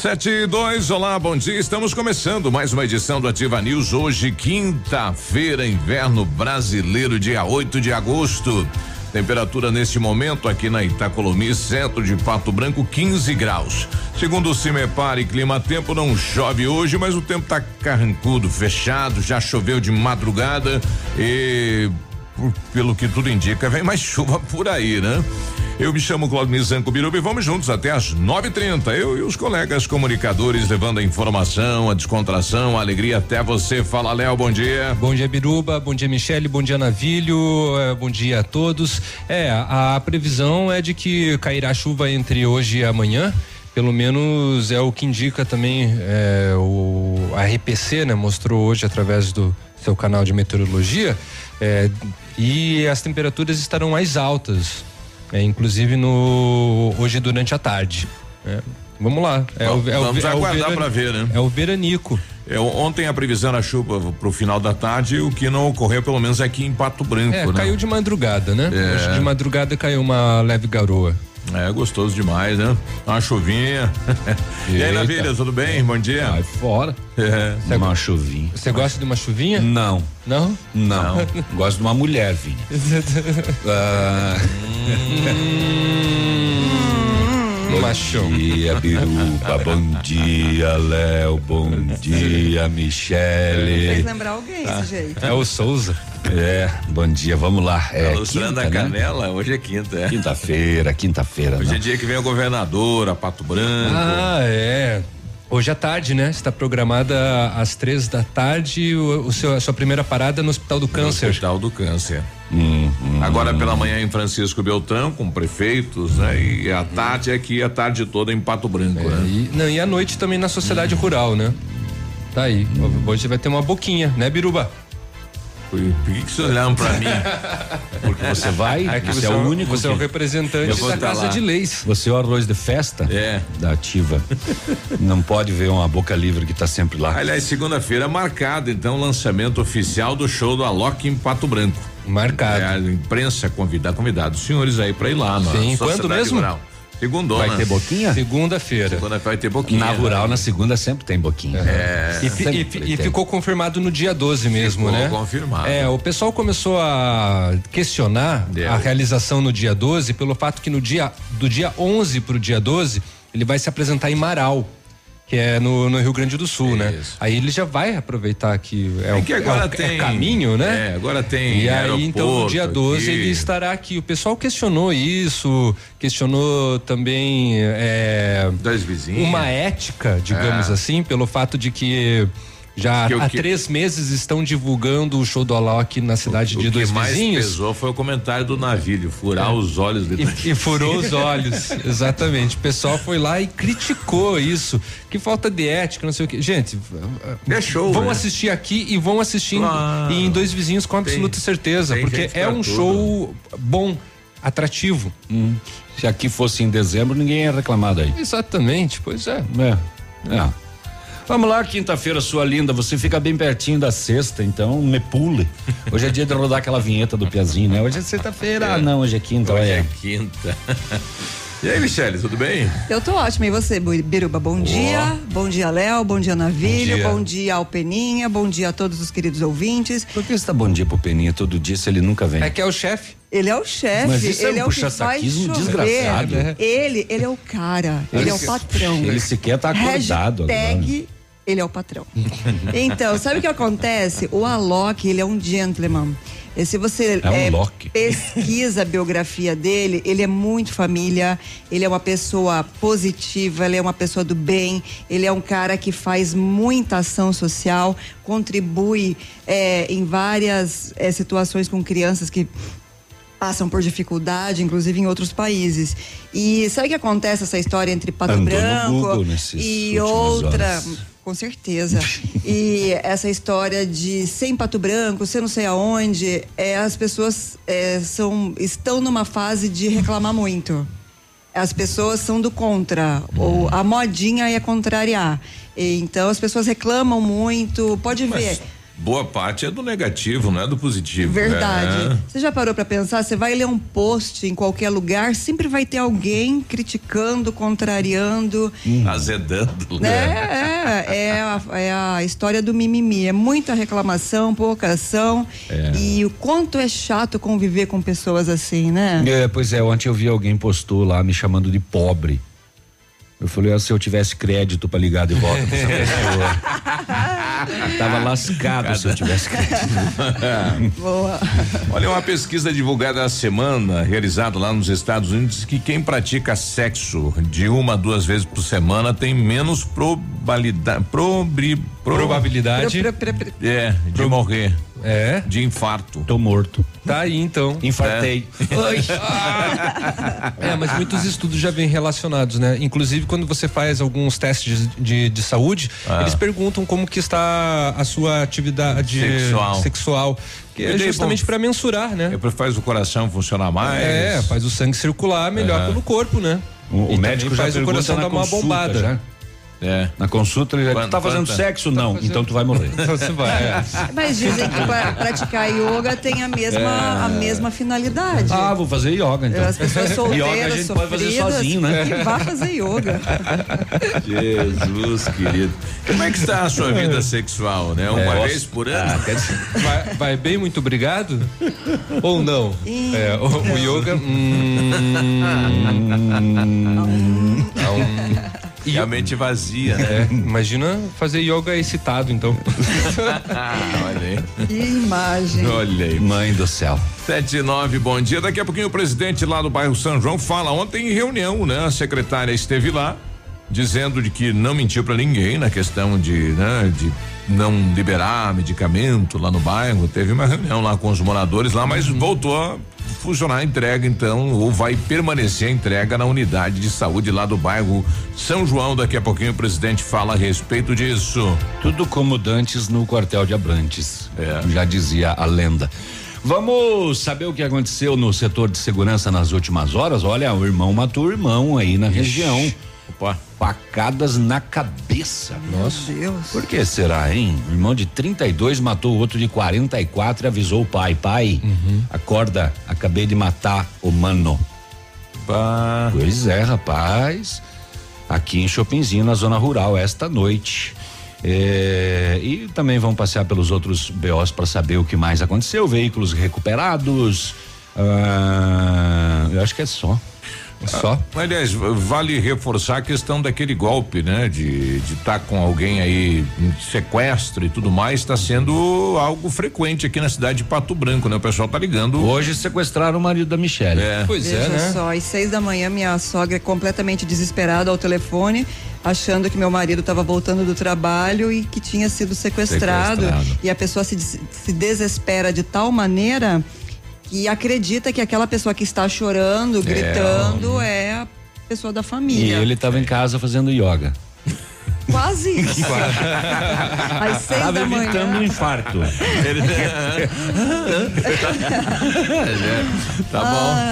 Sete e dois, olá, bom dia. Estamos começando mais uma edição do Ativa News. Hoje, quinta-feira, inverno brasileiro, dia 8 de agosto. Temperatura neste momento aqui na Itacolomi, centro de Pato Branco, 15 graus. Segundo o Cimepar e Clima Tempo, não chove hoje, mas o tempo tá carrancudo, fechado, já choveu de madrugada e pelo que tudo indica, vem mais chuva por aí, né? Eu me chamo Claudio Mizanco Biruba e vamos juntos até às 9:30. Eu e os colegas comunicadores levando a informação, a descontração, a alegria até você. Fala, Léo, bom dia. Bom dia, Biruba. Bom dia, Michele. Bom dia, Navilho. Eh, bom dia a todos. É, a, a previsão é de que cairá chuva entre hoje e amanhã pelo menos é o que indica também é, o a RPC, né? Mostrou hoje através do seu canal de meteorologia é, e as temperaturas estarão mais altas é, inclusive no hoje durante a tarde. É, vamos lá. É Bom, o, é vamos o, é aguardar para ver, né? É o veranico. É, ontem a previsão era chuva para o final da tarde, o que não ocorreu, pelo menos aqui em Pato Branco. É, né? caiu de madrugada, né? É. Hoje de madrugada caiu uma leve garoa. É gostoso demais, né? Uma chuvinha. e aí, Navilha, tudo bem? Bom dia. Vai fora. É. Cê uma chuvinha. Você gosta de uma chuvinha? Não. Não? Não. Não. Gosto de uma mulher, Vinha. ah. Bom dia, Biruba. Bom dia, Léo. Bom dia, Michele. Fez lembrar alguém ah, esse jeito. É o Souza. É, bom dia, vamos lá. É, tá quinta, da né? Canela, né? hoje é quinta, é. Quinta-feira, quinta-feira. Hoje é dia que vem o governador, a Pato Branco. Ah, é. Hoje à tarde, né? Está programada às três da tarde o, o seu, a sua primeira parada no Hospital do Câncer. No Hospital do Câncer. Hum, hum, Agora pela manhã em Francisco Beltrão, com prefeitos, né? E a tarde é aqui, a tarde toda em Pato Branco, é, né? E, não, e à noite também na Sociedade hum. Rural, né? Tá aí. Hoje vai ter uma boquinha, né, Biruba? Por que, que você olhando pra mim? Porque você vai, é você, você, é o único. Você que... é o representante da Casa lá. de Leis. Você é o arroz de festa é. da ativa. Não pode ver uma boca livre que tá sempre lá. Aliás, segunda-feira marcado, então, o lançamento oficial do show do Alok em Pato Branco. Marcado. É, a imprensa convidar, convidado os senhores aí pra ir lá, Sim, quando mesmo? Rural. Segundona. Vai ter boquinha? Segunda-feira. Segunda vai ter boquinha. Na rural, na segunda sempre tem boquinha. É. E, e, e ficou confirmado no dia 12 mesmo, ficou né? confirmado. É, o pessoal começou a questionar Deu. a realização no dia 12 pelo fato que no dia do dia 11 pro dia 12 ele vai se apresentar em Marau que é no, no, Rio Grande do Sul, né? Isso. Aí ele já vai aproveitar que é, é que agora é, tem, é caminho, né? É, agora tem. E aí, então, no dia 12 aqui. ele estará aqui. O pessoal questionou isso, questionou também é, das vizinhas. uma ética, digamos é. assim, pelo fato de que já há que, três meses estão divulgando o show do Alok na cidade o, de o dois vizinhos. O que mais pesou foi o comentário do navilho, furar é. os olhos de e, e furou os olhos, exatamente. O pessoal foi lá e criticou isso. Que falta de ética, não sei o que. Gente, é show, vão né? assistir aqui e vão assistir claro. em, em dois vizinhos com absoluta tem, certeza, tem porque é um tudo. show bom atrativo. Hum. Se aqui fosse em dezembro, ninguém ia reclamar daí. Exatamente, pois é. É. é. Vamos lá, quinta-feira, sua linda. Você fica bem pertinho da sexta, então me pule. Hoje é dia de rodar aquela vinheta do Piazinho, né? Hoje é sexta-feira. É. Ah, não, hoje é quinta. Hoje é quinta. E aí, Michele, tudo bem? Eu tô ótima. E você, Biruba? Bom dia. Bom dia, Léo. Bom dia, Navilho. Bom dia. bom dia ao Peninha. Bom dia a todos os queridos ouvintes. Por que você tá bom dia pro Peninha todo dia se ele nunca vem? É que é o chefe. Ele é o chefe. Mas isso ele é, um é o puxa-saquismo desgraçado. Ele, ele é o cara. Ele, ele é o patrão. Ele sequer tá acordado Hashtag agora ele é o patrão. então, sabe o que acontece? O Alok, ele é um gentleman. E se você É um é, pesquisa a biografia dele, ele é muito família, ele é uma pessoa positiva, ele é uma pessoa do bem, ele é um cara que faz muita ação social, contribui é, em várias é, situações com crianças que passam por dificuldade, inclusive em outros países. E sabe o que acontece essa história entre Pato Andou Branco e outra? horas. Com certeza. e essa história de ser em Pato Branco, ser não sei aonde, é, as pessoas é, são, estão numa fase de reclamar muito. As pessoas são do contra, ou a modinha é contrariar. E, então as pessoas reclamam muito, pode ver. Boa parte é do negativo, não é do positivo. Verdade. É. Você já parou pra pensar? Você vai ler um post em qualquer lugar, sempre vai ter alguém criticando, contrariando. Azedando. Né? É, é, a, é a história do mimimi. É muita reclamação, pouca ação. E o quanto é chato conviver com pessoas assim, né? É, pois é, ontem eu vi alguém postou lá me chamando de pobre. Eu falei, ah, se eu tivesse crédito pra ligar de volta pra essa pessoa. Tava lascado se eu tivesse crédito. Boa. Olha, uma pesquisa divulgada essa semana, realizada lá nos Estados Unidos, diz que quem pratica sexo de uma a duas vezes por semana tem menos probabilidade. Probri, pro- Probabilidade. Pre- pre- pre- É, de morrer. É, De infarto. Tô morto. Tá aí então. Infartei. É, mas muitos estudos já vêm relacionados, né? Inclusive quando você faz alguns testes de, de saúde, Ah. eles perguntam como que está a sua atividade Sexual. sexual, que é justamente para mensurar, né? É, faz o coração funcionar mais. É, faz o sangue circular melhor pelo corpo, né? O, o médico já faz o coração dar uma bombada. já. É. Na consulta ele já Quando- tu tá fazendo quando- sexo? Não, então tu vai morrer. Você vai. é. Mas dizem que pra praticar yoga tem a mesma, a mesma finalidade. Ah, vou fazer yoga então. As pessoas solteiras, Yoga a gente pode fazer sofridas, sozinho, né? que vá fazer yoga. Jesus, querido. Como é que está a sua vida sexual, né? Uma É. vez por ano? Vai, vai bem, muito obrigado? Ou não? É, o, o yoga. hum, hum, E a mente vazia, né? é, imagina fazer yoga excitado, então. Ah, olha aí. Que imagem. Olha aí. Mãe do céu. Sete e nove, bom dia. Daqui a pouquinho o presidente lá do bairro São João fala. Ontem em reunião, né? A secretária esteve lá dizendo de que não mentiu para ninguém na questão de, né? De não liberar medicamento lá no bairro. Teve uma reunião lá com os moradores lá, mas voltou a funcionar a entrega então, ou vai permanecer a entrega na unidade de saúde lá do bairro São João. Daqui a pouquinho o presidente fala a respeito disso. Tudo como dantes no quartel de Abrantes. É. Já dizia a lenda. Vamos saber o que aconteceu no setor de segurança nas últimas horas? Olha, o irmão matou o irmão aí na região. Opa. Facadas na cabeça. Meu Deus. Por que será, hein? O irmão de 32 matou o outro de 44 e avisou o pai: pai, acorda, acabei de matar o mano. Pá. Pois é, rapaz. Aqui em Chopinzinho, na zona rural, esta noite. É, e também vão passear pelos outros BOs para saber o que mais aconteceu. Veículos recuperados. ah, eu acho que é só. Só. Aliás, vale reforçar a questão daquele golpe, né? De estar com alguém aí em sequestro e tudo mais, está sendo algo frequente aqui na cidade de Pato Branco, né? O pessoal tá ligando. Hoje sequestraram o marido da Michelle. É. Pois Veja é, né? só, às seis da manhã, minha sogra completamente desesperada ao telefone, achando que meu marido estava voltando do trabalho e que tinha sido sequestrado. Sequestrado. E a pessoa se, se desespera de tal maneira que acredita que aquela pessoa que está chorando, gritando, é, a pessoa da E família. ele estava em casa fazendo yoga. Quase isso. às seis Tava da evitando um manhã. infarto. Tá bom.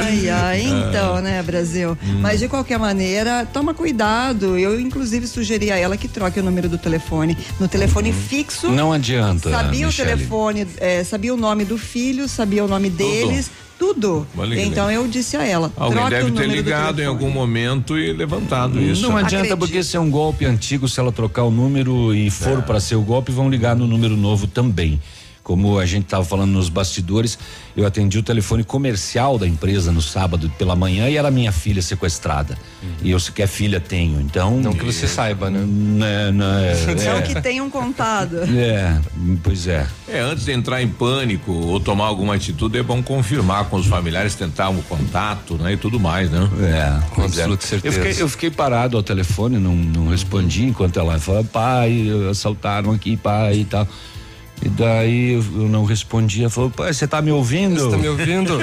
Ai, ai, então, né, Brasil? Mas de qualquer maneira, toma cuidado. Eu, inclusive, sugeri a ela que troque o número do telefone. No telefone fixo. Não adianta. Sabia Michele. o telefone, eh, sabia o nome do filho, sabia o nome deles, tudo. Olha que Então eu disse a ela. Alguém troque deve o ter ligado em algum momento e levantado isso. Não adianta Acredito. porque se é um golpe antigo, se ela trocar o número e for para ser o golpe, vão ligar no número novo também. Como a gente estava falando nos bastidores, eu atendi o telefone comercial da empresa no sábado pela manhã e era minha filha sequestrada. Uhum. E eu sequer filha tenho, então. Não que você é, saiba, né? Né, né? É, é, é, que tenham contado. É, pois é. É, antes de entrar em pânico ou tomar alguma atitude, é bom confirmar com os familiares, tentar um contato, né? E tudo mais, né? É, com absoluta certeza. Eu fiquei, eu fiquei, parado ao telefone, não, não respondi enquanto ela falava, pai, assaltaram aqui, pai e tal. E daí eu não respondia, falou, pai, você tá me ouvindo? Você tá me ouvindo?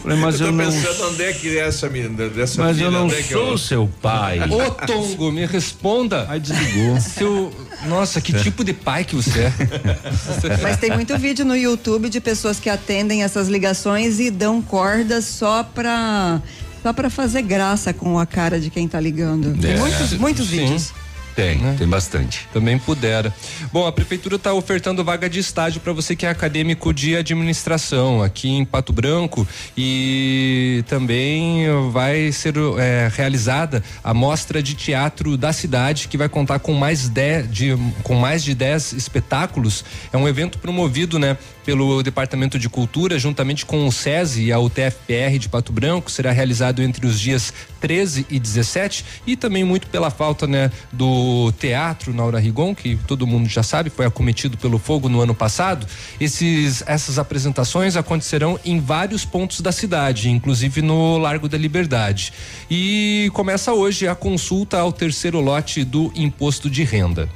Falei, mas eu, eu não. pensando onde é que é essa menina, dessa Mas filha, eu não é sou eu... seu pai. Ô Tongo, me responda. Aí desligou. Seu, nossa, que tipo de pai que você é? Mas tem muito vídeo no YouTube de pessoas que atendem essas ligações e dão cordas só pra só para fazer graça com a cara de quem tá ligando. Tem é, muitos, muitos sim. vídeos. Tem, né? tem bastante. Também pudera. Bom, a prefeitura está ofertando vaga de estágio para você que é acadêmico de administração aqui em Pato Branco e também vai ser é, realizada a mostra de teatro da cidade que vai contar com mais de, de com mais de 10 espetáculos. É um evento promovido, né, pelo Departamento de Cultura juntamente com o SESI e a UTFPR de Pato Branco. Será realizado entre os dias 13 e 17 e também muito pela falta, né, do teatro Naura Rigon, que todo mundo já sabe, foi acometido pelo fogo no ano passado, esses, essas apresentações acontecerão em vários pontos da cidade, inclusive no Largo da Liberdade. E começa hoje a consulta ao terceiro lote do imposto de renda.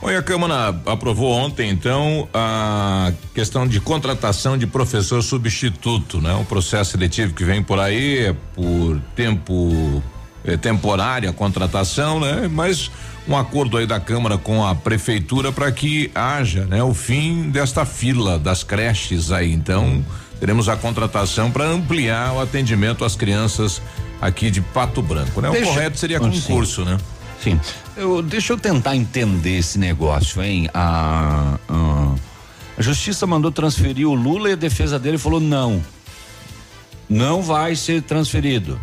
Bom, e a Câmara aprovou ontem, então, a questão de contratação de professor substituto, né? Um processo seletivo que vem por aí é por tempo é, temporária a contratação, né? Mas um acordo aí da Câmara com a Prefeitura para que haja, né, o fim desta fila das creches aí. Então, teremos a contratação para ampliar o atendimento às crianças aqui de Pato Branco, né? Deixa, o correto seria concurso, sim. né? Sim. Eu, deixa eu tentar entender esse negócio, hein? A, a, a Justiça mandou transferir o Lula e a defesa dele falou não. Não vai ser transferido.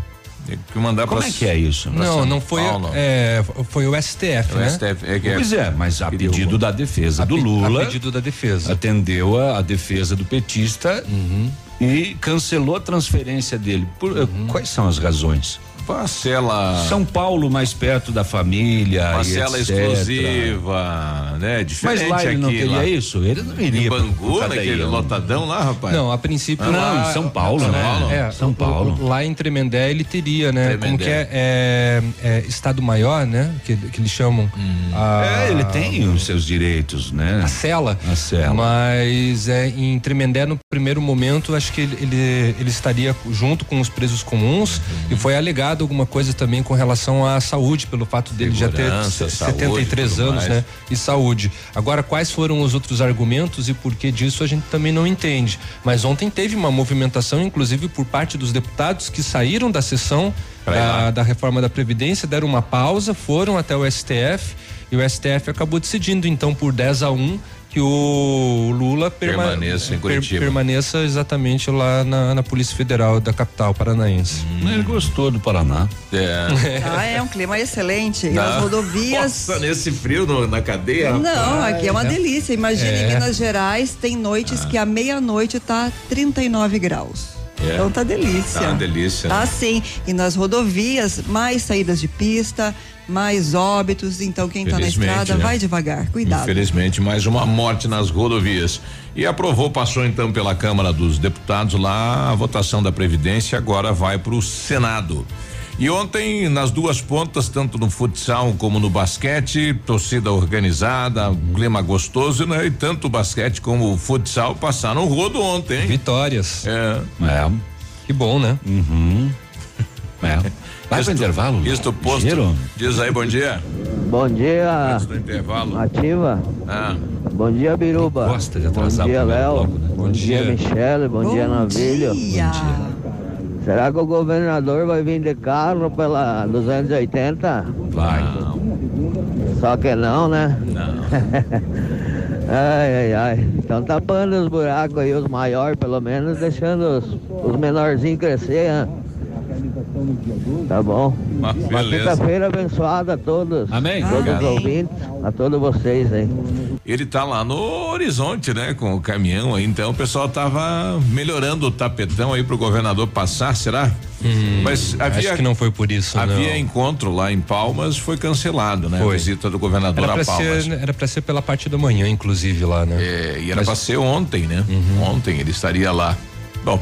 Que mandar Como é que é isso? Não, não foi, é, foi o STF, o né? STF é que é, pois é, mas a pedido da defesa do Lula. A pedido da defesa. Atendeu a, a defesa do petista uhum. e cancelou a transferência dele. Por, uhum. Quais são as razões? Parcela. São Paulo mais perto da família. Parcela exclusiva, né? Diferente Mas lá ele não teria lá. isso? Ele não iria. Em Bangu, naquele lotadão lá, rapaz? Não, a princípio. Ah, não, em São Paulo, São né? Paulo. É, São Paulo. Lá em Tremendé ele teria, né? Tremendé. Como que é, é, é, Estado Maior, né? Que, que eles chamam. Hum. A, é, ele tem os seus direitos, né? A cela. A cela. Mas é, em Tremendé, no primeiro momento, acho que ele, ele, ele estaria junto com os presos comuns uhum. e foi alegado alguma coisa também com relação à saúde, pelo fato dele já ter 73 saúde, anos, né? E saúde. Agora, quais foram os outros argumentos e por que disso a gente também não entende. Mas ontem teve uma movimentação, inclusive por parte dos deputados que saíram da sessão da, da reforma da Previdência, deram uma pausa, foram até o STF e o STF acabou decidindo, então, por 10 a 1 que o Lula perma permaneça em Curitiba. Per permaneça exatamente lá na, na, Polícia Federal da capital paranaense. Hum. Ele gostou do Paraná. É. Ah, é um clima excelente. Não. As rodovias. Nossa, nesse frio no, na cadeia? Não, aqui é uma delícia. Imagine é. em Minas Gerais, tem noites ah. que à meia-noite tá 39 graus. É. Então tá delícia. Tá uma delícia. Tá sim. E nas rodovias, mais saídas de pista, mais óbitos, então quem está na estrada né? vai devagar, cuidado. Infelizmente, mais uma morte nas rodovias. E aprovou, passou então pela Câmara dos Deputados lá a votação da Previdência, agora vai para o Senado. E ontem, nas duas pontas, tanto no futsal como no basquete, torcida organizada, clima gostoso, né? E tanto o basquete como o futsal passaram o rodo ontem, hein? Vitórias. É. É. Que bom, né? Uhum. É. Vai isto, pro intervalo? Isto posto. Giro. Diz aí, bom dia. Bom dia. Antes do intervalo. Ativa. Ah. Bom dia, Biruba. Gosta de atrasar Bom dia, Léo. Né? Bom, bom, dia, Michele. Bom, bom dia, Navilho. Dia. Bom dia. Será que o governador vai vir de carro pela 280? Vai. Não. Só que não, né? Não. ai, ai, ai. Estão tapando os buracos aí, os maiores pelo menos, deixando os, os menorzinhos crescer, hein? Tá bom. Uma quinta-feira abençoada a todos. Amém. Todos os ouvintes, a todos vocês, hein? ele tá lá no horizonte, né? Com o caminhão aí, então o pessoal tava melhorando o tapetão aí pro governador passar, será? Hum, Mas havia. Acho que não foi por isso. Havia não. encontro lá em Palmas, foi cancelado, né? Foi. A visita do governador era a Palmas. Ser, era para ser pela parte da manhã, inclusive, lá, né? É, e era para ser ontem, né? Uhum. Ontem ele estaria lá. Bom,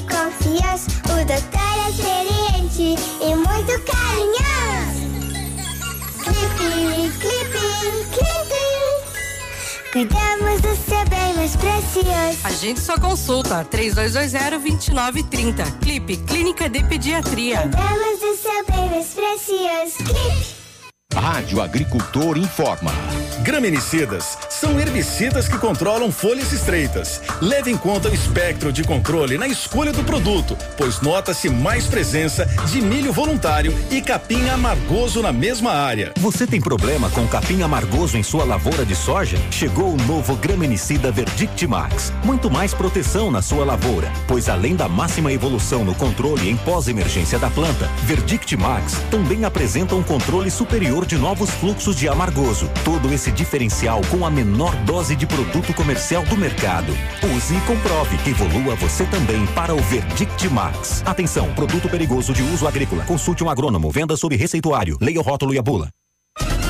E confiança. O doutor é experiente e muito carinhoso. Clipe, clipe, clipe. Cuidamos do seu bem mais precioso. A gente só consulta 3220-2930. Clipe, Clínica de Pediatria. Cuidamos do seu bem mais precioso. Clipe. Rádio Agricultor informa. Graminicidas são herbicidas que controlam folhas estreitas. Leve em conta o espectro de controle na escolha do produto, pois nota-se mais presença de milho voluntário e capim amargoso na mesma área. Você tem problema com capim amargoso em sua lavoura de soja? Chegou o novo Graminicida Verdict Max. Muito mais proteção na sua lavoura, pois além da máxima evolução no controle em pós-emergência da planta, Verdict Max também apresenta um controle superior de novos fluxos de amargoso. Todo esse diferencial com a menor dose de produto comercial do mercado. Use e comprove. Evolua você também para o Verdict Max. Atenção, produto perigoso de uso agrícola. Consulte um agrônomo. Venda sob receituário. Leia o rótulo e a bula.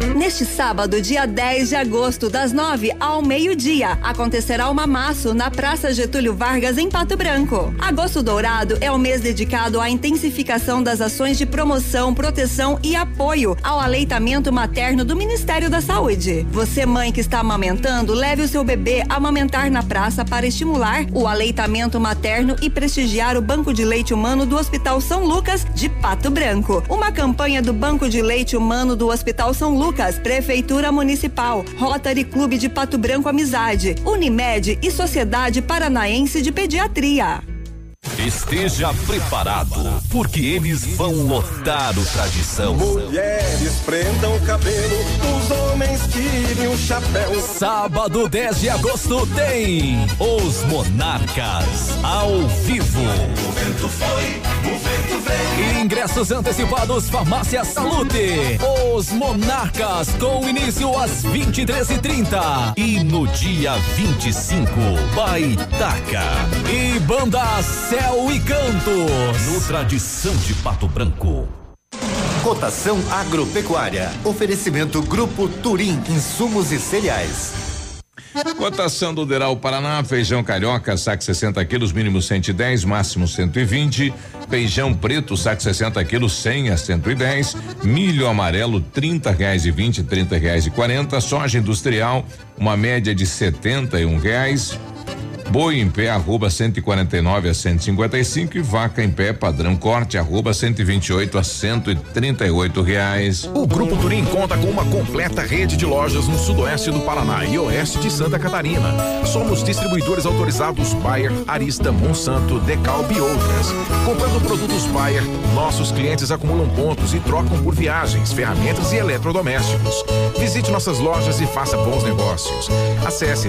Neste sábado, dia 10 de agosto, das 9 ao meio-dia, acontecerá o Mamaço na Praça Getúlio Vargas, em Pato Branco. Agosto Dourado é o mês dedicado à intensificação das ações de promoção, proteção e apoio ao aleitamento materno do Ministério da Saúde. Você, mãe que está amamentando, leve o seu bebê a amamentar na praça para estimular o aleitamento materno e prestigiar o Banco de Leite Humano do Hospital São Lucas de Pato Branco. Uma campanha do Banco de Leite Humano do Hospital São Lucas Lucas, Prefeitura Municipal, Rotary Clube de Pato Branco Amizade, Unimed e Sociedade Paranaense de Pediatria. Esteja preparado, porque eles vão lotar o tradição. Mulheres prendam o cabelo, os homens tirem o chapéu. Sábado 10 de agosto tem Os Monarcas ao vivo. O vento foi, o. Ingressos antecipados Farmácia Salute. Os Monarcas com início às 23h30 e no dia 25 Baitaca e banda Céu e Cantos. No Tradição de Pato Branco. Cotação agropecuária. Oferecimento Grupo Turim, insumos e cereais. Cotação do Deral Paraná, feijão carioca, saco 60 quilos, mínimo 110, máximo 120. Feijão preto, saco 60 quilos, 100 a 110. Milho amarelo, 30 reais e 20, 30 reais e 40. Soja industrial, uma média de 71 reais. Boi em pé, arroba 149 a 155 e vaca em pé, padrão corte, arroba 128 a 138 reais. O Grupo Turim conta com uma completa rede de lojas no sudoeste do Paraná e oeste de Santa Catarina. Somos distribuidores autorizados Bayer, Arista, Monsanto, Decalb e outras. Comprando produtos Bayer, nossos clientes acumulam pontos e trocam por viagens, ferramentas e eletrodomésticos. Visite nossas lojas e faça bons negócios. Acesse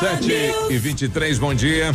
Sete e 23, bom dia.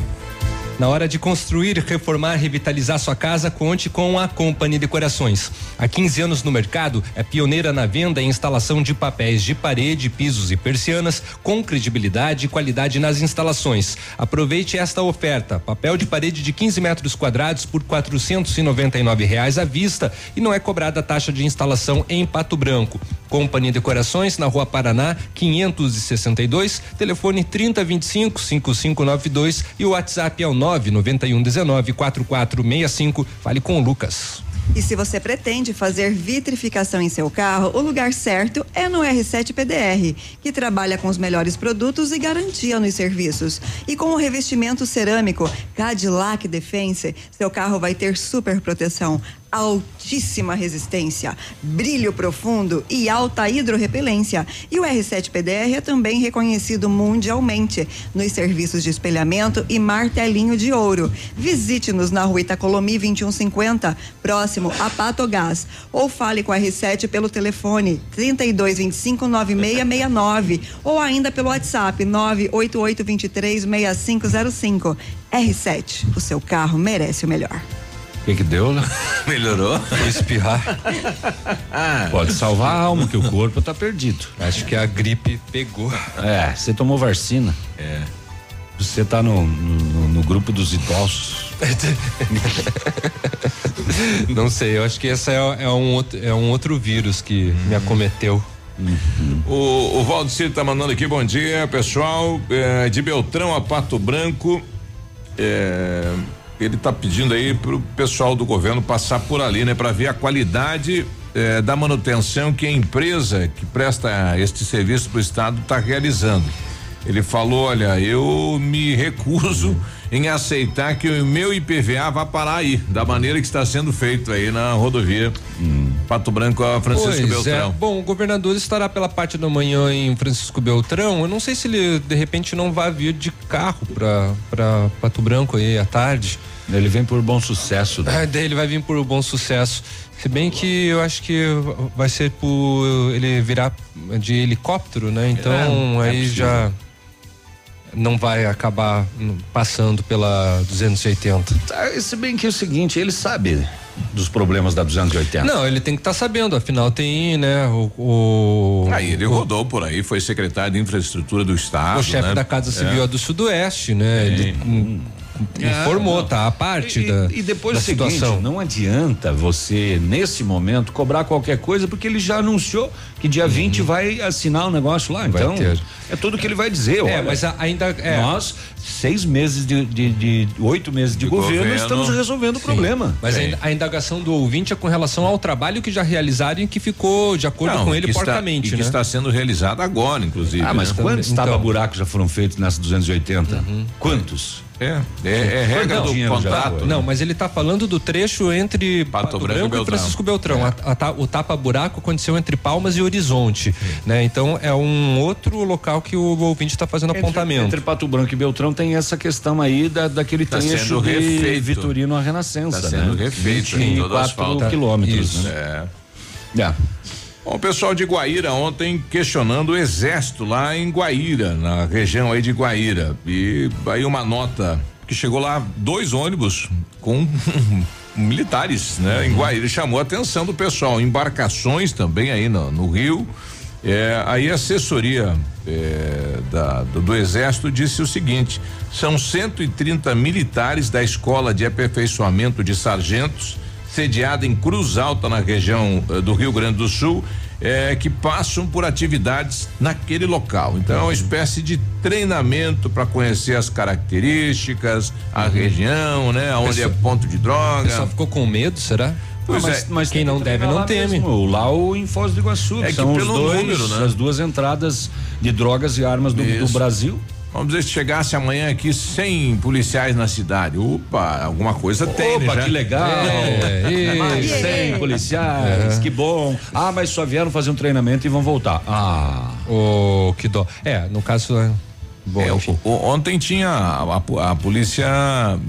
Na hora de construir, reformar, revitalizar sua casa, conte com a Company Decorações. Há 15 anos no mercado, é pioneira na venda e instalação de papéis de parede, pisos e persianas, com credibilidade e qualidade nas instalações. Aproveite esta oferta: papel de parede de 15 metros quadrados por 499 reais à vista e não é cobrada taxa de instalação em Pato Branco. Company Decorações na Rua Paraná, 562, telefone 3025 5592 e o WhatsApp é o 99119 4465. Fale com o Lucas. E se você pretende fazer vitrificação em seu carro, o lugar certo é no R7 PDR, que trabalha com os melhores produtos e garantia nos serviços. E com o revestimento cerâmico Cadillac Defense, seu carro vai ter super proteção altíssima resistência, brilho profundo e alta hidrorrepelência. E o R7 PDR é também reconhecido mundialmente nos serviços de espelhamento e martelinho de ouro. Visite-nos na rua Itacolomi 2150, próximo a Patogás, ou fale com a R7 pelo telefone 3225 9669 ou ainda pelo WhatsApp 988 23 6505. R7, o seu carro merece o melhor. O que que deu, né? Melhorou? Vou espirrar. Pode salvar a alma, que o corpo tá perdido. Acho que a gripe pegou. É, você tomou vacina. É. Você tá no, no, no grupo dos idosos. Não sei, eu acho que esse é, é um, outro, é um outro vírus que me acometeu. O, o Valdecir tá mandando aqui, bom dia, pessoal. É, de Beltrão a Pato Branco. É, ele tá pedindo aí pro pessoal do governo passar por ali, né? Para ver a qualidade é, da manutenção que a empresa que presta este serviço pro estado está realizando. Ele falou, olha, eu me recuso em aceitar que o meu IPVA vá parar aí, da maneira que está sendo feito aí na rodovia Pato Branco a Francisco Pois Beltrão. É. Bom, o governador estará pela parte da manhã em Francisco Beltrão. Eu não sei se ele de repente não vai vir de carro para para Pato Branco aí à tarde. Ele vem por bom sucesso. Né? É, daí ele vai vir por bom sucesso. Se bem que eu acho que vai ser por ele virar de helicóptero, né? Então É, é aí possível. já não vai acabar passando pela 280. Tá, se bem que é o seguinte, ele sabe dos problemas da 280. Não, ele tem que estar sabendo, afinal tem, né, o, o Aí ele o- rodou por aí, foi secretário de infraestrutura do estado. o chefe né? da Casa Civil É. é do Sudoeste, né? Ele, hum, informou, tá? A parte e, da, e depois da o seguinte, situação. não adianta você, nesse momento, cobrar qualquer coisa, porque ele já anunciou que dia 20 vai assinar o negócio lá. Uhum. Vai então, ter. é tudo que ele vai dizer. É, olha, mas ainda é. Nós, seis meses de, de, de- oito meses de, De governo, governo. estamos resolvendo o problema. Mas a, Sim. a indagação do ouvinte é com relação ao trabalho que já realizaram e que ficou de acordo Não, com ele que está- e que né? está sendo realizado agora, inclusive. Ah, mas né? quantos Então. tapa-buracos já foram feitos nessa 280? Quantos? É, é, é regra Quanto do contrato. Não, mas ele está falando do trecho entre Pato Pato, Branco e Branco, e Beltrão. Francisco Beltrão. A- a ta- o tapa-buraco aconteceu entre Palmas e Horizonte, né? Então é um outro local que o ouvinte está fazendo apontamento. Entre Pato Branco e Beltrão tem essa questão aí da, daquele Tá trecho de refeito. Vitorino a Renascença, Tá sendo né? refeito em todo 24 asfalto. quilômetros, Isso. né? É. É. Bom, o pessoal de Guaíra ontem questionando o exército lá em Guaíra, na região aí de Guaíra. E aí uma nota que chegou lá, dois ônibus com militares, né? Em Guaíra. Chamou a atenção do pessoal. Embarcações também aí no, no Rio. É, aí a assessoria é, da- do, do Exército disse o seguinte: são 130 militares da Escola de Aperfeiçoamento de Sargentos, sediada em Cruz Alta, na região eh, do Rio Grande do Sul, eh, que passam por atividades naquele local. Então é uma espécie de treinamento para conhecer as características, a região, né? Onde é Pessoal- ponto de droga. pessoal ficou com medo, será? Pois mas, é. mas Quem não que deve não teme. mesmo, Lá o em Foz do Iguaçu, É que que são os pelo dois, número, né? as duas entradas de drogas e armas do, do. Brasil. Vamos dizer, se chegasse amanhã aqui 100 policiais na cidade. Opa, alguma coisa tem, né? Opa, já? que legal! É, Mais isso. 100 policiais, que bom. Ah, mas só vieram fazer um treinamento e vão voltar. Ah, Oh, que dó. É, no caso. é- Bom, É, enfim. o- o- ontem tinha a, a- a polícia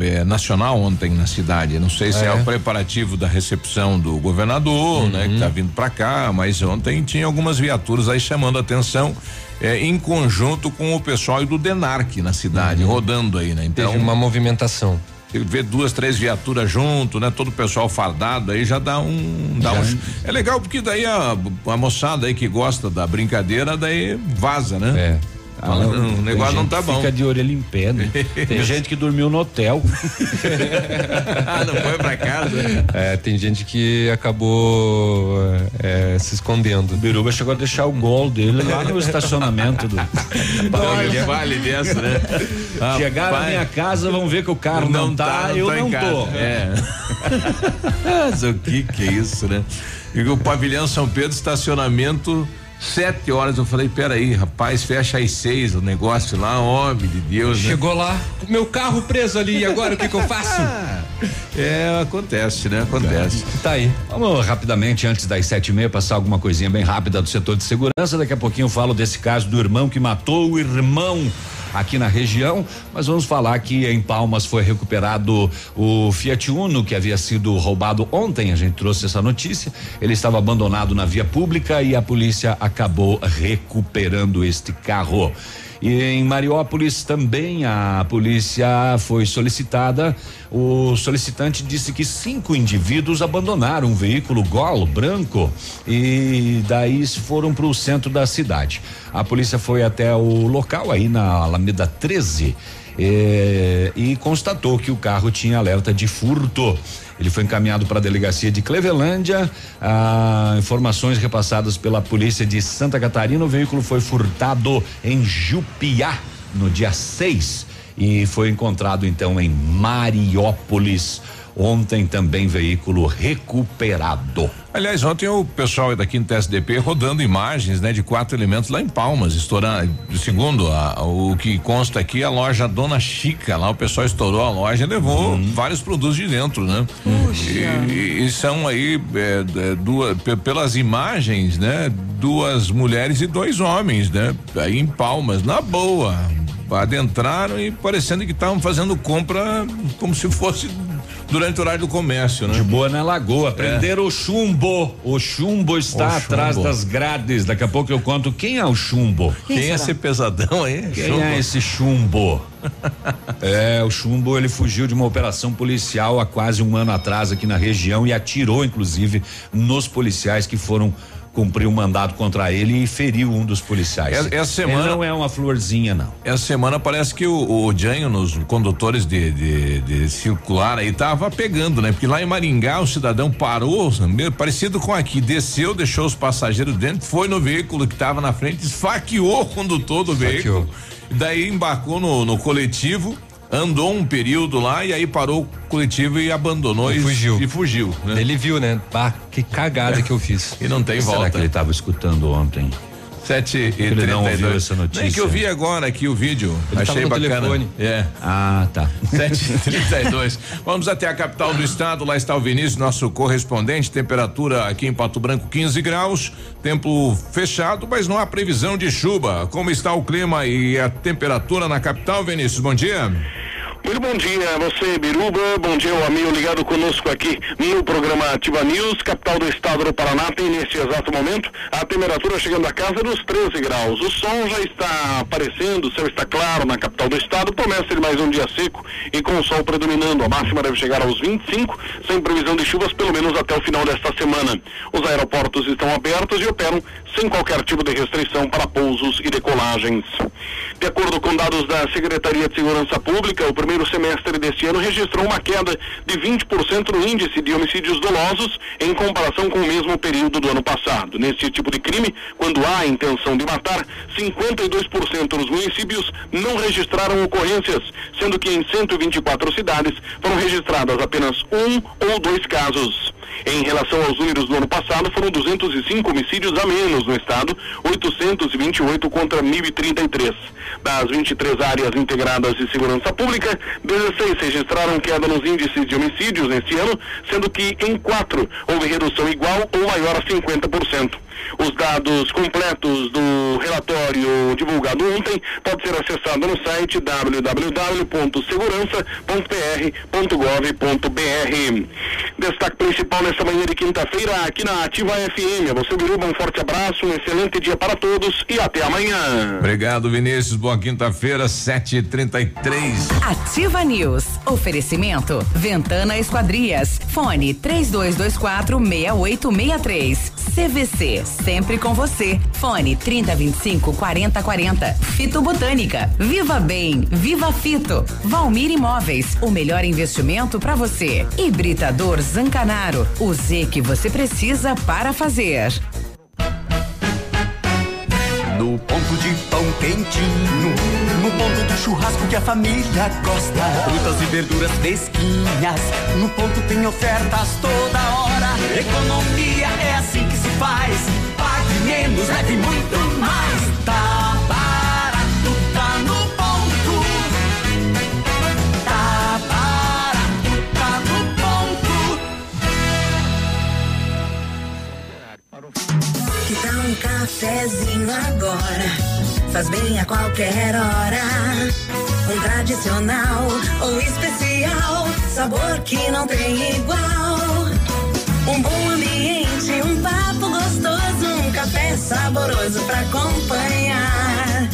eh, nacional ontem na cidade. Não sei se é. É. o preparativo da recepção do governador, né, que tá vindo para cá, mas ontem tinha algumas viaturas aí chamando a atenção eh, em conjunto com o pessoal do Denarc na cidade, rodando aí, né? Então Teve uma movimentação. ver duas, três viaturas junto, né? Todo o pessoal fardado aí já dá um, dá um- É legal porque daí a, a moçada aí que gosta da brincadeira daí vaza, né? É. Fala, não, "Não, o negócio não tá bom. Fica de orelha em pé, né? Tem gente que dormiu no hotel. ah, não foi pra casa. É, tem gente que acabou é, se escondendo. O Biruba chegou a deixar o gol dele lá no estacionamento do. Olha, vale dessa, né? Chegaram na Rapaz, minha casa, vão ver que o carro não, tá, eu em não casa. tô. É. Mas o que que é isso, né? E o pavilhão São Pedro, estacionamento, sete horas. Eu falei, peraí, rapaz, fecha às seis o negócio lá, homem de Deus. né? Chegou lá, meu carro preso ali, e agora o que que eu faço? É, acontece, né? Acontece. Tá aí. Vamos rapidamente, antes das sete e meia, passar alguma coisinha bem rápida do setor de segurança. Daqui a pouquinho eu falo desse caso do irmão que matou o irmão aqui na região, mas vamos falar que em Palmas foi recuperado o Fiat Uno que havia sido roubado ontem, a gente trouxe essa notícia. Ele estava abandonado na via pública e a polícia acabou recuperando este carro. E em Mariópolis também a polícia foi solicitada. O solicitante disse que cinco indivíduos abandonaram um veículo Gol branco e daí foram para o centro da cidade. A polícia foi até o local aí na Alameda 13 eh, e constatou que o carro tinha alerta de furto. Ele foi encaminhado para a delegacia de Clevelândia. Ah, informações repassadas pela polícia de Santa Catarina: o veículo foi furtado em Jupiá no dia 6 e foi encontrado então em Mariópolis. Ontem também veículo recuperado. Aliás, ontem o pessoal da Quinta SDP rodando imagens, né, de quatro elementos lá em Palmas, estourando. Segundo a- o que consta aqui, a loja Dona Chica, lá o pessoal estourou a loja e levou vários produtos de dentro, né? E, e- e são aí é, duas, pe- pelas imagens, né, duas mulheres e dois homens, né? Aí em Palmas, na boa. Adentraram e parecendo que estavam fazendo compra como se fosse durante o horário do comércio, né? De boa na lagoa, prenderam o chumbo. O chumbo está O chumbo. atrás das grades. Daqui a pouco eu conto quem é o chumbo. Quem, é esse pesadão aí? Quem Chumbo. é esse chumbo? é, o chumbo ele fugiu de uma operação policial há quase um ano atrás aqui na região e atirou, inclusive, nos policiais que foram cumpriu um mandado contra ele e feriu um dos policiais. Essa- essa semana- Ele não é uma florzinha, não. Essa semana parece que o, o Janho nos condutores de, de, de circular aí tava pegando, né? Porque lá em Maringá o cidadão parou, meio parecido com aqui, desceu, deixou os passageiros dentro, foi no veículo que tava na frente, esfaqueou o condutor do veículo. E daí embarcou no, no coletivo, andou um período lá e aí parou o coletivo e abandonou e, fugiu. E fugiu. Né? Ele viu, né? Bah, que cagada que eu fiz. E não tem Será volta. que ele estava escutando ontem? Sete e Ele não 32. ouviu essa notícia. Nem que eu vi agora aqui o vídeo. Ele Achei bacana. telefone. É. Ah, tá. 7h32. Vamos até a capital do estado. Lá está o Vinícius, nosso correspondente. Temperatura aqui em Pato Branco, 15 graus. Tempo fechado, mas não há previsão de chuva. Como está o clima e a temperatura na capital, Vinícius? Bom dia. Muito bom dia a você, Biruba. Bom dia ao amigo ligado conosco aqui no programa Ativa News, capital do estado do Paraná. Tem nesse exato momento a temperatura chegando a casa dos 13 graus. O sol já está aparecendo, o céu está claro na capital do estado. Promessa de mais um dia seco e com o sol predominando. A máxima deve chegar aos 25, sem previsão de chuvas, pelo menos até o final desta semana. Os aeroportos estão abertos e operam sem qualquer tipo de restrição para pousos e decolagens. De acordo com dados da Secretaria de Segurança Pública, o primeiro semestre deste ano registrou uma queda de 20% no índice de homicídios dolosos em comparação com o mesmo período do ano passado. Nesse tipo de crime, quando há intenção de matar, 52% dos municípios não registraram ocorrências, sendo que em 124 cidades foram registradas apenas um ou dois casos. Em relação aos números do ano passado, foram 205 homicídios a menos no estado, 828 contra 1.033. Das 23 áreas integradas de segurança pública, 16 registraram queda nos índices de homicídios neste ano, sendo que em quatro houve redução igual ou maior a 50%. Os dados completos do relatório divulgado ontem pode ser acessado no site www.segurança.pr.gov.br. Destaque principal nesta manhã de quinta-feira aqui na Ativa FM. A você, Biruba, um forte abraço, um excelente dia para todos e até amanhã. Obrigado, Vinícius. Boa quinta-feira, 7h33. Ativa News. Oferecimento. Ventana Esquadrias. Fone 3224 6863. CVC. Sempre com você. Fone 3025 4040. Fito Botânica. Viva Bem. Viva Fito. Valmir Imóveis. O melhor investimento para você. Hibridador Zancanaro. O Z que você precisa para fazer. No ponto de pão quentinho, no ponto do churrasco que a família gosta. Frutas e verduras fresquinhas, no ponto tem ofertas toda hora. Economia é assim que se faz. Menos, leve muito mais. Tá barato, tá no ponto. Tá barato, tá no ponto. Que tal um cafezinho agora? Faz bem a qualquer hora. Um tradicional ou especial, sabor que não tem igual. Um bom ambiente, um papo saboroso pra acompanhar.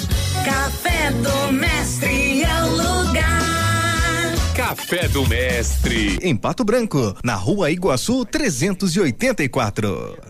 Café do Mestre é o lugar. Café do Mestre. Em Pato Branco, na rua Iguaçu 384.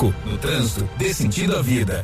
No trânsito, dê sentido à vida.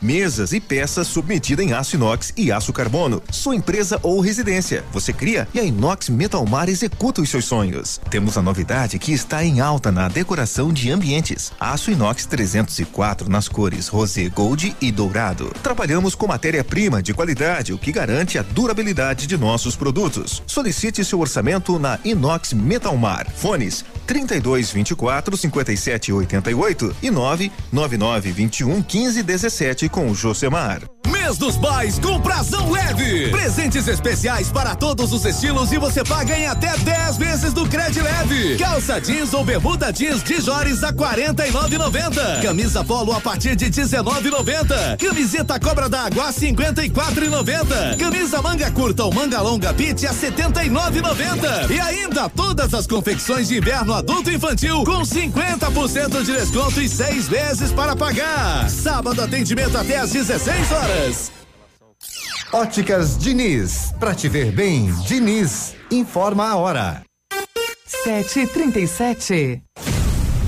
mesas e peças submetida em aço inox e aço carbono. Sua empresa ou residência. Você cria e a Inox Metalmar executa os seus sonhos. Temos a novidade que está em alta na decoração de ambientes. Aço inox 304 nas cores rosé, gold e dourado. Trabalhamos com matéria-prima de qualidade, o que garante a durabilidade de nossos produtos. Solicite seu orçamento na Inox Metalmar. Fones 32 24 57 88 e 999 21 15 17 com o Josemar. Mês dos Pais com prazão leve. Presentes especiais para todos os estilos e você paga em até 10 vezes do Cred Leve. Calça jeans ou bermuda jeans de Jores a 49,90. Camisa polo a partir de 19,90. Camiseta cobra d'água a 54,90. Camisa manga curta ou manga longa pit a 79,90. E ainda todas as confecções de inverno adulto e infantil com 50% de desconto e seis vezes para pagar. Sábado atendimento até às 16 horas. Óticas Diniz. Pra te ver bem, Diniz. Informa a hora. 7h37.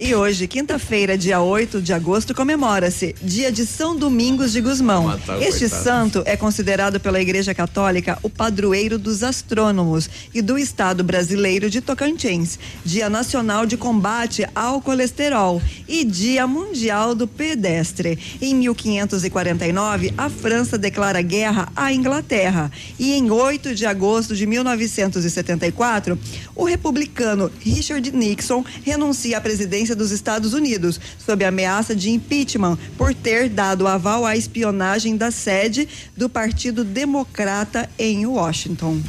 E hoje, quinta-feira, dia 8 de agosto, comemora-se Dia de São Domingos de Gusmão. Matar, este coitado. santo é considerado pela Igreja Católica o padroeiro dos astrônomos e do Estado brasileiro de Tocantins. Dia Nacional de Combate ao Colesterol e Dia Mundial do Pedestre. Em 1549, a França declara guerra à Inglaterra. E em 8 de agosto de 1974, o republicano Richard Nixon renuncia à presidência dos Estados Unidos sob ameaça de impeachment por ter dado aval à espionagem da sede do Partido Democrata em Washington.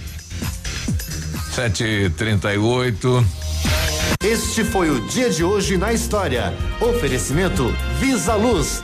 Sete e trinta e oito. Este foi o dia de hoje na história. Oferecimento Visa Luz.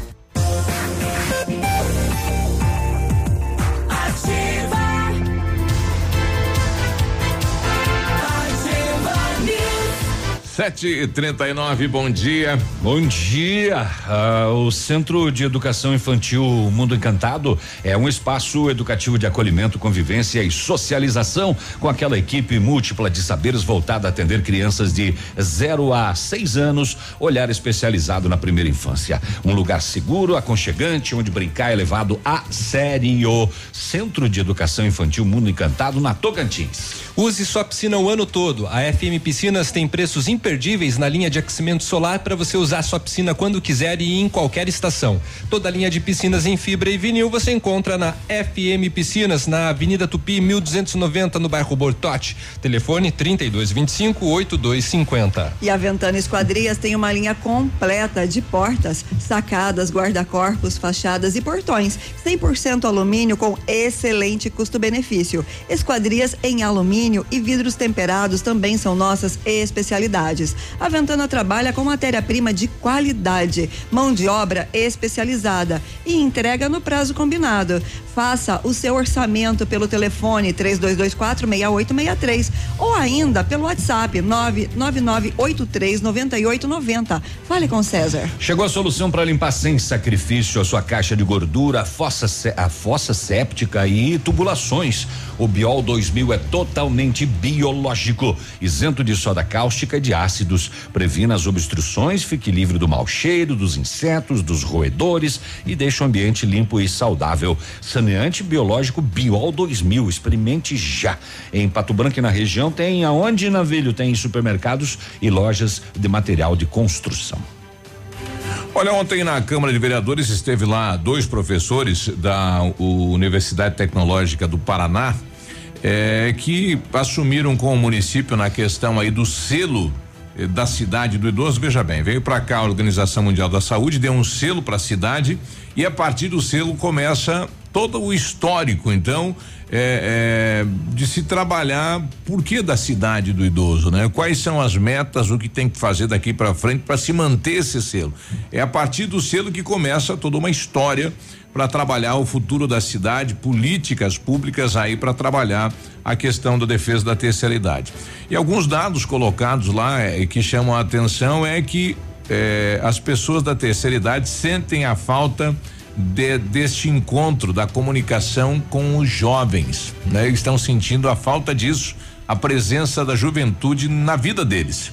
Sete e trinta e nove, bom dia. Bom dia. Ah, o Centro de Educação Infantil Mundo Encantado é um espaço educativo de acolhimento, convivência e socialização com aquela equipe múltipla de saberes voltada a atender crianças de 0 a 6 anos, olhar especializado na primeira infância. Um lugar seguro, aconchegante, onde brincar é levado a sério. Centro de Educação Infantil Mundo Encantado na Tocantins. Use sua piscina o ano todo. A FM Piscinas tem preços imperdíveis na linha de aquecimento solar para você usar sua piscina quando quiser e em qualquer estação. Toda a linha de piscinas em fibra e vinil você encontra na FM Piscinas, na Avenida Tupi, 1290, no bairro Bortote. Telefone 3225 8250. E a Ventana Esquadrias tem uma linha completa de portas, sacadas, guarda-corpos, fachadas e portões. 100% alumínio com excelente custo-benefício. Esquadrias em alumínio e vidros temperados também são nossas especialidades. A Ventana trabalha com matéria-prima de qualidade, mão de obra especializada e entrega no prazo combinado. Faça o seu orçamento pelo telefone 3224 6863 ou ainda pelo WhatsApp 99983 9890. Fale com César. Chegou a solução para limpar sem sacrifício a sua caixa de gordura, a fossa, a fossa séptica e tubulações. O Biol 2000 é totalmente biológico, isento de soda cáustica e de ácidos. Previna as obstruções, fique livre do mau cheiro, dos insetos, dos roedores e deixa o ambiente limpo e saudável. Saneante biológico Biol 2000. Experimente já. Em Pato Branco e na região tem aonde, Navilho? Tem supermercados e lojas de material de construção. Olha, ontem na Câmara de Vereadores esteve lá dois professores da Universidade Tecnológica do Paraná, eh, que assumiram com o município na questão aí do selo eh, da cidade do idoso. Veja bem, veio para cá a Organização Mundial da Saúde, deu um selo para a cidade e a partir do selo começa todo o histórico, então, é, é, de se trabalhar por que da cidade do idoso, né? Quais são as metas, o que tem que fazer daqui para frente para se manter esse selo? É a partir do selo que começa toda uma história para trabalhar o futuro da cidade, políticas públicas aí para trabalhar a questão da defesa da terceira idade. E alguns dados colocados lá eh, que chamam a atenção é que eh, as pessoas da terceira idade sentem a falta de- deste encontro da comunicação com os jovens, né? Eles estão sentindo a falta disso, a presença da juventude na vida deles.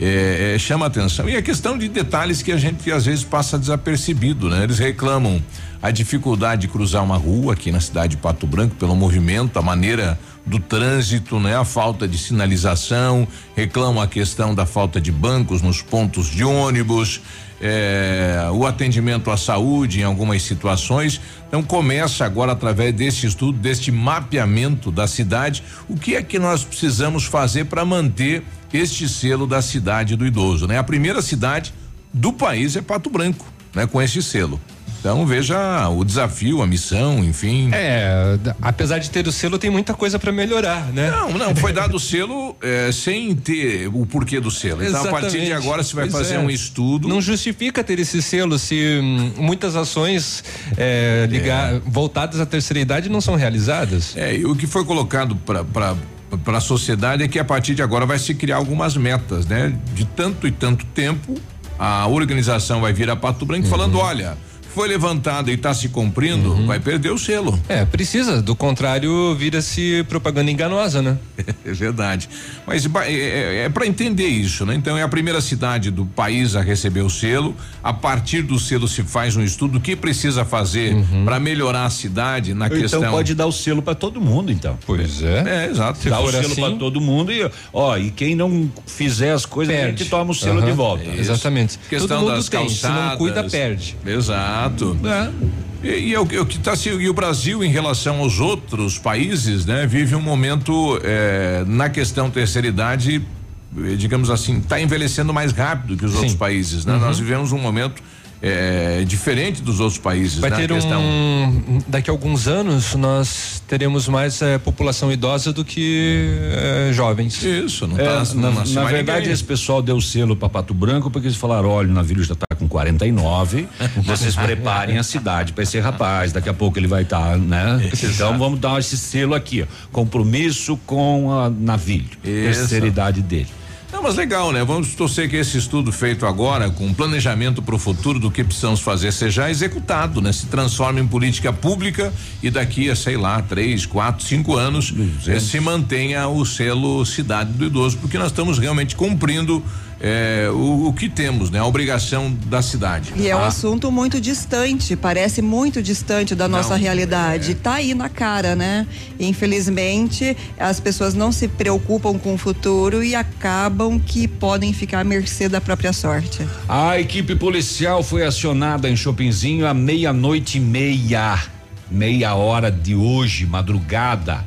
É, é, chama atenção. E a questão de detalhes que a gente às vezes passa desapercebido, né? Eles reclamam a dificuldade de cruzar uma rua aqui na cidade de Pato Branco pelo movimento, a maneira do trânsito, né? A falta de sinalização, reclamam a questão da falta de bancos nos pontos de ônibus, é, o atendimento à saúde em algumas situações. Então começa agora através desse estudo, deste mapeamento da cidade, o que é que nós precisamos fazer para manter este selo da cidade do idoso, né? A primeira cidade do país é Pato Branco, né? Com este selo. Então veja o desafio, a missão, enfim. É, apesar de ter o selo, tem muita coisa para melhorar, né? Não, não, foi dado o selo eh, sem ter o porquê do selo. Então, a partir de Exatamente. agora, você vai Pois fazer é. um estudo. Não justifica ter esse selo se hum, muitas ações é, ligar, voltadas à terceira idade não são realizadas. É, e o que foi colocado para para a sociedade é que a partir de agora vai se criar algumas metas, né? De tanto e tanto tempo, a organização vai vir a Pato Branco Uhum. falando, olha, foi levantado e está se cumprindo, vai perder o selo. É, precisa, do contrário, vira-se propaganda enganosa, né? É verdade. Mas ba- é, é, para entender isso, né? Então é a primeira cidade do país a receber o selo. A partir do selo se faz um estudo o que precisa fazer para melhorar a cidade na Então questão. pode dar o selo para todo mundo, então. Pois é. É, exato. Dá o selo assim- para todo mundo e, ó, e quem não fizer as coisas, a gente toma o selo Aham, de volta. Exatamente. Questão Todo mundo das tem, calçadas. se não cuida, perde. Exato. E, e é o, que- o que tá se e o Brasil em relação aos outros países, né, vive um momento eh, na questão terceira idade, eh, digamos assim, está envelhecendo mais rápido que os outros países, né? Uhum. Nós vivemos um momento eh, diferente dos outros países, Vai né? ter questão. um. Daqui a alguns anos, nós teremos mais eh, população idosa do que eh, jovens. Isso, não É, tá. na, não na mais verdade, ninguém. esse pessoal deu selo para Pato Branco porque eles falaram: olha, o navio já está com 49, vocês preparem a cidade para esse rapaz. Daqui a pouco ele vai estar, né? Então vamos dar esse selo aqui, ó, compromisso com a navio, terceira idade dele. Não, mas legal, né? Vamos torcer que esse estudo feito agora, com planejamento para o futuro do que precisamos fazer, seja executado, né? Se transforme em política pública e daqui a, sei lá, três, quatro, cinco anos, eh, se mantenha o selo Cidade do Idoso, porque nós estamos realmente cumprindo eh, o, o que temos, né? A obrigação da cidade. E é um Ah, assunto muito distante, parece muito distante da nossa Não, é. realidade. Tá aí na cara, né? Infelizmente, as pessoas não se preocupam com o futuro e acabam que podem ficar à mercê da própria sorte. A equipe policial foi acionada em Chopinzinho à meia-noite e meia, meia hora de hoje, madrugada.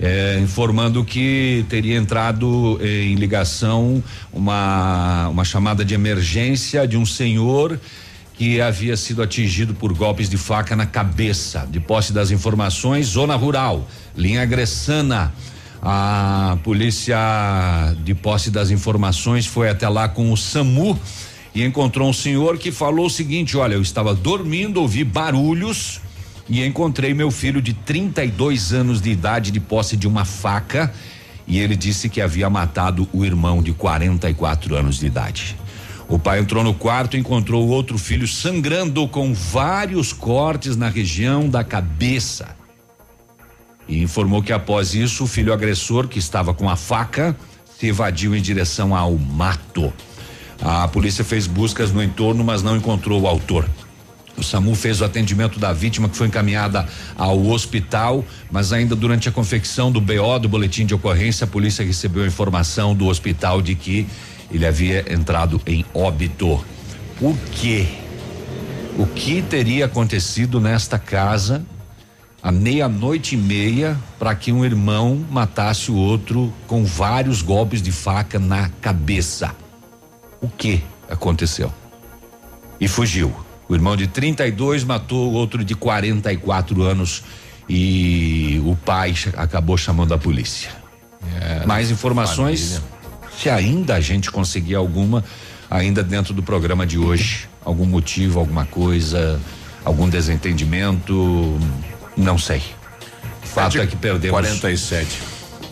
Eh, informando que teria entrado eh, em ligação uma, uma chamada de emergência de um senhor que havia sido atingido por golpes de faca na cabeça. De posse das informações, zona rural, linha Gressana. A polícia, de posse das informações, foi até lá com o SAMU e encontrou um senhor que falou o seguinte: Olha, eu estava dormindo, ouvi barulhos e encontrei meu filho de 32 anos de idade de posse de uma faca e ele disse que havia matado o irmão de 44 anos de idade. O pai entrou no quarto e encontrou outro filho sangrando com vários cortes na região da cabeça. E informou que após isso, o filho agressor, que estava com a faca, se evadiu em direção ao mato. A polícia fez buscas no entorno, mas não encontrou o autor. O SAMU fez o atendimento da vítima que foi encaminhada ao hospital, mas ainda durante a confecção do BO do boletim de ocorrência, a polícia recebeu a informação do hospital de que ele havia entrado em óbito. Por quê? O que teria acontecido nesta casa à meia-noite e meia para que um irmão matasse o outro com vários golpes de faca na cabeça? O que aconteceu? E fugiu. O irmão de 32 matou o outro de 44 anos e o pai acabou chamando a polícia. É, Mais informações, família. se ainda a gente conseguir alguma, ainda dentro do programa de hoje, algum motivo, alguma coisa, algum desentendimento, não sei. O fato é que perdemos. 47.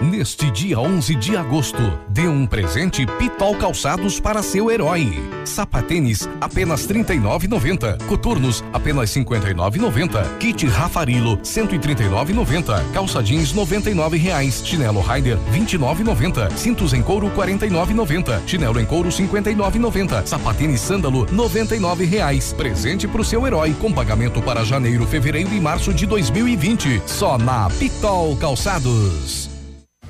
Neste dia 11 de agosto, dê um presente Pitol Calçados para seu herói. Sapatênis apenas R$ 39,90. Coturnos apenas R$ 59,90. Kit Rafarilo 139,90. Calça jeans 99 reais. Chinelo Rider R$ 29,90. Cintos em couro R$ 49,90. Chinelo em couro R$ 59,90. Sapatênis Sândalo 99 reais. Presente pro seu herói com pagamento para janeiro, fevereiro e março de 2020. Só na Pitol Calçados.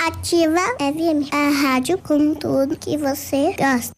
Ativa FM, a rádio com tudo que você gosta.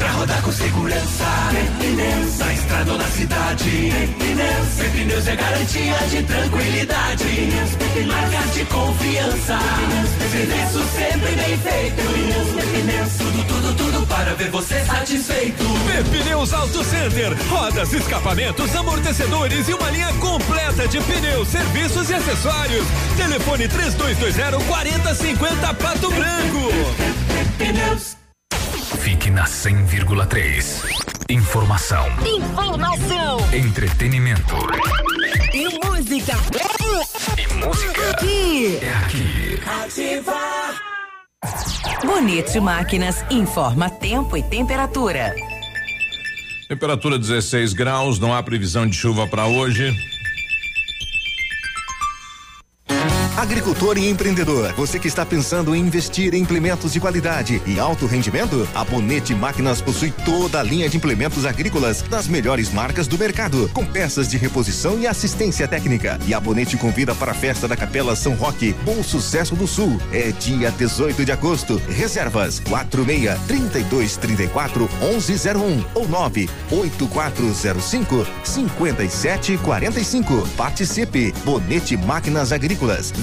Pra rodar com segurança, pneus, na estrada ou na cidade. Pneus, pneus é garantia de tranquilidade. Pneus, marcas de confiança. Serviço sempre bem feito. Pneus, tudo, tudo, tudo para ver você satisfeito. Pneus Auto Center, rodas, escapamentos, amortecedores e uma linha completa de pneus, serviços e acessórios. Telefone 3220 4050 Pato Branco. Pneus. Fique na 100,3. Informação, Informação. entretenimento E música. e música. Aqui. É aqui. Ativa. Bonito Máquinas informa tempo e temperatura. Temperatura 16 graus, não há previsão de chuva para hoje. Agricultor e empreendedor, você que está pensando em investir em implementos de qualidade e alto rendimento, a Bonete Máquinas possui toda a linha de implementos agrícolas das melhores marcas do mercado, com peças de reposição e assistência técnica. E a Bonete convida para a festa da Capela São Roque, Bom Sucesso do Sul. É dia 18 de agosto. Reservas 46 32 34 1101 ou 9 8405 5745. Participe. Bonete Máquinas Agrícolas,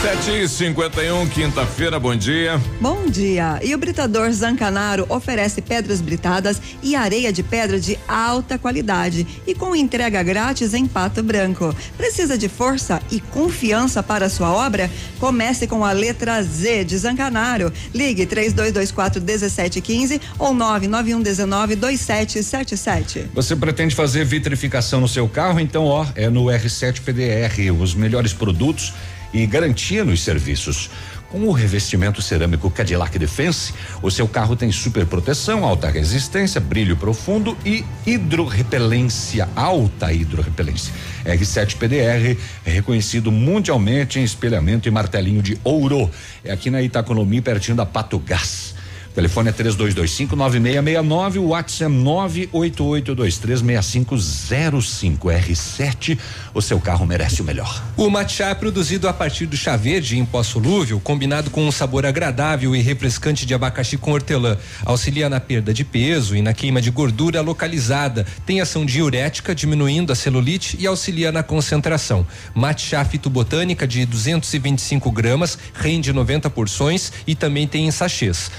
Sete e cinquenta e um, quinta-feira, bom dia. Bom dia. E o Britador Zancanaro oferece pedras britadas e areia de pedra de alta qualidade e com entrega grátis em Pato Branco. Precisa de força e confiança para a sua obra? Comece com a letra Z de Zancanaro. Ligue 3224 1715 ou 991 19 2777. Você pretende fazer vitrificação no seu carro? Então, ó, é no R7 PDR, os melhores produtos e garantia nos serviços. Com o revestimento cerâmico Cadillac Defense, o seu carro tem super proteção, alta resistência, brilho profundo e hidrorrepelência, alta hidrorrepelência. R7 PDR é reconhecido mundialmente em espelhamento e martelinho de ouro. É aqui na Itacolomi, pertinho da Pato Gás. O telefone é 3225-9669, o WhatsApp é 988236505 R7. O seu carro merece o melhor. O matcha é produzido a partir do chá verde em pó solúvel, combinado com um sabor agradável e refrescante de abacaxi com hortelã. Auxilia na perda de peso e na queima de gordura localizada. Tem ação diurética, diminuindo a celulite e auxilia na concentração. Matcha fitobotânica de 225 gramas, rende 90 porções e também tem em sachês.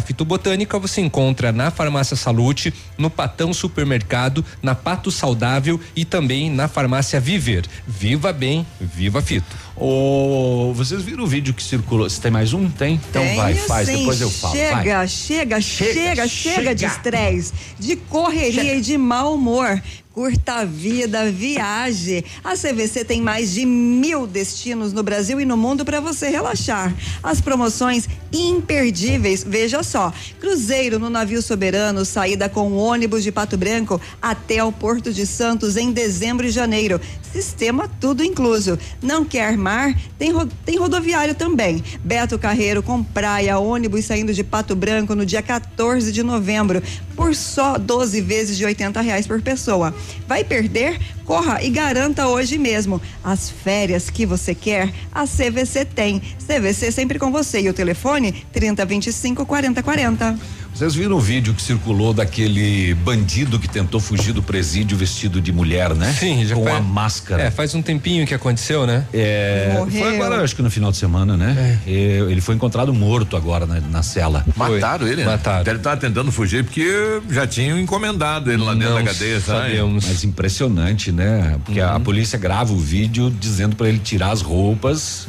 Fitobotânica você encontra na Farmácia Salute, no Patão Supermercado, na Pato Saudável e também na Farmácia Viver. Viva bem, viva fito. Ô, vocês viram o vídeo que circulou? Se tem mais um? Tem? Então Tenho vai, faz, sim. depois eu falo. Chega, vai. chega, chega, chega, chega. de estresse, de correria e de mau humor. Curta a vida, viaje. A CVC tem mais de mil destinos no Brasil e no mundo para você relaxar. As promoções imperdíveis, veja só: cruzeiro no navio soberano, saída com ônibus de Pato Branco até o Porto de Santos em dezembro e janeiro. Sistema tudo incluso. Não quer mar? Tem, tem rodoviário também. Beto Carreiro com praia, ônibus saindo de Pato Branco no dia 14 de novembro por só 12 vezes de 80 reais por pessoa. Vai perder? Corra e garanta hoje mesmo. As férias que você quer, a CVC tem. CVC sempre com você. E o telefone 3025 4040. Vocês viram o vídeo que circulou daquele bandido que tentou fugir do presídio vestido de mulher, né? Sim, já Com faz- a máscara. É, faz um tempinho que aconteceu, né? É, Morreu. foi agora, acho que no final de semana, né? É, ele foi encontrado morto agora na, na cela. Mataram ele, né? Ele tava tentando fugir porque já tinham encomendado ele lá dentro da cadeia, sabe? Mas impressionante, né? Porque a, a polícia grava o vídeo dizendo pra ele tirar as roupas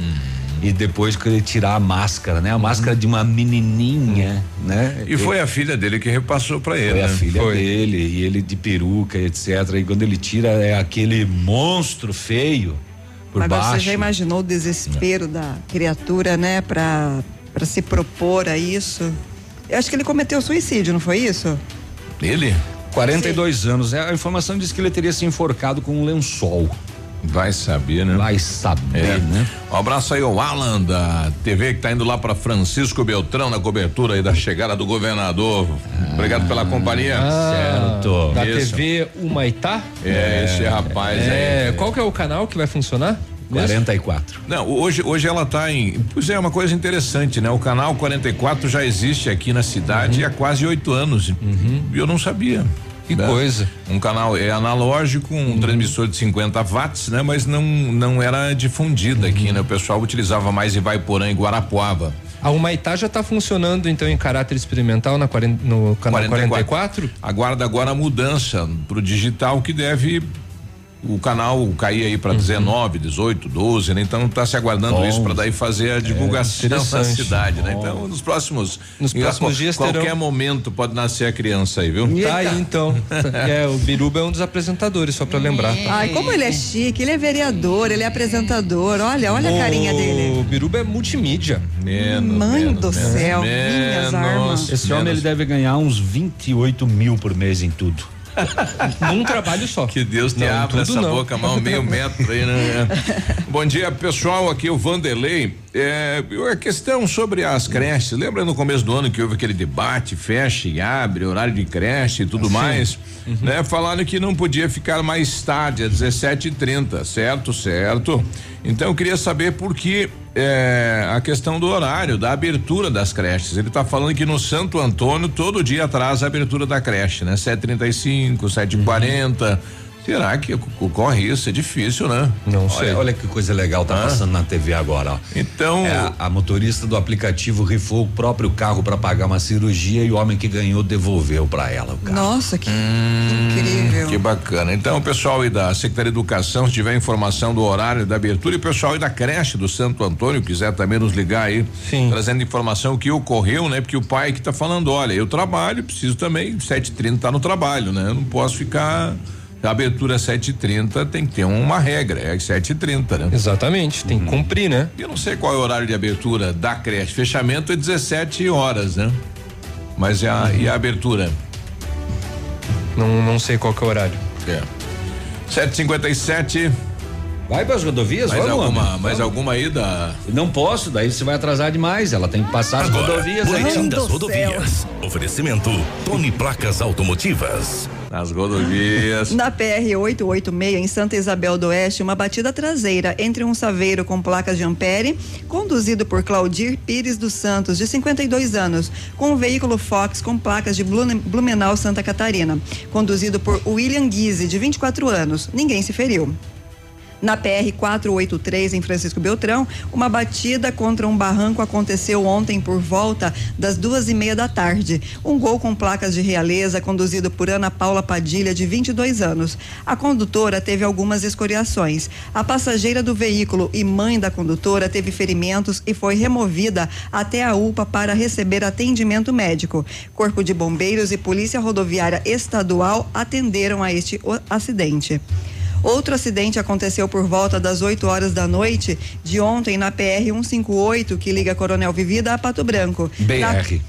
e depois que ele tirar a máscara, né? A máscara de uma menininha, né? E foi a filha dele que repassou pra ele. Foi a né? filha dele e ele de peruca, etc. E quando ele tira é aquele monstro feio por Agora baixo. você já imaginou o desespero da criatura, né, pra, pra se propor a isso? Eu acho que ele cometeu suicídio, não foi isso? Ele? 42 anos. É, A informação diz que ele teria se enforcado com um lençol. Vai saber, né? Vai saber, É. né? Um abraço aí ao Alan da TV que tá indo lá pra Francisco Beltrão na cobertura aí da chegada do governador. Obrigado pela companhia. certo. Da Isso. TV Humaitá? É, esse rapaz é, aí. Qual que é o canal que vai funcionar? mesmo? 44. Não, hoje, hoje ela tá em. Pois é, uma coisa interessante, né? O canal 44 já existe aqui na cidade há quase oito anos. E eu não sabia. Que né? coisa. Um canal é analógico, um transmissor de 50 watts, né? Mas não, não era difundido aqui, né? O pessoal utilizava mais em Vaiporã e Guarapuava. A Humaitá já está funcionando então em caráter experimental na quaren- no canal 44? Aguarda agora a mudança pro digital que deve o canal cair aí para 19, 18, 12, né? Então tá se aguardando Bom. isso para daí fazer a divulgação na interessante. cidade, né? Bom. Então, nos próximos Nos próximos dias qualquer terão. momento pode nascer a criança aí, viu? Tá aí então. É, o Biruba é um dos apresentadores, só pra lembrar. Ai, como ele é chique, ele é vereador, ele é apresentador. Olha, olha a carinha dele. O Biruba é multimídia. Menos, Mãe do céu, minhas armas. Esse homem ele deve ganhar uns 28 mil por mês em tudo. Num trabalho só. Que Deus te Não, abra essa não. boca mal meio metro aí, né? Bom dia, pessoal. Aqui é o Vanderlei. É, a questão sobre as creches. Lembra no começo do ano que houve aquele debate, fecha e abre, horário de creche e tudo Sim. mais? Né? Falaram que não podia ficar mais tarde, às 17h30, certo? Certo. Então eu queria saber por que é, a questão do horário, da abertura das creches. Ele está falando que no Santo Antônio todo dia atrasa a abertura da creche, né? 7h35, 7h40. Será que ocorre isso? É difícil, né? Não Olha, olha que coisa legal tá Ah. passando na TV agora, ó. Então. É, a, a motorista do aplicativo rifou o próprio carro para pagar uma cirurgia e o homem que ganhou devolveu para ela o carro. Nossa, que Hum, incrível. Que bacana. Então, o pessoal aí da Secretaria de Educação, se tiver informação do horário da abertura, e o pessoal aí da creche do Santo Antônio, quiser também nos ligar aí, trazendo informação o que ocorreu, né? Porque o pai que tá falando, olha, eu trabalho, preciso também, 7h30 tá no trabalho, né? Eu não posso ficar. A abertura é 7h30 tem que ter uma regra, é às 7h30, né? Exatamente, tem que cumprir, né? Eu não sei qual é o horário de abertura da creche. Fechamento é 17 horas, né? Mas e a, e a abertura? Não, não sei qual que é o horário. É. 757. Vai para as rodovias, mais vamos, alguma, homem. mais Vamos. alguma aí da Não posso, daí você vai atrasar demais. Ela tem que passar as Agora, rodovias aí. Das rodovias. Oferecimento Tony Placas Automotivas. Nas rodovias. Na PR 886, em Santa Isabel do Oeste, uma batida traseira entre um saveiro com placas de ampere, conduzido por Claudir Pires dos Santos, de 52 anos, com um veículo Fox com placas de Blumenau, Santa Catarina, conduzido por William Guise, de 24 anos. Ninguém se feriu. Na PR 483, em Francisco Beltrão, uma batida contra um barranco aconteceu ontem por volta das duas e meia da tarde. Um gol com placas de realeza, conduzido por Ana Paula Padilha, de 22 anos. A condutora teve algumas escoriações. A passageira do veículo e mãe da condutora teve ferimentos e foi removida até a UPA para receber atendimento médico. Corpo de Bombeiros e Polícia Rodoviária Estadual atenderam a este acidente. Outro acidente aconteceu por volta das 8 horas da noite de ontem na PR 158, que liga Coronel Vivida a Pato Branco. Na- BR.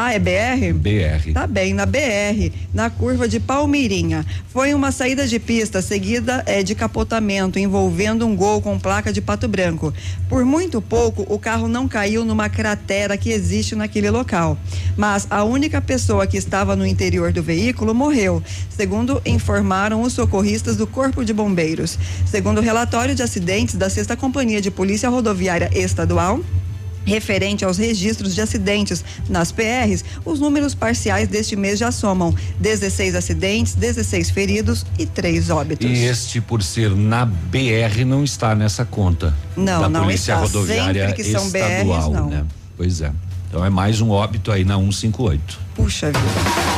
Ah, é BR? BR. Tá bem, na BR, na curva de Palmeirinha. Foi uma saída de pista seguida eh, de capotamento envolvendo um gol com placa de pato branco. Por muito pouco, o carro não caiu numa cratera que existe naquele local. Mas a única pessoa que estava no interior do veículo morreu, segundo informaram os socorristas do Corpo de Bombeiros. Segundo o relatório de acidentes da Sexta Companhia de Polícia Rodoviária Estadual, Referente aos registros de acidentes nas PRs, os números parciais deste mês já somam 16 acidentes, 16 feridos e 3 óbitos. E este, por ser na BR, não está nessa conta. Não, da não Polícia está. Rodoviária Sempre que são Estadual, BRs, não. né? Pois é. Então é mais um óbito aí na 158. Puxa vida.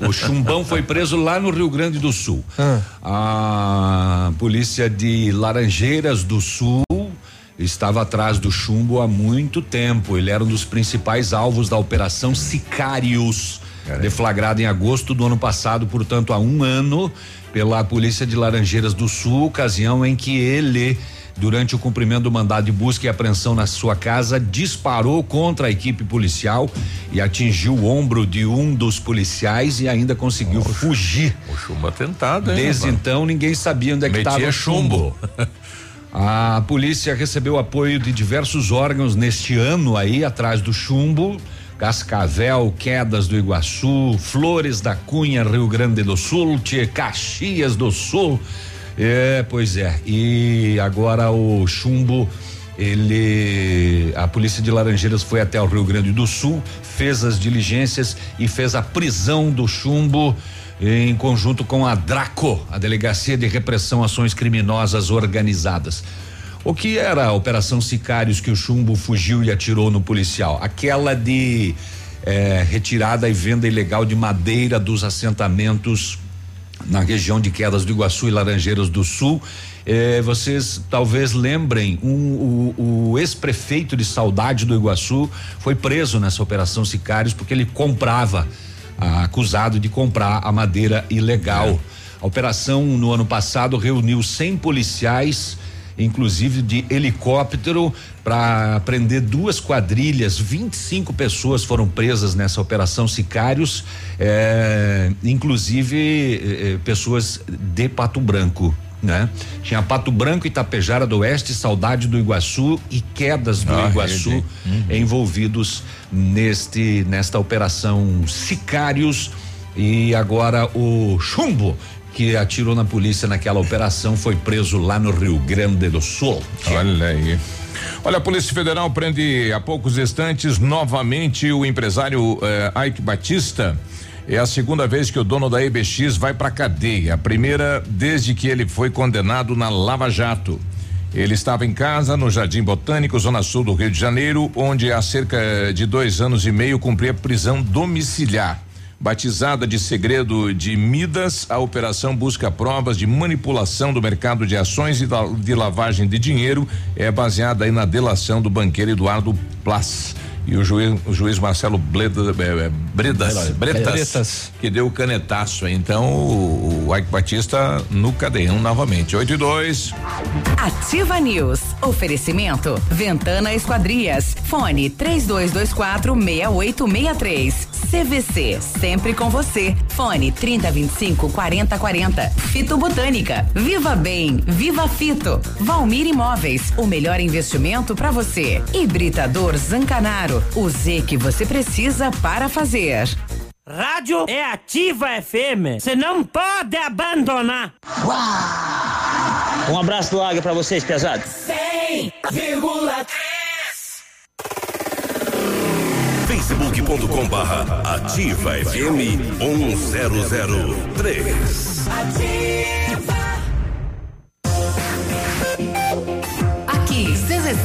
O chumbão foi preso lá no Rio Grande do Sul. Ah. A polícia de Laranjeiras do Sul estava atrás do chumbo há muito tempo. Ele era um dos principais alvos da operação Sicários, deflagrada em agosto do ano passado, portanto há um ano, pela polícia de Laranjeiras do Sul, ocasião em que ele durante o cumprimento do mandado de busca e apreensão na sua casa, disparou contra a equipe policial e atingiu o ombro de um dos policiais e ainda conseguiu fugir. O chumbo atentado, hein? Desde então ninguém sabia onde é que estava o chumbo. chumbo. A polícia recebeu apoio de diversos órgãos neste ano aí atrás do chumbo. Cascavel, Quedas do Iguaçu, Flores da Cunha, Rio Grande do Sul, Caxias do Sul. É, pois é. E agora o chumbo ele, a polícia de Laranjeiras foi até o Rio Grande do Sul, fez as diligências e fez a prisão do chumbo em conjunto com a Draco, a Delegacia de Repressão Ações Criminosas Organizadas. O que era a Operação Sicários que o chumbo fugiu e atirou no policial? Aquela de eh, retirada e venda ilegal de madeira dos assentamentos na região de Quedas do Iguaçu e Laranjeiras do Sul. Eh, vocês talvez lembrem, um, o, o ex-prefeito de Saudade do Iguaçu foi preso nessa operação Sicários porque ele comprava, ah, acusado de comprar a madeira ilegal. A operação no ano passado reuniu 100 policiais inclusive de helicóptero, para prender duas quadrilhas. 25 pessoas foram presas nessa operação Sicários, eh, inclusive eh, eh, pessoas de Pato Branco. Né? Tinha Pato Branco, Itapejara do Oeste, Saudade do Iguaçu e Quedas do Ah, Iguaçu. Uhum. envolvidos neste nesta operação Sicários e agora o Chumbo que atirou na polícia naquela operação foi preso lá no Rio Grande do Sul. Olha aí. Olha, a Polícia Federal prende há poucos instantes novamente o empresário eh, Ike Batista. É a segunda vez que o dono da EBX vai para cadeia. A primeira desde que ele foi condenado na Lava Jato. Ele estava em casa no Jardim Botânico, zona sul do Rio de Janeiro, onde há cerca de dois anos e meio cumpria prisão domiciliar. Batizada de segredo de Midas, a operação busca provas de manipulação do mercado de ações e da- de lavagem de dinheiro. É baseada na delação do banqueiro Eduardo Plas. E o juiz, o juiz Marcelo Bleda, eh, eh, Bredas, Bretas, Bretas. que deu o canetaço. Então, o, o Ike Batista no cadeião novamente. 8 e 2. Ativa News. Oferecimento. Ventana Esquadrias. Fone 3224 6863. CVC. Sempre com você. Fone 3025 4040. Fito Botânica. Viva Bem. Viva Fito. Valmir Imóveis. O melhor investimento para você. Hibridador Zancanaro. O Z que você precisa para fazer. Rádio é Ativa FM. Você não pode abandonar. Um abraço do Águia pra vocês, pesados. 100,3 facebook.com barra ativa FM 1003. Aqui,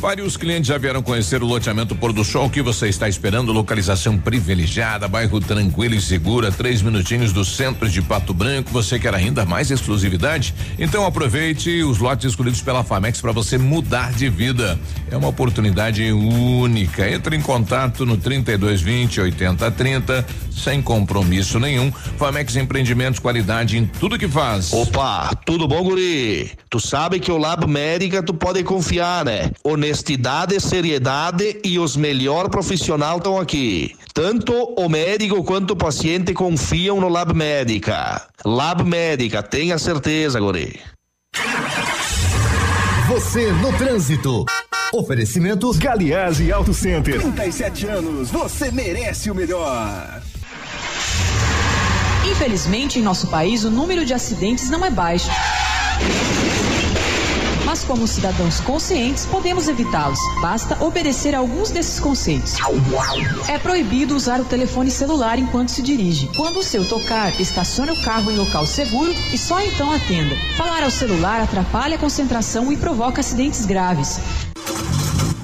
Vários clientes já vieram conhecer o loteamento Pôr do Sol. Que você está esperando? Localização privilegiada, bairro tranquilo e segura, três minutinhos do centro de Pato Branco. Você quer ainda mais exclusividade? Então aproveite os lotes escolhidos pela Famex para você mudar de vida. É uma oportunidade única. Entre em contato no 3220 8030, sem compromisso nenhum. Famex Empreendimentos, qualidade em tudo que faz. Opa, tudo bom, guri? Tu sabe que o Lab Médica tu pode confiar, né? Honestidade, seriedade e os melhor profissional estão aqui. Tanto o médico quanto o paciente confiam no Lab Médica. Lab Médica, tenha certeza, guri. Você no trânsito. Oferecimento Galiase Auto Center. 37 anos, você merece o melhor. Infelizmente, em nosso país, o número de acidentes não é baixo. Como cidadãos conscientes, podemos evitá-los. Basta obedecer a alguns desses conceitos. É proibido usar o telefone celular enquanto se dirige. Quando o seu tocar, estacione o carro em local seguro e só então atenda. Falar ao celular atrapalha a concentração e provoca acidentes graves.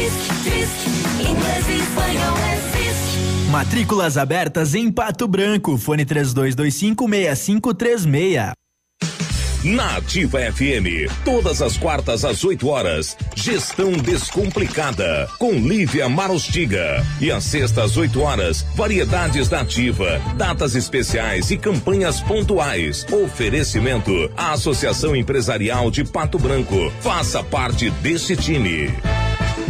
Inglês e espanhol é Fisk. Matrículas abertas em Pato Branco. Fone 32256536. Na Ativa FM, todas as quartas às 8 horas, Gestão Descomplicada, com Lívia Marostiga. E às sextas às 8 horas, variedades da Ativa, datas especiais e campanhas pontuais. Oferecimento à Associação Empresarial de Pato Branco. Faça parte desse time.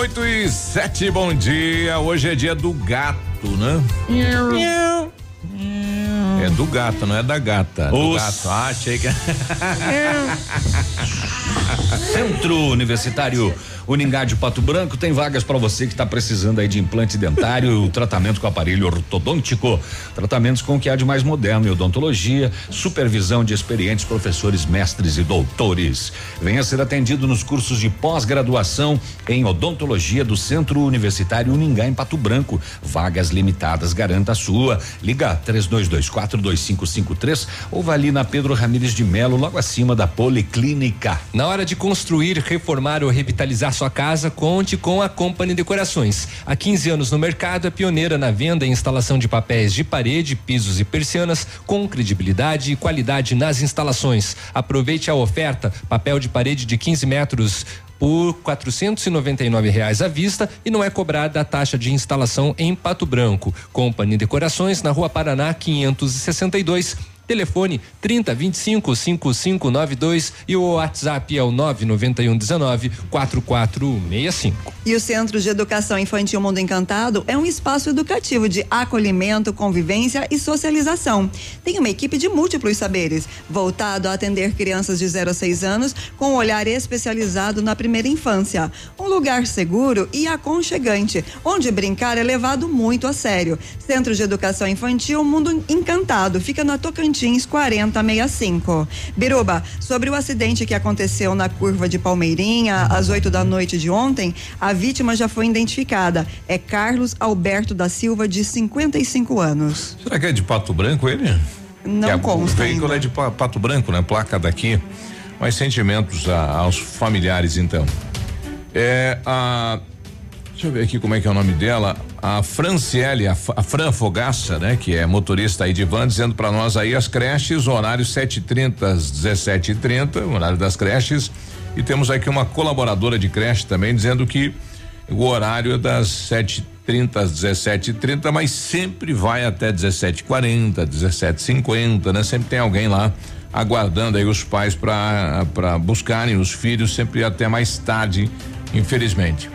8 e 7, bom dia. Hoje é dia do gato, né? É do gato, não é da gata. Do Os- gato. Ah, achei que. Centro Universitário Uningá de Pato Branco tem vagas para você que está precisando aí de implante dentário, tratamento com aparelho ortodôntico, tratamentos com o que há de mais moderno em odontologia, supervisão de experientes professores, mestres e doutores. Venha ser atendido nos cursos de pós-graduação em odontologia do Centro Universitário Uningá em Pato Branco. Vagas limitadas, garanta a sua. Liga 3224 2553 ou vá ali na Pedro Ramires de Melo, logo acima da Policlínica. Na hora de construir, reformar ou revitalizar sua casa, conte com a Company Decorações. Há 15 anos no mercado, é pioneira na venda e instalação de papéis de parede, pisos e persianas, com credibilidade e qualidade nas instalações. Aproveite a oferta: papel de parede de 15 metros por 499 reais à vista e não é cobrada a taxa de instalação em Pato Branco. Company Decorações na Rua Paraná 562. Telefone 30 25 5592 e o WhatsApp é o 991 19 4465. E o Centro de Educação Infantil Mundo Encantado é um espaço educativo de acolhimento, convivência e socialização. Tem uma equipe de múltiplos saberes, voltado a atender crianças de 0 a 6 anos com um olhar especializado na primeira infância. Um lugar seguro e aconchegante, onde brincar é levado muito a sério. Centro de Educação Infantil Mundo Encantado fica na Tocantins 4065. Biruba, sobre o acidente que aconteceu na curva de Palmeirinha às 8 da noite de ontem, a vítima já foi identificada. É Carlos Alberto da Silva, de 55 anos. Será que é de Pato Branco ele? Não a- consta O veículo ainda. é de Pa- Pato Branco, né? Placa daqui. Mais sentimentos a- aos familiares, então. É a. Deixa eu ver aqui como é que é o nome dela. A Franciele, a, a Fran Fogaça, né? Que é motorista aí de van, dizendo para nós aí as creches, horário 7h30 às 17h30, horário das creches. E temos aqui uma colaboradora de creche também dizendo que o horário é das 7h30 às 17h30, mas sempre vai até 17h40, 17h50, né? Sempre tem alguém lá aguardando aí os pais para buscarem os filhos, sempre até mais tarde, infelizmente.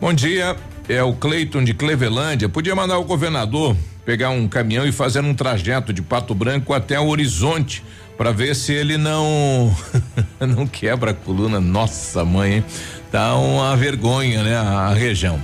Bom dia, é o Cleiton de Clevelândia. Podia mandar o governador pegar um caminhão e fazer um trajeto de Pato Branco até o Horizonte para ver se ele não não quebra a coluna. Nossa mãe, hein? Tá uma vergonha, né? A, a região.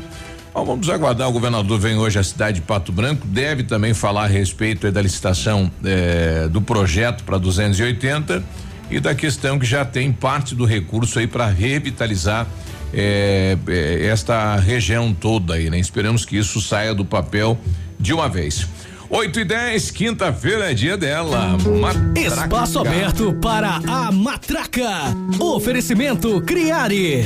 Bom, vamos aguardar. O governador vem hoje à cidade de Pato Branco. Deve também falar a respeito aí da licitação eh, do projeto para 280 e da questão que já tem parte do recurso aí para revitalizar eh, eh, esta região toda aí, né? Esperamos que isso saia do papel de uma vez. 8 e 10, quinta-feira é dia dela. Matraca. Espaço aberto para a matraca. Oferecimento Criare.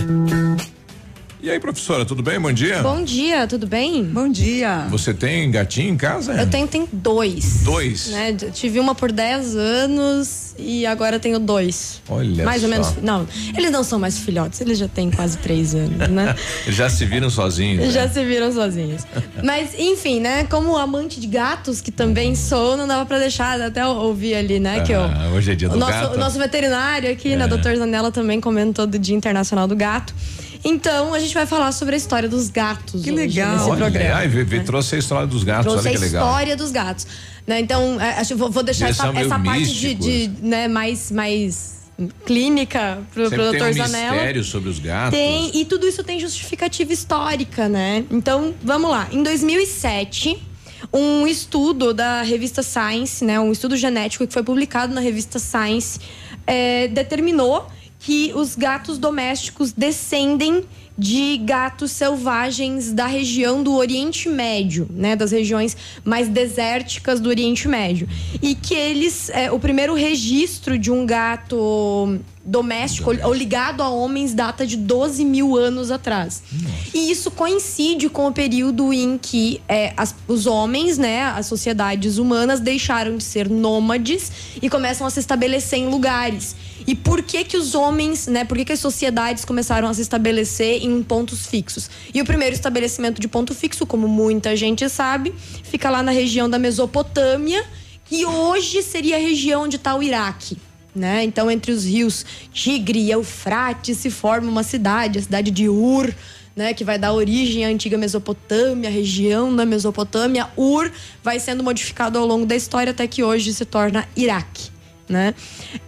E aí, professora, tudo bem? Bom dia. Bom dia, tudo bem? Bom dia. Você tem gatinho em casa? Eu tenho, tenho dois. Dois? Né? Tive uma por 10 anos e agora tenho dois. Olha mais ou só. menos. Não, eles não são mais filhotes, eles já têm quase três anos, né? Já se viram sozinhos. né? Já se viram sozinhos. Mas, enfim, né? Como amante de gatos, que também sou, não dava pra deixar, até ouvir ali, né? que eu, Ah, hoje é dia do nosso, gato. o nosso veterinário aqui, né? É. Doutor Zanella também comentou do Dia Internacional do Gato. Então, a gente vai falar sobre a história dos gatos. Que legal. Nesse Olha, programa. ai, vê, trouxe a história dos gatos, Trouxe olha a que legal. história dos gatos. Né? Então, é, acho que vou, vou deixar Eles essa, essa parte de, de, né, mais, mais clínica pro, pro doutor um Zanella. mistério sobre os gatos. Tem, e tudo isso tem justificativa histórica, né? Então, vamos lá. Em 2007, um estudo da revista Science, né? Um estudo genético que foi publicado na revista Science, eh, determinou que os gatos domésticos descendem de gatos selvagens da região do Oriente Médio, né, das regiões mais desérticas do Oriente Médio, e que eles, é, o primeiro registro de um gato doméstico ou ligado a homens data de 12 mil anos atrás. E isso coincide com o período em que é, as- os homens, né, as sociedades humanas deixaram de ser nômades e começam a se estabelecer em lugares. E por que que os homens, né, por que que as sociedades começaram a se estabelecer em pontos fixos? E o primeiro estabelecimento de ponto fixo, como muita gente sabe, fica lá na região da Mesopotâmia, que hoje seria a região onde está o Iraque. Né? Então, entre os rios Tigre e Eufrates se forma uma cidade, a cidade de Ur, né? que vai dar origem à antiga Mesopotâmia, região da Mesopotâmia. Ur vai sendo modificado ao longo da história até que hoje se torna Iraque. Né?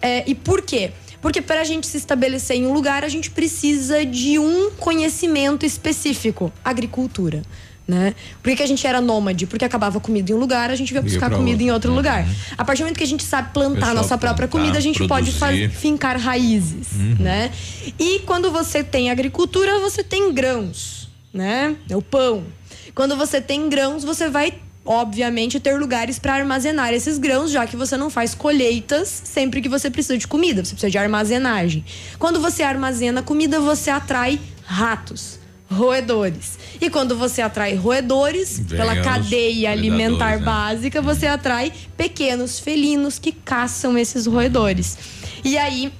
É, e por quê? Porque para a gente se estabelecer em um lugar, a gente precisa de um conhecimento específico: agricultura. Né? Por que, a gente era nômade? Porque acabava comida em um lugar, a gente ia buscar comida outro. em outro lugar. A partir do momento que a gente sabe plantar nossa própria plantar, comida, a gente pode produzir. faz- fincar raízes, Uhum. né? E quando você tem agricultura, você tem grãos, né? É o pão. Quando você tem grãos, você vai obviamente ter lugares para armazenar esses grãos, já que você não faz colheitas sempre que você precisa de comida, você precisa de armazenagem. Quando você armazena comida, você atrai ratos, roedores. E quando você atrai roedores, Vem pela cadeia alimentar né? básica, você atrai pequenos felinos que caçam esses roedores. E aí,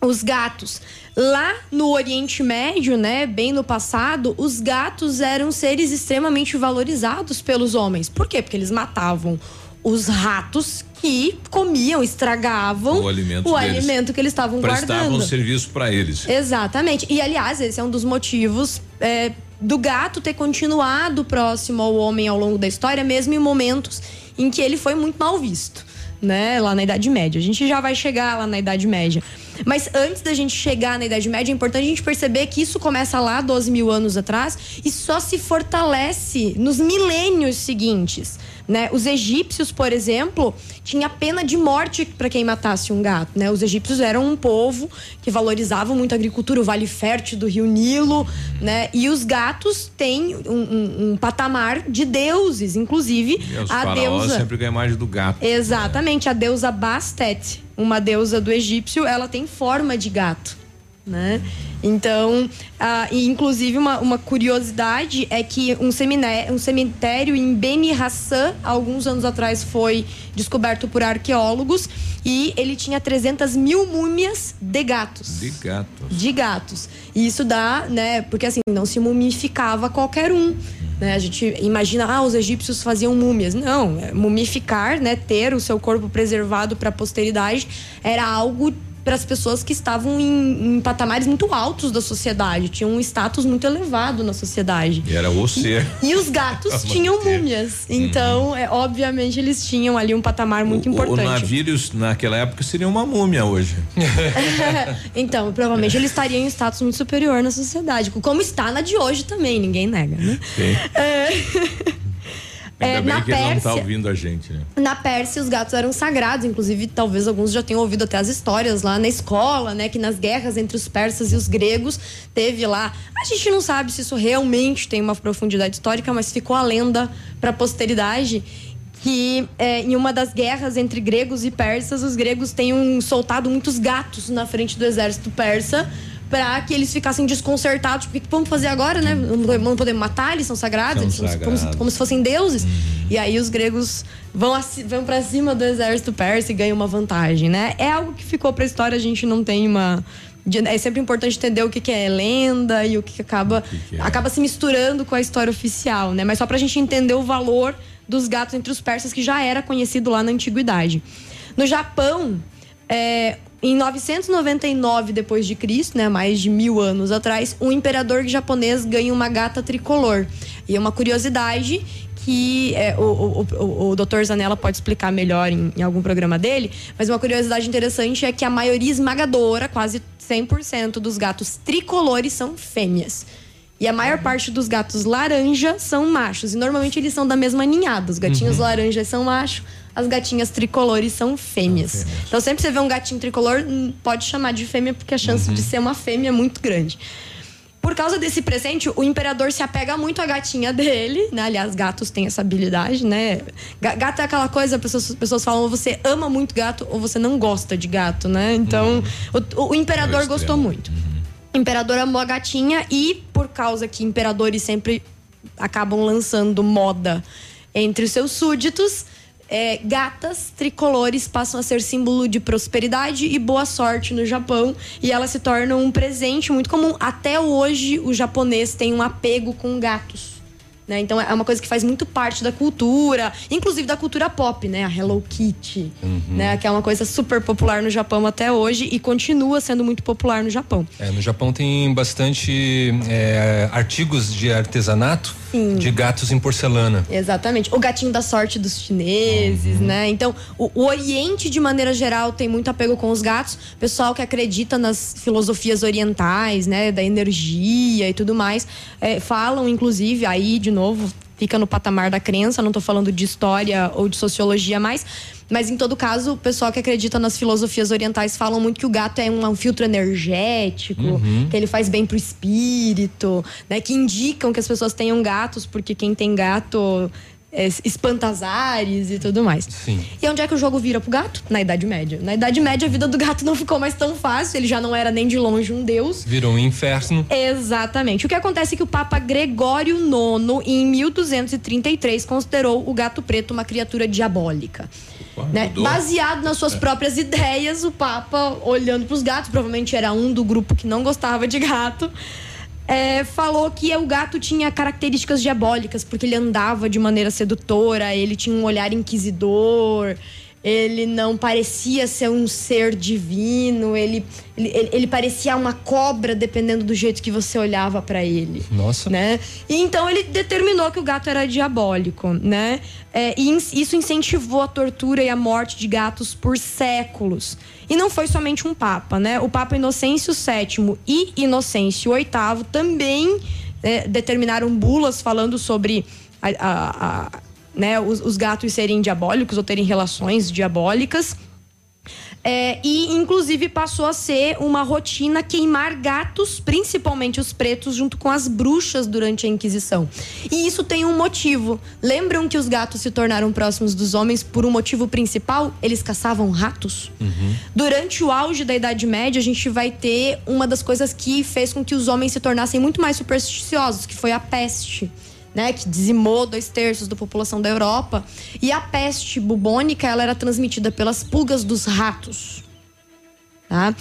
os gatos. Lá no Oriente Médio, né, bem no passado, os gatos eram seres extremamente valorizados pelos homens. Por quê? Porque eles matavam os ratos que comiam, estragavam O alimento o alimento que eles estavam Prestavam guardando. serviço para eles. Exatamente. E, aliás, esse é um dos motivos é, do gato ter continuado próximo ao homem ao longo da história, mesmo em momentos em que ele foi muito mal visto, né? Lá na Idade Média. A gente já vai chegar lá na Idade Média. Mas antes da gente chegar na Idade Média, é importante a gente perceber que isso começa lá 12 mil anos atrás e só se fortalece nos milênios seguintes. Né? Os egípcios, por exemplo, tinha pena de morte para quem matasse um gato. Né? Os egípcios eram um povo que valorizava muito a agricultura, o Vale Fértil do Rio Nilo, né? E os gatos têm um, um- um patamar de deuses, inclusive os a deusa. sempre a imagem do gato. Exatamente, a deusa Bastet, uma deusa do egípcio, ela tem forma de gato, né? Então, ah, e inclusive uma, uma curiosidade é que um, seminé- um cemitério em Beni Hassan, alguns anos atrás, foi descoberto por arqueólogos e ele tinha 300 mil múmias de gatos De gato. de gatos. E isso dá, né? Porque assim, não se mumificava qualquer um. Né? A gente imagina, ah, os egípcios faziam múmias. Não, é, mumificar, né? Ter o seu corpo preservado para a posteridade era algo para as pessoas que estavam em, em patamares muito altos da sociedade, tinham um status muito elevado na sociedade. E era o ser. E os gatos tinham múmias. Então, é, obviamente, eles tinham ali um patamar muito O importante. navios naquela época seria uma múmia hoje. então, provavelmente ele estaria em status muito superior na sociedade, como está na de hoje também, ninguém nega, né? É. Ainda É, bem na que ele não tá Pérsia- ouvindo a gente, né? Na Pérsia, os gatos eram sagrados. Inclusive, talvez alguns já tenham ouvido até as histórias lá na escola, né? Que nas guerras entre os persas e os gregos teve lá. A gente não sabe se isso realmente tem uma profundidade histórica, mas ficou a lenda para a posteridade que é, em uma das guerras entre gregos e persas, os gregos tenham soltado muitos gatos na frente do exército persa para que eles ficassem desconcertados. Porque o que vamos fazer agora, né? Não podemos- matar, eles são sagrados, São eles são como, se- sagrados. como se fossem deuses. E aí os gregos vão, vão para cima do exército persa e ganham uma vantagem, né? É algo que ficou pra história, a gente não tem uma. É sempre importante entender o que, que é lenda e o que, que acaba, acaba se misturando com a história oficial, né? Mas só pra gente entender o valor dos gatos entre os persas, que já era conhecido lá na antiguidade. No Japão, é, em 999 depois de Cristo, né, mais de mil anos atrás, um imperador japonês ganha uma gata tricolor. E é uma curiosidade que é, o, o, o, o Dr. Zanella pode explicar melhor em, em algum programa dele, mas uma curiosidade interessante é que a maioria esmagadora, quase 100% dos gatos tricolores são fêmeas. E a maior parte dos gatos laranja são machos. E normalmente eles são da mesma ninhada. Os gatinhos Uhum. laranjas são machos, as gatinhas tricolores são fêmeas. Então sempre que você vê um gatinho tricolor, hum, pode chamar de fêmea, porque a chance Uhum. de ser uma fêmea é muito grande. Por causa desse presente, o imperador se apega muito à gatinha dele, né? Aliás, gatos têm essa habilidade, né? Ga- Gato é aquela coisa, as pessoas, as pessoas falam, ou você ama muito gato ou você não gosta de gato, né? Então, o, o imperador gostou muito. O imperador amou a gatinha e, por causa que imperadores sempre acabam lançando moda entre os seus súditos, é, gatas tricolores passam a ser símbolo de prosperidade e boa sorte no Japão e elas se tornam um presente muito comum. Até hoje, o japonês tem um apego com gatos. Né? Então é uma coisa que faz muito parte da cultura, inclusive da cultura pop, né? A Hello Kitty, né? Que é uma coisa super popular no Japão até hoje e continua sendo muito popular no Japão. É, no Japão tem bastante é, artigos de artesanato Sim. de gatos em porcelana. Exatamente. O gatinho da sorte dos chineses, né? Então, o, o Oriente, de maneira geral, tem muito apego com os gatos. Pessoal que acredita nas filosofias orientais, né? Da energia e tudo mais. é, falam, inclusive, aí, de novo, fica no patamar da crença, não tô falando de história ou de sociologia mais. Mas em todo caso, o pessoal que acredita nas filosofias orientais falam muito que o gato é um, um filtro energético, Uhum. que ele faz bem pro espírito, né? Que indicam que as pessoas tenham gatos, porque quem tem gato é, espanta azares e tudo mais. Sim. E onde é que o jogo vira pro gato? Na Idade Média. Na Idade Média, a vida do gato não ficou mais tão fácil, ele já não era nem de longe um deus. Virou um inferno. Exatamente. O que acontece é que o Papa Gregório IX, em 1233, considerou o gato preto uma criatura diabólica. Né? Baseado nas suas próprias ideias, o Papa, olhando para os gatos, provavelmente era um do grupo que não gostava de gato, é, falou que o gato tinha características diabólicas, porque ele andava de maneira sedutora, ele tinha um olhar inquisidor, ele não parecia ser um ser divino, ele, ele, ele- parecia uma cobra, dependendo do jeito que você olhava para ele Nossa. né? E então ele determinou que o gato era diabólico, né? É, e isso incentivou a tortura e a morte de gatos por séculos. E não foi somente um papa, né? O Papa Inocêncio VII e Inocêncio VIII também é, determinaram bulas falando sobre a- a- a- né, os, os gatos serem diabólicos ou terem relações diabólicas. É, e, inclusive, passou a ser uma rotina queimar gatos, principalmente os pretos, junto com as bruxas durante a Inquisição. E isso tem um motivo. Lembram que os gatos se tornaram próximos dos homens por um motivo principal? Eles caçavam ratos. Durante o auge da Idade Média, a gente vai ter uma das coisas que fez com que os homens se tornassem muito mais supersticiosos, que foi a peste. Né, que dizimou dois terços da população da Europa. E a peste bubônica ela era transmitida pelas pulgas dos ratos. Tá?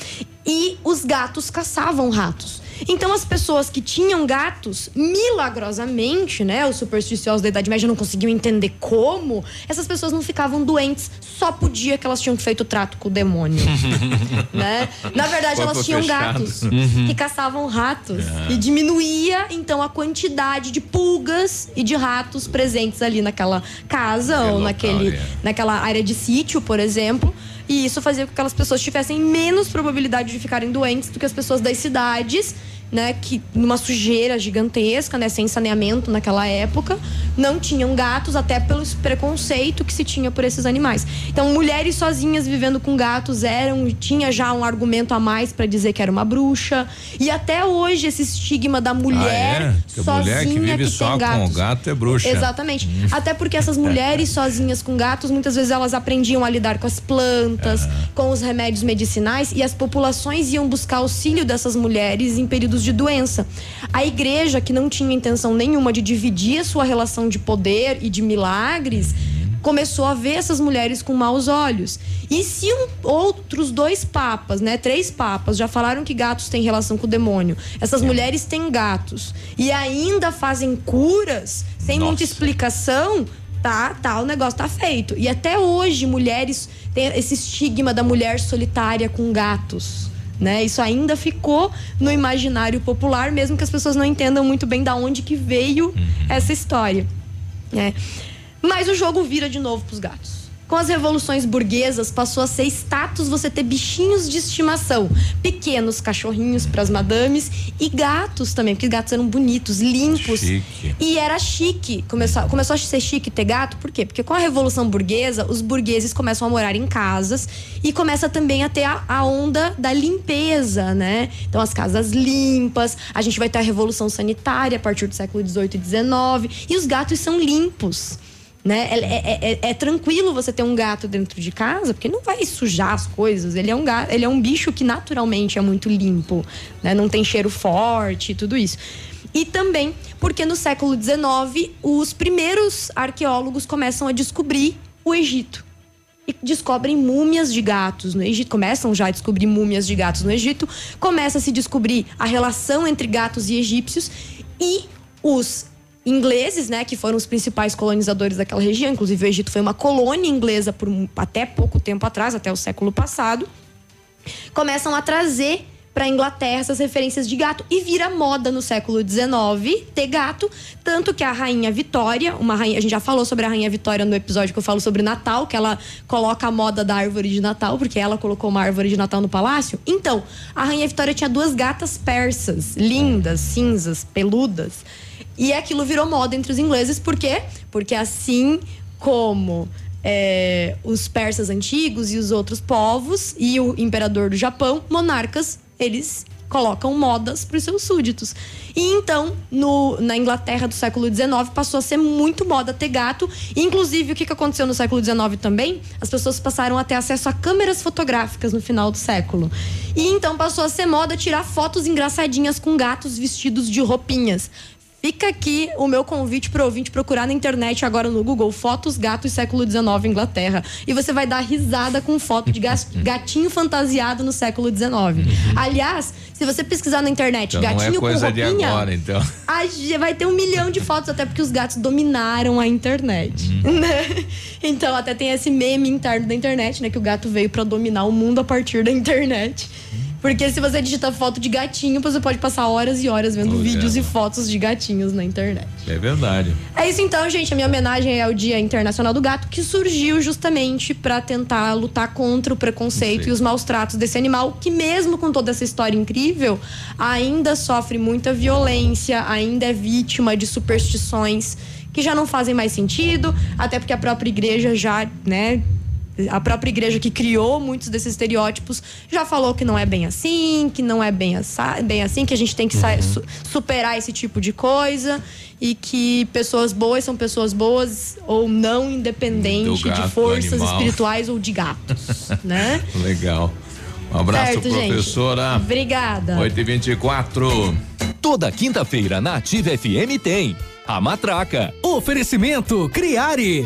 E os gatos caçavam ratos. Então as pessoas que tinham gatos, milagrosamente, né, os supersticiosos da Idade Média não conseguiam entender como, essas pessoas não ficavam doentes só pro dia que elas tinham feito trato com o demônio. né? Na verdade, Corpo elas tinham fechado. gatos Uhum. que caçavam ratos. Ah. E diminuía, então, a quantidade de pulgas e de ratos presentes ali naquela casa ou naquele, é. naquela área de sítio, por exemplo. E isso fazia com que aquelas pessoas tivessem menos probabilidade de ficarem doentes do que as pessoas das cidades né, que numa sujeira gigantesca, né, sem saneamento naquela época, não tinham gatos até pelo preconceito que se tinha por esses animais. Então, mulheres sozinhas vivendo com gatos eram tinha já um argumento a mais para dizer que era uma bruxa. E até hoje esse estigma da mulher ah, é? que sozinha mulher que vive que só com o gato é bruxa. Exatamente. Até porque essas mulheres sozinhas com gatos, muitas vezes elas aprendiam a lidar com as plantas, com os remédios medicinais e as populações iam buscar auxílio dessas mulheres em períodos de doença. A igreja, que não tinha intenção nenhuma de dividir a sua relação de poder e de milagres, começou a ver essas mulheres com maus olhos. E se um, outros dois papas, né, três papas, já falaram que gatos têm relação com o demônio, essas mulheres têm gatos e ainda fazem curas sem muita explicação, tá, tá, o negócio tá feito. E até hoje mulheres têm esse estigma da mulher solitária com gatos. Né? Isso ainda ficou no imaginário popular, mesmo que as pessoas não entendam muito bem da onde que veio essa história. né? Mas o jogo vira de novo pros gatos. Com as revoluções burguesas, passou a ser status você ter bichinhos de estimação. Pequenos cachorrinhos para as madames e gatos também, porque gatos eram bonitos, limpos. Chique. E era chique. Começou, começou a ser chique ter gato, por quê? Porque com a Revolução Burguesa, os burgueses começam a morar em casas e começa também a ter a, a onda da limpeza, né? Então, as casas limpas, a gente vai ter a Revolução Sanitária a partir do século XVIII e XIX, e os gatos são limpos. Né? É, é- é- é tranquilo você ter um gato dentro de casa, porque não vai sujar as coisas. Ele é um, gato, ele é um bicho que naturalmente é muito limpo, né? não tem cheiro forte tudo isso. E também porque no século XIX os primeiros arqueólogos começam a descobrir o Egito. E descobrem múmias de gatos no Egito, começam já a descobrir múmias de gatos no Egito, começa a se descobrir a relação entre gatos e egípcios e os ingleses, né, que foram os principais colonizadores daquela região, inclusive o Egito foi uma colônia inglesa por até pouco tempo atrás, até o século passado, começam a trazer para a Inglaterra essas referências de gato e vira moda no século XIX ter gato, tanto que a rainha Vitória, uma rainha, a gente já falou sobre a rainha Vitória no episódio que eu falo sobre Natal, que ela coloca a moda da árvore de Natal, porque ela colocou uma árvore de Natal no palácio. Então, a rainha Vitória tinha duas gatas persas, lindas, cinzas, peludas. E aquilo virou moda entre os ingleses, por quê? Porque assim como é, os persas antigos e os outros povos e o imperador do Japão, monarcas, eles colocam modas para os seus súditos. E então, no- na Inglaterra do século XIX, passou a ser muito moda ter gato. Inclusive, o que, que aconteceu no século XIX também? As pessoas passaram a ter acesso a câmeras fotográficas no final do século. E então passou a ser moda tirar fotos engraçadinhas com gatos vestidos de roupinhas. Fica aqui o meu convite para ouvinte procurar na internet agora no Google fotos gatos século XIX Inglaterra e você vai dar risada com foto de gatinho fantasiado no século XIX. Aliás, se você pesquisar na internet Então não é gatinho com coisa de roupinha, agora, então. vai ter um milhão de fotos, até porque os gatos dominaram a internet. Uhum. né? Então, até tem esse meme interno da internet, né? Que o gato veio pra dominar o mundo a partir da internet. Porque se você digita foto de gatinho, você pode passar horas e horas vendo Olha. vídeos e fotos de gatinhos na internet. É verdade. É isso então, gente. A minha homenagem é ao Dia Internacional do Gato, que surgiu justamente pra tentar lutar contra o preconceito e os maus tratos desse animal, que mesmo com toda essa história incrível, ainda sofre muita violência, ainda é vítima de superstições que já não fazem mais sentido, até porque a própria igreja já, né, a própria igreja que criou muitos desses estereótipos já falou que não é bem assim, que não é bem, assa- bem assim, que a gente tem que sa- su- superar esse tipo de coisa e que pessoas boas são pessoas boas ou não, independente gato, de forças espirituais ou de gatos, né? Legal. Um abraço, Certo, gente. professora. Obrigada. 8 e 24 Toda quinta-feira na Ativa FM tem a Matraca. Oferecimento Criare.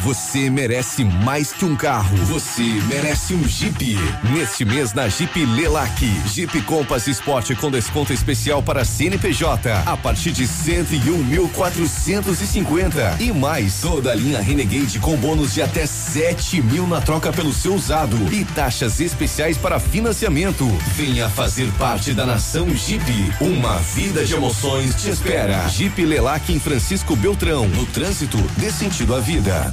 Você merece mais que um carro. Você merece um Jeep. Neste mês na Jeep Lelac, Jeep Compass Sport com desconto especial para CNPJ a partir de 101.450 e mais toda a linha Renegade com bônus de até 7 mil na troca pelo seu usado e taxas especiais para financiamento. Venha fazer parte da nação Jeep. Uma vida de emoções te espera. Jeep Lelac em Francisco Beltrão. No trânsito, dê sentido à vida.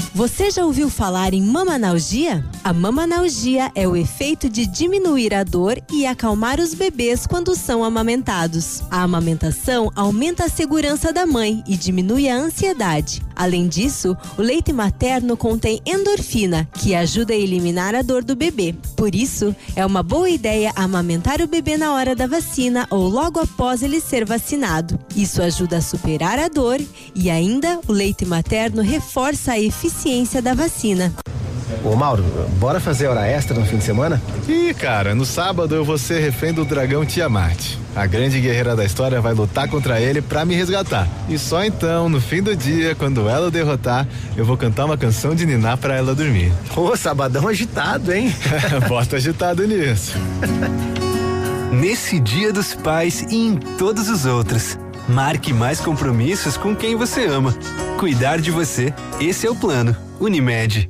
Você já ouviu falar em mamanalgia? A mamanalgia é o efeito de diminuir a dor e acalmar os bebês quando são amamentados. A amamentação aumenta a segurança da mãe e diminui a ansiedade. Além disso, o leite materno contém endorfina, que ajuda a eliminar a dor do bebê. Por isso, é uma boa ideia amamentar o bebê na hora da vacina ou logo após ele ser vacinado. Isso ajuda a superar a dor e ainda o leite materno reforça a eficiência da vacina. Ô Mauro, bora fazer hora extra no fim de semana? Ih, cara, no sábado eu vou ser refém do dragão Tiamat. A grande guerreira da história vai lutar contra ele pra me resgatar. E só então, no fim do dia, quando ela o derrotar, eu vou cantar uma canção de Niná pra ela dormir. Ô, sabadão agitado, hein? Bota agitado nisso. Nesse Dia dos Pais e em todos os outros. Marque mais compromissos com quem você ama. Cuidar de você. Esse é o plano. Unimed.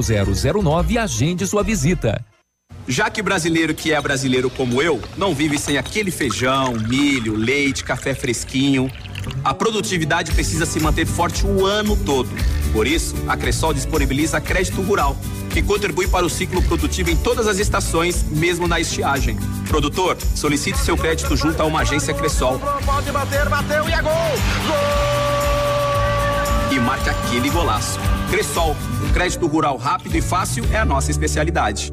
0009 e agende sua visita. Já que brasileiro que é brasileiro como eu, não vive sem aquele feijão, milho, leite, café fresquinho. A produtividade precisa se manter forte o ano todo. Por isso, a Cressol disponibiliza crédito rural, que contribui para o ciclo produtivo em todas as estações, mesmo na estiagem. Produtor, solicite seu crédito junto a uma agência Cressol. Pode bater, bateu e é gol! E marque aquele golaço. Cressol, um crédito rural rápido e fácil é a nossa especialidade.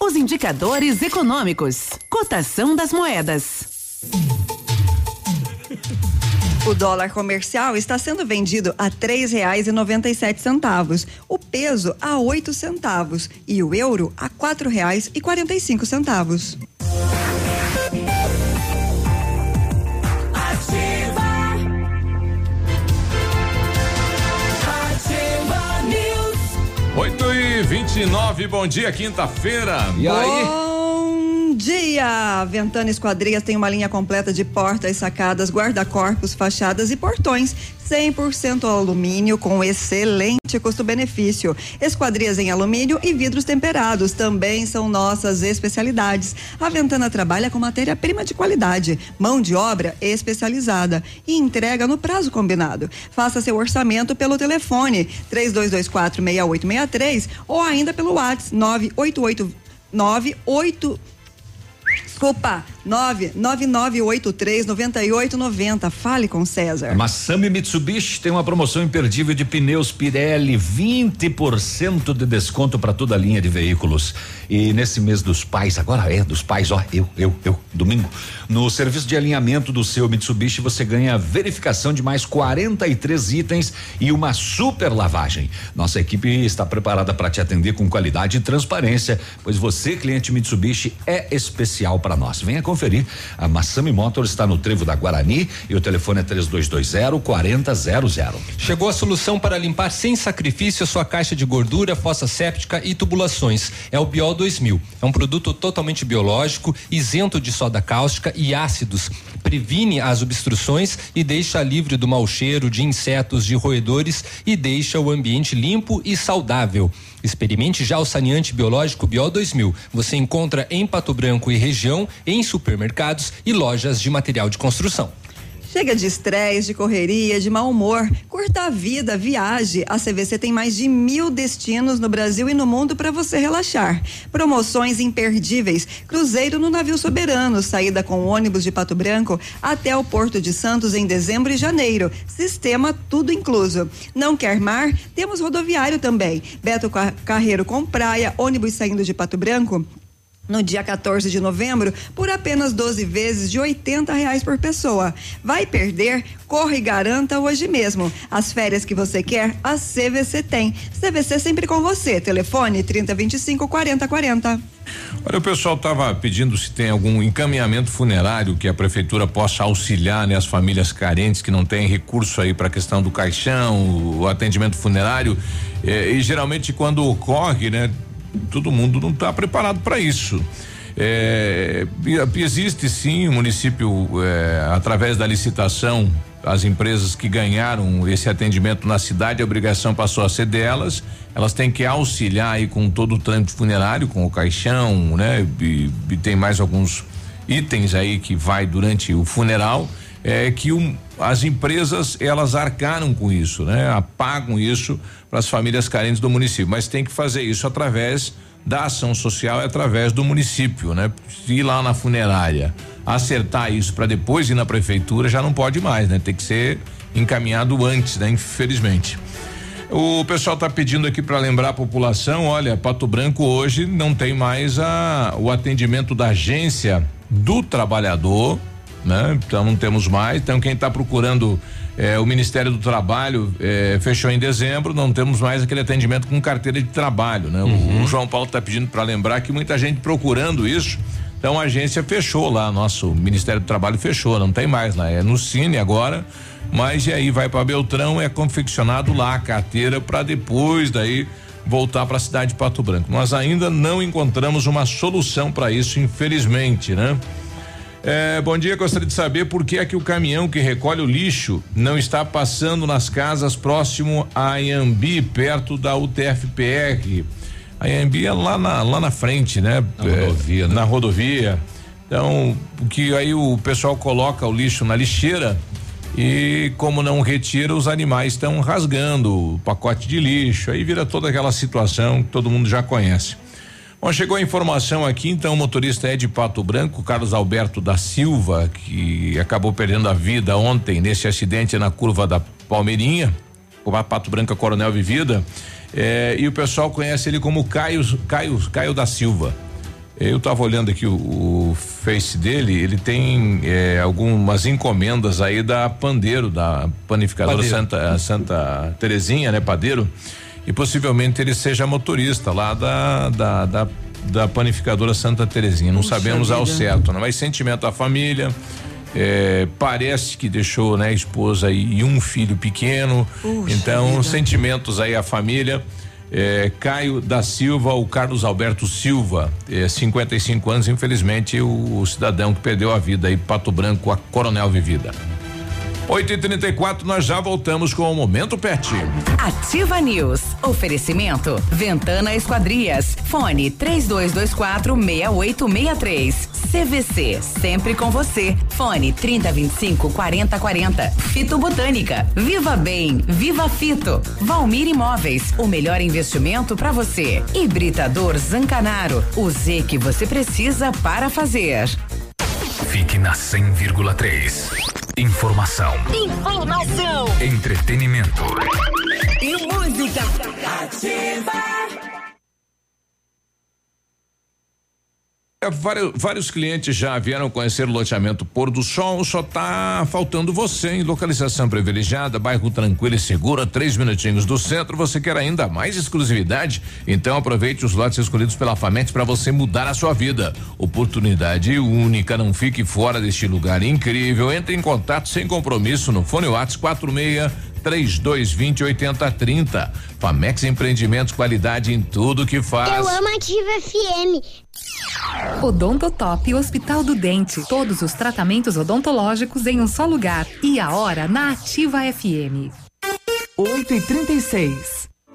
os indicadores econômicos, cotação das moedas. O dólar comercial está sendo vendido a três reais e noventa e sete centavos, o peso a oito centavos e o euro a quatro reais e quarenta e cinco centavos. 29 bom dia, quinta-feira. E aí? Dia! Ventana Esquadrias tem uma linha completa de portas, sacadas, guarda-corpos, fachadas e portões. 100% alumínio com excelente custo-benefício. Esquadrias em alumínio e vidros temperados também são nossas especialidades. A Ventana trabalha com matéria-prima de qualidade, mão de obra especializada e entrega no prazo combinado. Faça seu orçamento pelo telefone 3224 6863 ou ainda pelo WhatsApp 988 98 Desculpa, 999839890. Fale com César. Massami Mitsubishi tem uma promoção imperdível de pneus Pirelli, 20% de desconto para toda a linha de veículos. E nesse mês dos pais, agora é dos pais, ó, eu, eu, eu, domingo, no serviço de alinhamento do seu Mitsubishi você ganha verificação de mais 43 itens e uma super lavagem. Nossa equipe está preparada para te atender com qualidade e transparência, pois você, cliente Mitsubishi, é especial para nós. Venha conferir. A Massami Motors está no Trevo da Guarani e o telefone é 3220 4000. Chegou a solução para limpar sem sacrifício a sua caixa de gordura, fossa séptica e tubulações. É o Biol 2000. É um produto totalmente biológico, isento de soda cáustica e ácidos. Previne as obstruções e deixa livre do mau cheiro, de insetos, de roedores e deixa o ambiente limpo e saudável. Experimente já o saneante biológico Biol 2000. Você encontra em Pato Branco e região, em supermercados e lojas de material de construção. Chega de estresse, de correria, de mau humor. Curta a vida, viaje. A CVC tem mais de mil destinos no Brasil e no mundo para você relaxar. Promoções imperdíveis. Cruzeiro no navio soberano. Saída com ônibus de Pato Branco até o Porto de Santos em dezembro e janeiro. Sistema tudo incluso. Não quer mar? Temos rodoviário também. Beto Carreiro com praia, ônibus saindo de Pato Branco no dia 14 de novembro por apenas 12 vezes de 80 reais por pessoa. Vai perder? Corre e garanta hoje mesmo. As férias que você quer, a CVC tem. CVC sempre com você. Telefone 3025 4040. Olha, o pessoal estava pedindo se tem algum encaminhamento funerário que a prefeitura possa auxiliar né, as famílias carentes que não têm recurso aí para a questão do caixão, o atendimento funerário. Eh, e geralmente quando ocorre, né, todo mundo não está preparado para isso. É, existe sim o município, é, através da licitação, as empresas que ganharam esse atendimento na cidade, a obrigação passou a ser delas. Elas têm que auxiliar aí com todo o trâmite funerário, com o caixão, né? E, e tem mais alguns itens aí que vai durante o funeral. É que um, as empresas elas arcaram com isso, né? Apagam isso para as famílias carentes do município, mas tem que fazer isso através da ação social, é através do município, né? Ir lá na funerária, acertar isso para depois ir na prefeitura já não pode mais, né? Tem que ser encaminhado antes, né? Infelizmente. O pessoal está pedindo aqui para lembrar a população, olha, Pato Branco hoje não tem mais a, o atendimento da agência do trabalhador, né? Então não temos mais. Então quem está procurando eh, o Ministério do Trabalho eh, fechou em dezembro, não temos mais aquele atendimento com carteira de trabalho, né? Uhum. O, o, João Paulo está pedindo para lembrar que muita gente procurando isso. Então a agência fechou lá, nosso Ministério do Trabalho fechou, não tem mais lá, é no Cine agora. Mas e aí vai para Beltrão, é confeccionado lá a carteira para depois daí voltar para a cidade de Pato Branco. Nós ainda não encontramos uma solução para isso, infelizmente, né? É, bom dia, gostaria de saber por que é que o caminhão que recolhe o lixo não está passando nas casas próximo a Iambi, perto da UTFPR. A Iambi é lá na, lá na frente, né? Na é, rodovia, né? Na rodovia. Então, que aí o pessoal coloca o lixo na lixeira e como não retira, os animais estão rasgando o pacote de lixo. Aí vira toda aquela situação que todo mundo já conhece. Bom, chegou a informação aqui, então o motorista é de Pato Branco, Carlos Alberto da Silva, que acabou perdendo a vida ontem nesse acidente na curva da Palmeirinha, com a Pato Branca Coronel Vivida. Eh, e o pessoal conhece ele como Caio, Caio, Caio da Silva. Eu estava olhando aqui o, o, Face dele, ele tem eh, algumas encomendas aí da Pandeiro, da panificadora Padeiro. Santa Santa Terezinha, né, Padeiro e possivelmente ele seja motorista lá da, da, da, da panificadora Santa Terezinha. Não Puxa sabemos vida. ao certo, né? mas sentimento à família. É, parece que deixou né, esposa e um filho pequeno. Puxa então, vida. sentimentos aí à família. É, Caio da Silva, o Carlos Alberto Silva, é, 55 anos, infelizmente, o, o cidadão que perdeu a vida aí, Pato Branco, a Coronel Vivida. 8 e 34 nós já voltamos com o Momento Pet. Ativa News. Oferecimento. Ventana Esquadrias. Fone 3224 6863. CVC. Sempre com você. Fone 3025 4040. Fito Botânica. Viva Bem. Viva Fito. Valmir Imóveis. O melhor investimento para você. Hibridador Zancanaro. O Z que você precisa para fazer. Fique na 100,3. Informação. Informação. Entretenimento. E música. É, vários, vários clientes já vieram conhecer o loteamento Pôr do Sol, só tá faltando você em localização privilegiada, bairro tranquilo e seguro, a três minutinhos do centro. Você quer ainda mais exclusividade? Então aproveite os lotes escolhidos pela Famex para você mudar a sua vida. Oportunidade única, não fique fora deste lugar incrível. Entre em contato sem compromisso no fone Whats 46 3220 8030. Famex Empreendimentos, qualidade em tudo que faz. Eu amo Ativa FM. Odontotop Hospital do Dente. Todos os tratamentos odontológicos em um só lugar. E a hora na Ativa FM. 8 e 36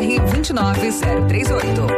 29038.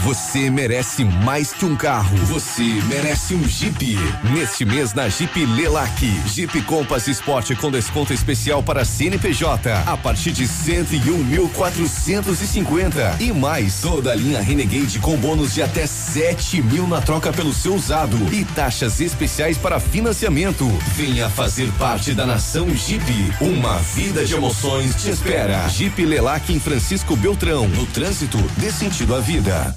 Você merece mais que um carro. Você merece um Jeep. Neste mês na Jeep Lelac. Jeep Compass Sport com desconto especial para CNPJ a partir de 101.450 e mais toda a linha Renegade com bônus de até 7 mil na troca pelo seu usado e taxas especiais para financiamento. Venha fazer parte da nação Jeep. Uma vida de emoções te espera. Jeep Lelac em Francisco Beltrão. No trânsito, dê sentido à vida.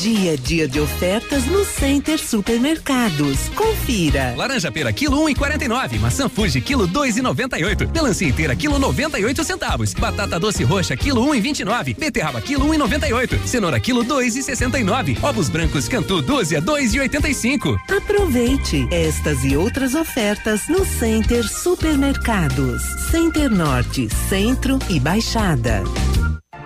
Dia, dia de ofertas no Center Supermercados. Confira. Laranja pera quilo um e quarenta e nove. Maçã Fuji quilo dois e noventa e oito. Melancia inteira quilo noventa e oito centavos. Batata doce roxa quilo um e vinte e nove. Beterraba quilo um e noventa e oito. Cenoura quilo dois e sessenta e nove. Ovos brancos Cantu dúzia dois e oitenta e cinco. Aproveite estas e outras ofertas no Center Supermercados. Center Norte, Centro e Baixada.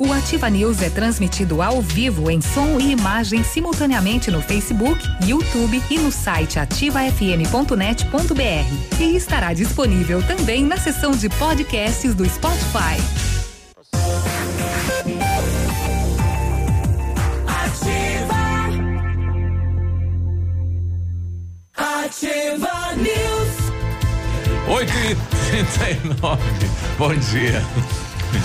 O Ativa News é transmitido ao vivo em som e imagem simultaneamente no Facebook, YouTube e no site ativafm.net.br. E estará disponível também na seção de podcasts do Spotify. Ativa News. 8 e 39 Bom dia.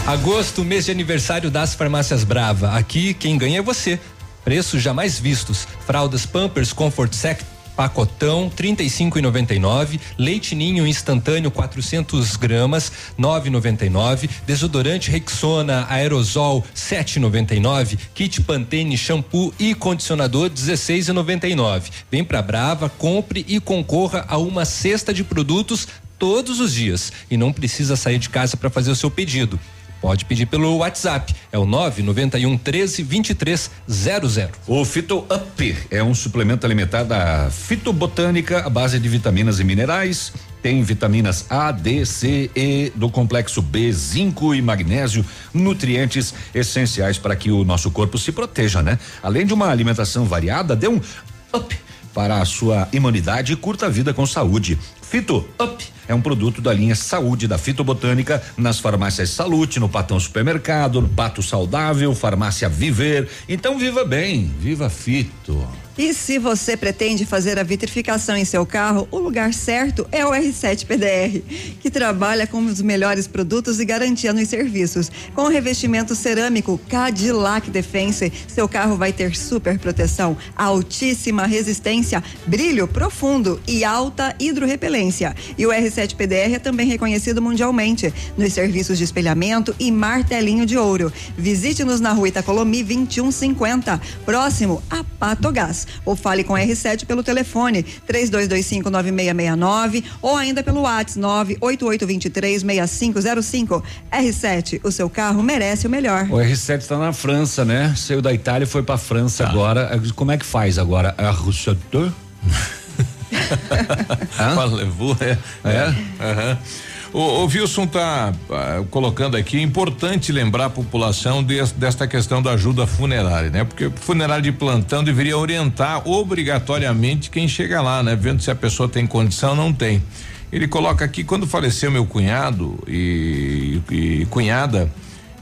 Agosto, mês de aniversário das farmácias Brava. Aqui quem ganha é você. Preços jamais vistos. Fraldas Pampers Comfort Sec Pacotão 35,99, leite ninho instantâneo 400 gramas 9,99, desodorante Rexona aerosol 7,99, kit Pantene shampoo e condicionador 16,99. Vem pra Brava, compre e concorra a uma cesta de produtos todos os dias e não precisa sair de casa para fazer o seu pedido. Pode pedir pelo WhatsApp, é o 991 13 23 00. O Fito Up é um suplemento alimentar da Fitobotânica à base de vitaminas e minerais. Tem vitaminas A, D, C, E do complexo B, zinco e magnésio, nutrientes essenciais para que o nosso corpo se proteja, né? Além de uma alimentação variada, dê um up para a sua imunidade e curta a vida com saúde. Fito Up é um produto da linha Saúde da Fitobotânica nas farmácias Salute, no Patão Supermercado, no Pato Saudável, Farmácia Viver. Então viva bem, viva Fito. E se você pretende fazer a vitrificação em seu carro, o lugar certo é o R7 PDR, que trabalha com os melhores produtos e garantia nos serviços. Com revestimento cerâmico Cadillac Defense, seu carro vai ter super proteção, altíssima resistência, brilho profundo e alta hidrorrepelência. E o R7 PDR é também reconhecido mundialmente nos serviços de espelhamento e martelinho de ouro. Visite-nos na rua Itacolomi 2150, próximo a Patogás ou fale com R7 pelo telefone 32259669 ou ainda pelo WhatsApp 988236505. R7, o seu carro merece o melhor. O R7 está na França, né? Saiu da Itália e foi para França agora. Como é que faz agora? R7? Levou, é. é. Aham. O, o Wilson está colocando aqui, é importante lembrar a população des, desta questão da ajuda funerária, né? Porque o funerário de plantão deveria orientar obrigatoriamente quem chega lá, né? Vendo se a pessoa tem condição ou não tem. Ele coloca aqui, quando faleceu meu cunhado e, e cunhada,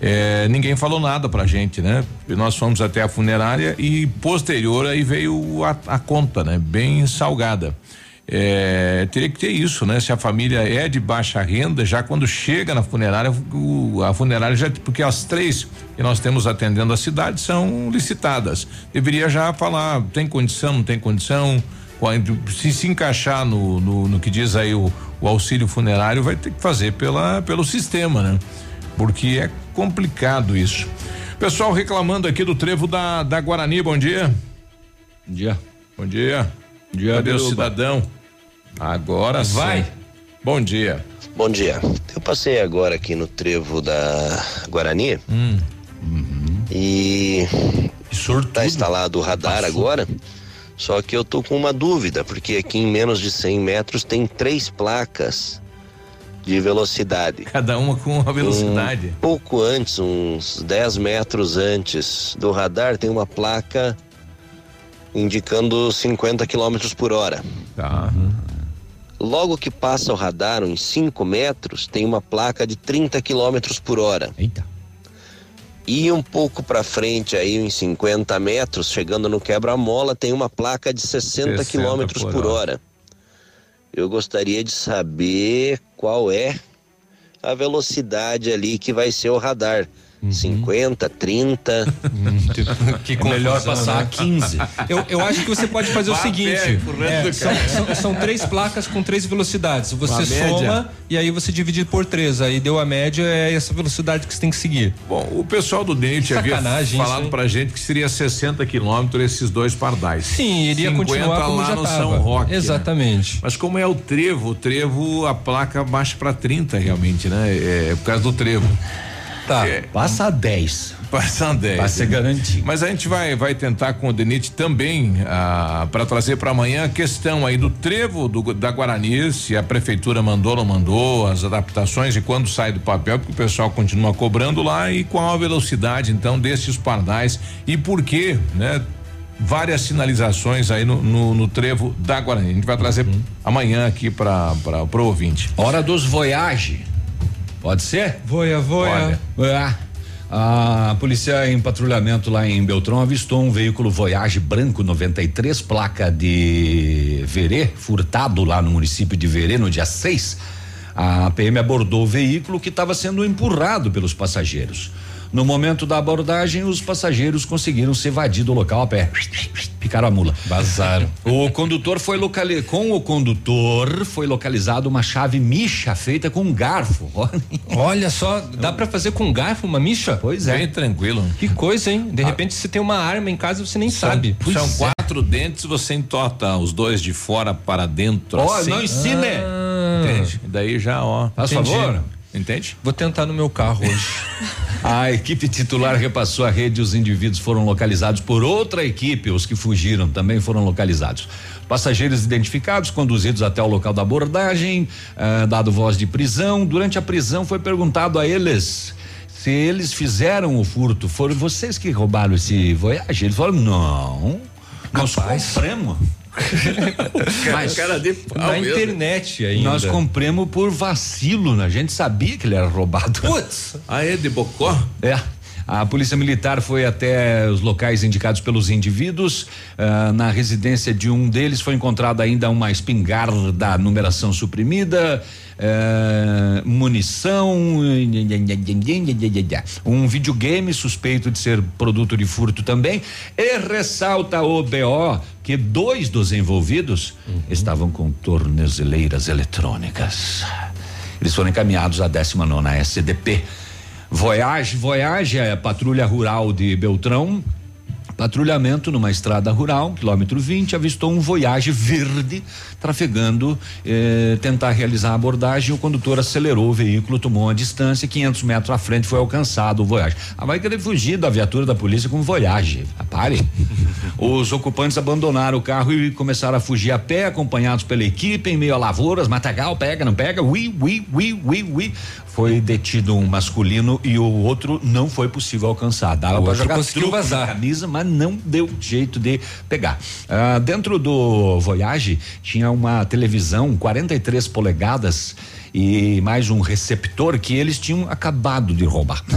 é, ninguém falou nada pra gente, né? Nós fomos até a funerária e posterior aí veio a, a conta, né? Bem salgada. É, teria que ter isso, né? Se a família é de baixa renda, já quando chega na funerária, o, a funerária já, porque as três que nós temos atendendo a cidade são licitadas. Deveria já falar, tem condição, não tem condição, se se encaixar no, no, no que diz aí o, o, auxílio funerário, vai ter que fazer pela, pelo sistema, né? Porque é complicado isso. Pessoal reclamando aqui do trevo da, da Guarani, bom dia. Bom dia. Bom dia. Dia Cadê o cidadão? Agora Vai. sim. Bom dia. Bom dia. Eu passei agora aqui no trevo da Guarani Hum. e tá instalado o radar Passou. agora. Só que eu tô com uma dúvida, porque aqui em menos de 100 metros tem três placas de velocidade. Cada uma com uma velocidade. Um pouco antes, uns 10 metros antes do radar, tem uma placa indicando 50 km por hora. Tá. Logo que passa o radar, uns 5 metros, tem uma placa de 30 km por hora. Eita. E um pouco para frente, aí, uns 50 metros, chegando no quebra-mola, tem uma placa de 60, 60 km por por hora. hora. Eu gostaria de saber qual é a velocidade ali que vai ser o radar. Uhum. 50, 30. que É melhor passar né? a 15. Eu, eu acho que você pode fazer o seguinte: é, são, são- são três placas com três velocidades. Você Uma média. soma e aí você divide por três. Aí deu a média, é essa velocidade que você tem que seguir. Bom, o pessoal do DENIT havia isso, falado hein? pra gente que seria 60 quilômetros esses dois pardais. Sim, iria 50 continuar como lá já no tava. São Roque. né? Exatamente. Mas como é o trevo, o trevo, a placa baixa pra 30 realmente, né? É, por causa do trevo. Tá. Passa a 10. Passa a 10. Vai ser garantido. Mas a gente vai vai tentar com o Denit também ah, para trazer para amanhã a questão aí do trevo do, da Guarani, se a prefeitura mandou ou não mandou, as adaptações e quando sai do papel, porque o pessoal continua cobrando lá e qual a velocidade então desses pardais e por quê, né? Várias sinalizações aí no, no, no trevo da Guarani. A gente vai trazer amanhã aqui para para o ouvinte. Hora dos Voyage. Pode ser? Voia, voia. Ah, a polícia em patrulhamento lá em Beltrão avistou um veículo Voyage branco 93, placa de Verê, furtado lá no município de Verê no dia 6. A PM abordou o veículo que estava sendo empurrado pelos passageiros. No momento da abordagem, os passageiros conseguiram se evadir do local a pé. Picaram a mula. Vazaram. O condutor foi localizado. Com o condutor foi localizado uma chave micha feita com um garfo. Olha só, dá pra fazer com garfo uma micha? Pois é. Bem tranquilo. Que coisa, hein? De repente você tem uma arma em casa e você nem sabe. São Pois é. quatro dentes, você entorta os dois de fora para dentro. Ó, assim. não ensine. Entende? Daí já, ó. Faz Entendi. favor. Entende? Vou tentar no meu carro hoje. A equipe titular repassou a rede e os indivíduos foram localizados por outra equipe. Os que fugiram também foram localizados. Passageiros identificados, conduzidos até o local da abordagem, ah, dado voz de prisão. Durante a prisão foi perguntado a eles se eles fizeram o furto. Foram vocês que roubaram esse Voyage? Eles falaram, não. Nós compramos. Mas Cara de pau Na mesmo. internet ainda. nós compramos por vacilo, né? A gente sabia que ele era roubado. Putz! Ah, é de Bocó? É. A polícia militar foi até os locais indicados pelos indivíduos. Ah, na residência de um deles foi encontrada ainda uma espingarda numeração suprimida, eh, munição, um videogame suspeito de ser produto de furto também. E ressalta o BO que dois dos envolvidos estavam com tornezeleiras eletrônicas. Eles foram encaminhados à 19 SDP. Voyage, Voyage é a patrulha rural de Beltrão. Patrulhamento numa estrada rural, quilômetro 20, avistou um Voyage verde trafegando, eh, tentar realizar a abordagem. O condutor acelerou o veículo, tomou uma distância, 500 metros à frente foi alcançado o Voyage. Ah, vai querer fugir da viatura da polícia com Voyage. Ah, pare. Os ocupantes abandonaram o carro e começaram a fugir a pé, acompanhados pela equipe, em meio a lavouras, matagal, pega, não pega, ui, ui, ui, ui, ui. Foi detido um masculino e o outro não foi possível alcançar. Dava O pra jogar conseguiu vazar. camisa, mas não deu jeito de pegar. Ah, dentro do Voyage tinha uma televisão 43 polegadas e mais um receptor que eles tinham acabado de roubar.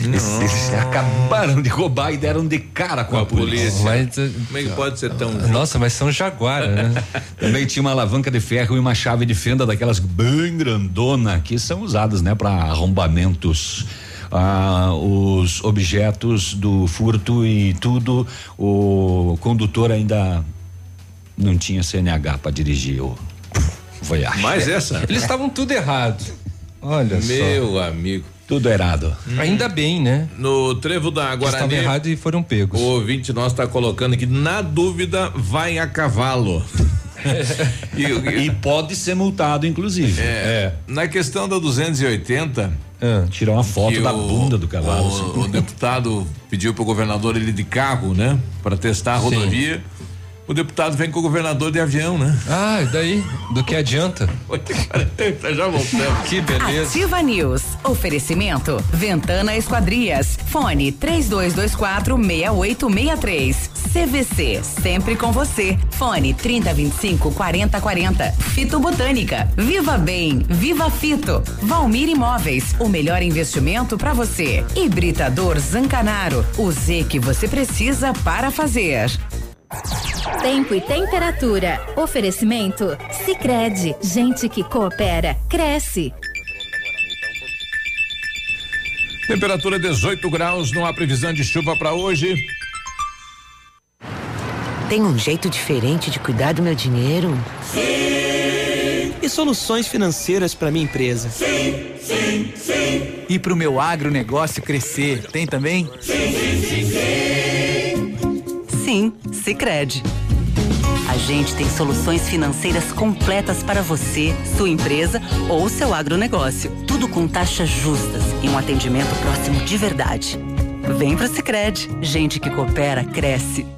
Eles, eles acabaram de roubar e deram de cara com, a, polícia. Mas, eh, Como é que pode ser tão. nossa, mas são jaguara, né? Também tinha uma alavanca de ferro e uma chave de fenda daquelas bem grandona que são usadas, né, para arrombamentos. Ah, os objetos do furto e tudo, o condutor ainda não tinha CNH para dirigir o Voyage. Mais essa? Eles estavam tudo errado. Olha só. Meu amigo. Tudo errado. Ainda bem, né? No trevo da Eles estavam Guarani. errados e foram pegos. O ouvinte nosso está colocando aqui, na dúvida, vai a cavalo. E, E pode ser multado, inclusive. é, Na questão da 280. Tirar uma foto da o- bunda do cavalo. O, assim. o deputado pediu para o governador ele de carro, né? Para testar a Sim. O deputado vem com o governador de avião, né? Ah, e daí? Do que adianta? Já voltamos. Que beleza. Ativa News. Oferecimento. Ventana Esquadrias. Fone 3224 6863. CVC. Sempre com você. Fone 3025 4040. Fito Botânica. Viva Bem. Viva Fito. Valmir Imóveis. O melhor investimento para você. Hibridador Zancanaro. O Z que você precisa para fazer. Tempo e temperatura. Oferecimento? Sicredi Gente que coopera, cresce. Temperatura 18 graus, não há previsão de chuva para hoje. Tem um jeito diferente de cuidar do meu dinheiro? Sim. E soluções financeiras para minha empresa? Sim, sim, sim. E para o meu agronegócio crescer, tem também? Sim, sim, sim, sim. Sim, Sicredi. A gente tem soluções financeiras completas para você, sua empresa ou seu agronegócio. Tudo com taxas justas e um atendimento próximo de verdade. Vem pro Sicredi. Gente que coopera cresce.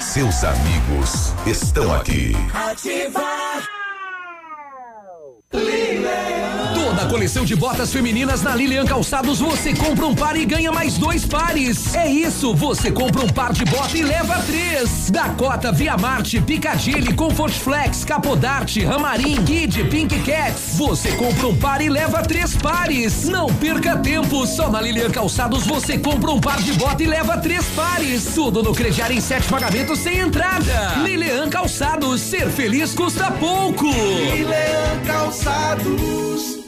Seus amigos estão aqui. Ativa. Toda coleção de botas femininas na Lilian Calçados você compra um par e ganha mais dois pares. É isso, você compra um par de bota e leva três. Dakota, Via Marte, Piccadilly, Comfort Flex, Capodarte, Ramarim, Kid, Pink Cats. Você compra um par e leva três pares. Não perca tempo, só na Lilian Calçados você compra um par de bota e leva três pares. Tudo no crediário em sete pagamentos sem entrada. Lilian Calçados, ser feliz custa pouco. Lilian Calçados.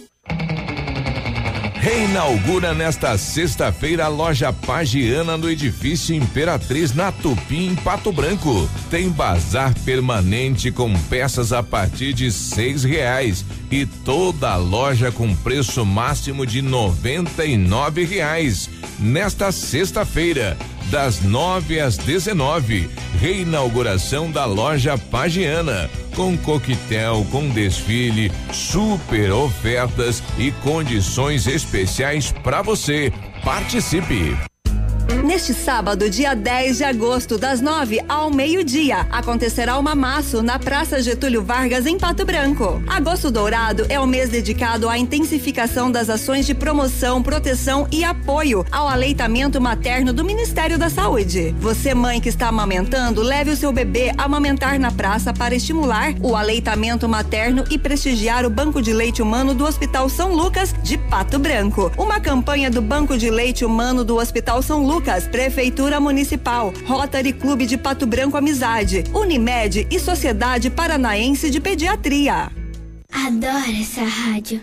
Reinaugura nesta sexta-feira a loja Pagiana no edifício Imperatriz na Tupi, em Pato Branco. Tem bazar permanente com peças a partir de seis reais e toda a loja com preço máximo de noventa e nove reais. Nesta sexta-feira, das 9 às 19, reinauguração da loja Pagiana com coquetel, com desfile, super ofertas e condições especiais para você. Participe! Neste sábado, dia 10 de agosto, das 9 ao meio-dia, acontecerá o Mamaço na Praça Getúlio Vargas, em Pato Branco. Agosto Dourado é o mês dedicado à intensificação das ações de promoção, proteção e apoio ao aleitamento materno do Ministério da Saúde. Você, mãe que está amamentando, leve o seu bebê a amamentar na praça para estimular o aleitamento materno e prestigiar o Banco de Leite Humano do Hospital São Lucas de Pato Branco. Uma campanha do Banco de Leite Humano do Hospital São Lucas Prefeitura Municipal, Rotary Clube de Pato Branco Amizade, Unimed e Sociedade Paranaense de Pediatria. Adoro essa rádio.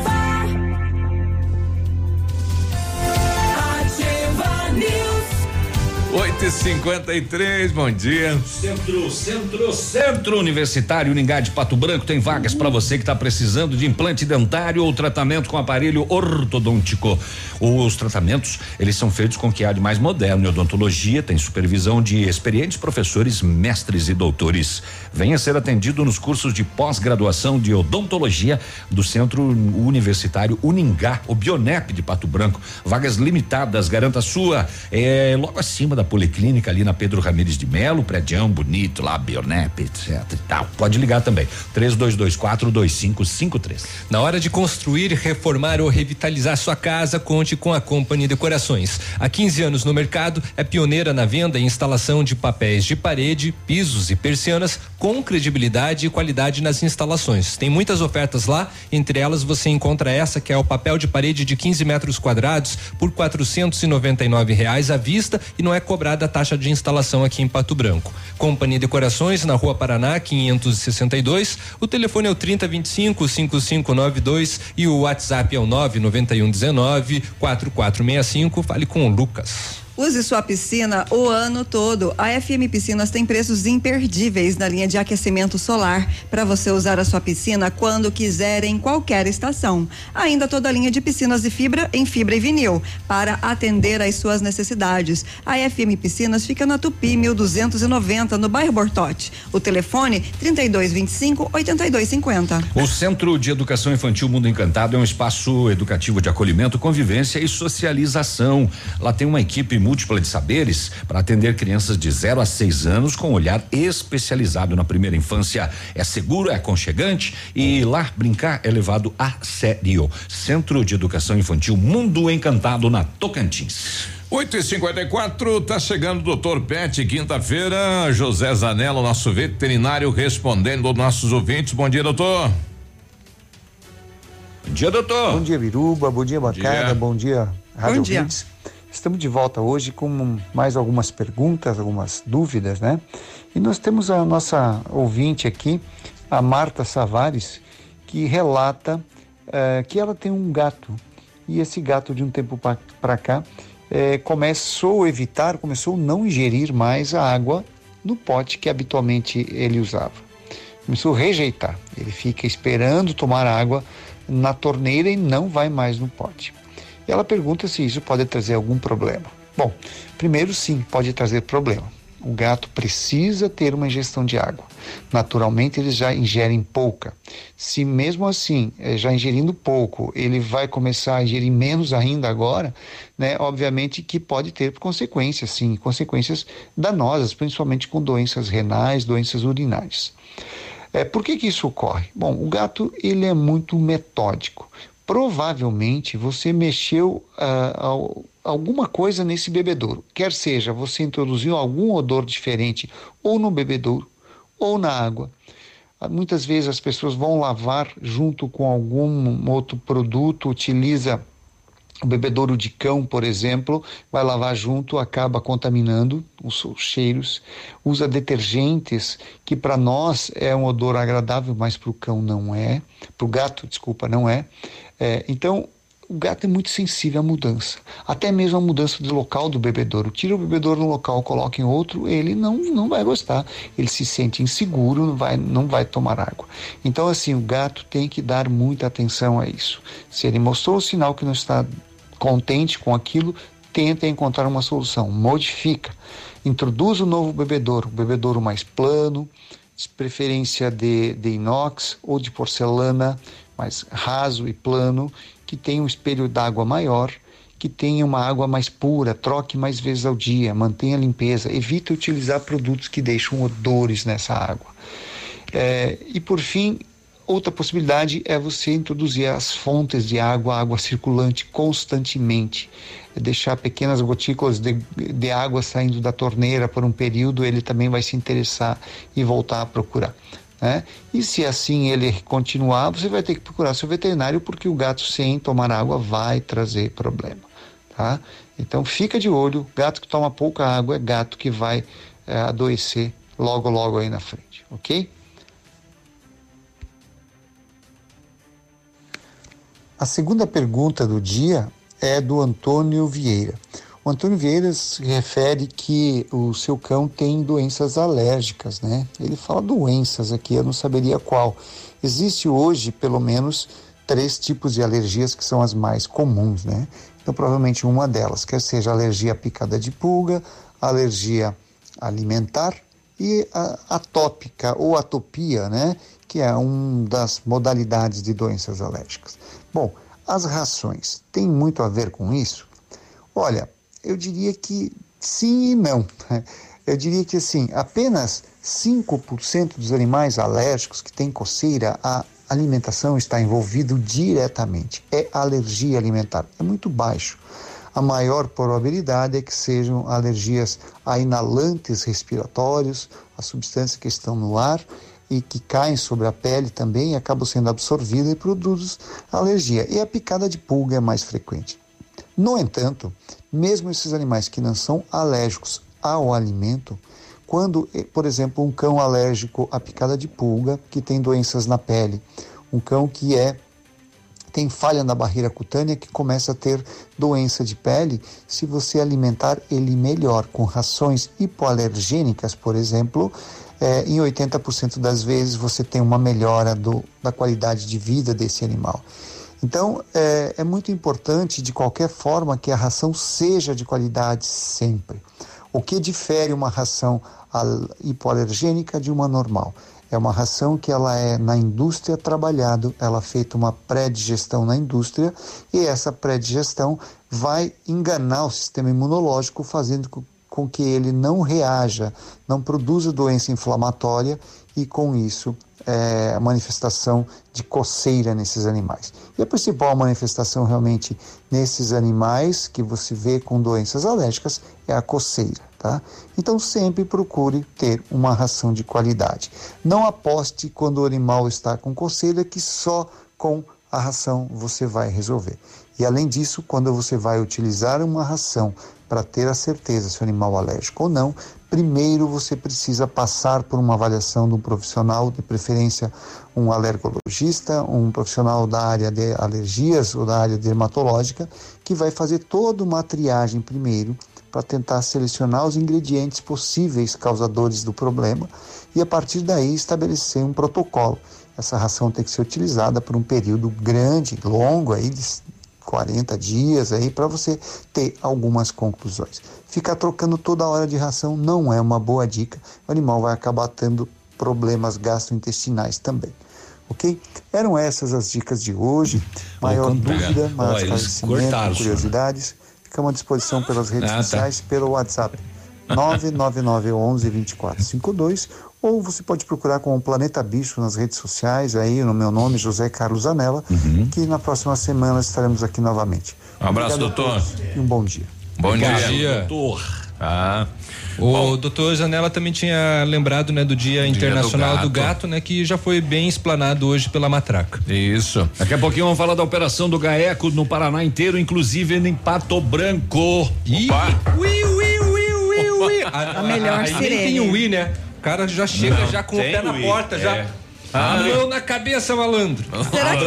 8 e 53 bom dia. Centro, centro, centro universitário Uningá de Pato Branco tem vagas para você que está precisando de implante dentário ou tratamento com aparelho ortodôntico. Os tratamentos, eles são feitos com o que há de mais moderno em odontologia, tem supervisão de experientes professores, mestres e doutores. Venha ser atendido nos cursos de pós-graduação de odontologia do Centro Universitário Uningá, o Bionep de Pato Branco. Vagas limitadas, garanta sua. É logo acima da Policlínica, ali na Pedro Ramires de Melo, prédio bonito lá, Bionep, etc e tal. Pode ligar também. 3224 2553. Na hora de construir, reformar ou revitalizar sua casa, conte com a Company Decorações. Há 15 anos no mercado, é pioneira na venda e instalação de papéis de parede, pisos e persianas com credibilidade e qualidade nas instalações. Tem muitas ofertas lá, entre elas você encontra essa que é o papel de parede de 15 metros quadrados por 499 reais à vista e não é cobrada a taxa de instalação aqui em Pato Branco. Companhia Decorações na Rua Paraná 562. O telefone é o 3025 5592 e o WhatsApp é o 99119 4465. Fale com o Lucas. Use sua piscina o ano todo. A FM Piscinas tem preços imperdíveis na linha de aquecimento solar para você usar a sua piscina quando quiser em qualquer estação. Ainda toda a linha de piscinas de fibra em fibra e vinil para atender às suas necessidades. A FM Piscinas fica na Tupi 1290 no bairro Bortote. O telefone 3225 8250. O Centro de Educação Infantil Mundo Encantado é um espaço educativo de acolhimento, convivência e socialização. Lá tem uma equipe múltipla de saberes para atender crianças de 0 a 6 anos com olhar especializado na primeira infância. É seguro, é aconchegante e lá brincar é levado a sério. Centro de Educação Infantil Mundo Encantado na Tocantins. 8 e 54 tá chegando o doutor Pet, quinta-feira. José Zanello, nosso veterinário, respondendo aos nossos ouvintes. Bom dia, doutor. Bom dia, doutor. Bom dia, Biruba. Bom dia, bancada. Bom dia, Rádio Bom dia. Hits. Estamos de volta hoje com mais algumas perguntas, algumas dúvidas, né? E nós temos a nossa ouvinte aqui, a Marta Savares, que relata eh, que ela tem um gato. E esse gato, de um tempo para cá, eh, começou a evitar, começou a não ingerir mais a água no pote que habitualmente ele usava. Começou a rejeitar. Ele fica esperando tomar água na torneira e não vai mais no pote. Ela pergunta se isso pode trazer algum problema. Bom, primeiro sim, pode trazer problema. O gato precisa ter uma ingestão de água. Naturalmente, eles já ingerem pouca. Se mesmo assim, eh, já ingerindo pouco, ele vai começar a ingerir menos ainda agora, né? Obviamente que pode ter consequências, sim, consequências danosas, principalmente com doenças renais, doenças urinárias. É, por que, que isso ocorre? Bom, o gato ele é muito metódico. Provavelmente você mexeu al- alguma coisa nesse bebedouro. Quer seja, você introduziu algum odor diferente ou no bebedouro ou na água. Ah, Muitas vezes as pessoas vão lavar junto com algum outro produto, utiliza o bebedouro de cão, por exemplo, vai lavar junto, acaba contaminando os, os cheiros. Usa detergentes, que para nós é um odor agradável, mas para o cão não é. Para o gato, desculpa, não é. É, então, o gato é muito sensível à mudança. Até mesmo a mudança de local do bebedouro. Tira o bebedouro num local, coloca em outro, ele não, não vai gostar. Ele se sente inseguro, não vai, não vai tomar água. Então, assim, o gato tem que dar muita atenção a isso. Se ele mostrou o sinal que não está contente com aquilo, tenta encontrar uma solução, modifica. Introduz o novo bebedouro, um bebedouro mais plano, de preferência de, de inox ou de porcelana, mais raso e plano, que tenha um espelho d'água maior, que tenha uma água mais pura, troque mais vezes ao dia, mantenha a limpeza, evite utilizar produtos que deixam odores nessa água. É, e por fim, outra possibilidade é você introduzir as fontes de água, água circulante constantemente. É deixar pequenas gotículas de, de água saindo da torneira por um período, ele também vai se interessar e voltar a procurar. Né? E se assim ele continuar, você vai ter que procurar seu veterinário, porque o gato sem tomar água vai trazer problema. Tá? Então fica de olho, gato que toma pouca água é gato que vai eh, adoecer logo, logo aí na frente, ok? A segunda pergunta do dia é do Antônio Vieira. O Antônio Vieira se refere que o seu cão tem doenças alérgicas, né? Ele fala doenças aqui, eu não saberia qual. Existe hoje, pelo menos, três tipos de alergias que são as mais comuns, né? Então, provavelmente uma delas, quer seja alergia à picada de pulga, alergia alimentar e atópica ou atopia, né? Que é uma das modalidades de doenças alérgicas. Bom, as rações têm muito a ver com isso? Olha, eu diria que sim e não. Eu diria que assim, apenas 5% dos animais alérgicos que têm coceira, a alimentação está envolvido diretamente. É alergia alimentar. É muito baixo. A maior probabilidade é que sejam alergias a inalantes respiratórios, a substâncias que estão no ar e que caem sobre a pele também acabam sendo absorvidas e produzem alergia. E a picada de pulga é mais frequente. No entanto, mesmo esses animais que não são alérgicos ao alimento, quando, eh, por exemplo, um cão alérgico à picada de pulga, que tem doenças na pele, um cão que é tem falha na barreira cutânea que começa a ter doença de pele, se você alimentar ele melhor com rações hipoalergênicas, por exemplo, eh, em 80% das vezes você tem uma melhora do, da qualidade de vida desse animal. Então, é, é, muito importante, de qualquer forma, que a ração seja de qualidade sempre. O que difere uma ração hipoalergênica de uma normal? É uma ração que ela é na indústria trabalhado, ela é feita uma pré-digestão na indústria e essa pré-digestão vai enganar o sistema imunológico, fazendo com que ele não reaja, não produza doença inflamatória e com isso é, a manifestação de coceira nesses animais. E a principal manifestação realmente nesses animais que você vê com doenças alérgicas é a coceira. Tá? Então sempre procure ter uma ração de qualidade. Não aposte quando o animal está com coceira que só com a ração você vai resolver. E além disso, quando você vai utilizar uma ração para ter a certeza se o animal é alérgico ou não, primeiro você precisa passar por uma avaliação de um profissional, de preferência um alergologista, um profissional da área de alergias ou da área dermatológica, que vai fazer toda uma triagem primeiro para tentar selecionar os ingredientes possíveis causadores do problema e a partir daí estabelecer um protocolo. Essa ração tem que ser utilizada por um período grande, longo aí de 40 dias aí para você ter algumas conclusões. Ficar trocando toda hora de ração não é uma boa dica. O animal vai acabar tendo problemas gastrointestinais também. Ok? Eram essas as dicas de hoje. Maior dúvida, maior esclarecimento, curiosidades, ficamos à disposição pelas redes ah, tá. sociais, tá. pelo WhatsApp 99911 2452 ou você pode procurar com o Planeta Bicho nas redes sociais, aí no meu nome, José Carlos Anela, uhum. que na próxima semana estaremos aqui novamente. Um abraço, Obrigado doutor. E um bom dia. Bom Obrigado, dia, doutor. Ah. O Bom, doutor Zanella também tinha lembrado, né, do Dia, dia Internacional do gato. do gato. né, que já foi bem explanado hoje pela matraca. Isso. Daqui a pouquinho vamos falar da operação do Gaeco no Paraná inteiro, inclusive em Pato Branco. Opa. Ui, ui, ui, ui, ui. A, a melhor aí sirene. tem o ui, né? O cara já chega Não, já com o pé na porta, é. já. Ah, mão na cabeça, malandro. Será que,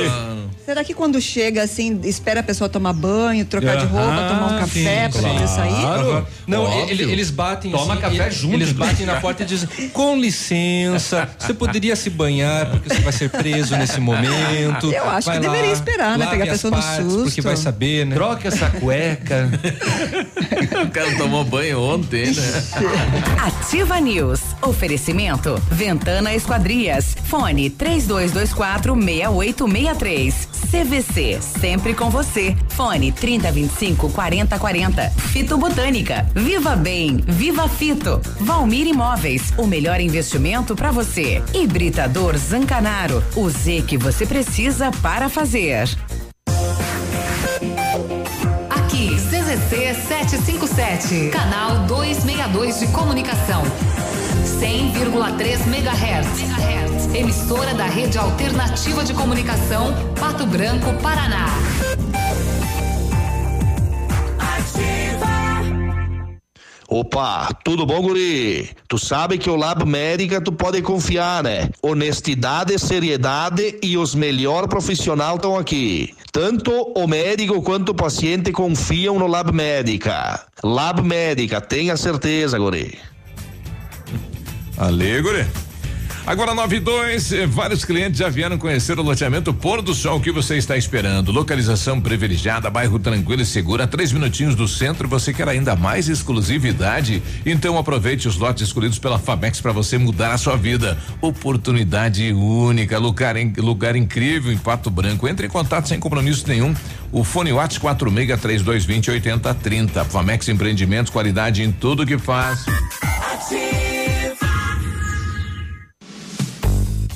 será que quando chega assim, espera a pessoa tomar banho, trocar de roupa, ah, tomar um café sim, pra poder sair? Claro. Não, ele, eles batem Toma assim, café junto. Eles batem na porta e dizem: "Com licença, você poderia se banhar porque você vai ser preso nesse momento". Eu acho vai que lá, deveria esperar, né, pegar a pessoa no susto. Porque vai saber, né? Troca essa cueca. o cara tomou banho ontem, né? Ativa News. Oferecimento Ventana Esquadrias. Fone 3224 6863. CVC, sempre com você. Fone 3025 4040. Fito Botânica. Viva Bem, Viva Fito. Valmir Imóveis, o melhor investimento para você. Hibridador Zancanaro, o Z que você precisa para fazer. Aqui, CZC 757, canal 262 de comunicação. 100,3 MHz. Emissora da Rede Alternativa de Comunicação, Pato Branco, Paraná. Opa, tudo bom, guri? Tu sabe que o Lab Médica tu pode confiar, né? Honestidade, seriedade e os melhores profissionais estão aqui. Tanto o médico quanto o paciente confiam no Lab Médica. Lab Médica, tenha certeza, guri. Alegre. Agora 92, eh, vários clientes já vieram conhecer o loteamento Pôr do Sol. Que você está esperando? Localização privilegiada, bairro tranquilo e seguro, a três minutinhos do centro. Você quer ainda mais exclusividade? Então aproveite os lotes escolhidos pela Famex para você mudar a sua vida. Oportunidade única, lugar, lugar incrível em Pato Branco. Entre em contato sem compromisso nenhum. O fone Whats 46 3220 8030. Famex Empreendimentos, qualidade em tudo que faz.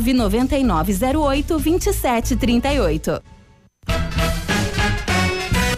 99908 2738.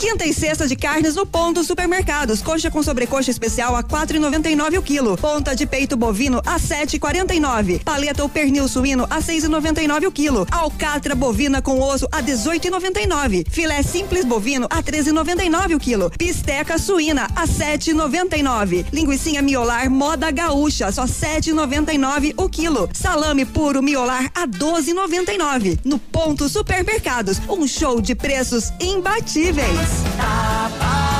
Quinta e sexta de carnes no ponto supermercados. Coxa com sobrecoxa especial a 4,99 o quilo. Ponta de peito bovino a 7,49. Paleta ou pernil suíno a 6,99 o quilo. Alcatra bovina com osso a 18,99. Filé simples bovino a 13,99 o quilo. Pisteca suína a 7,99. Linguiça miolar moda gaúcha só 7,99 o quilo. Salame puro miolar a 12,99. No ponto supermercados, um show de preços imbatíveis. stop.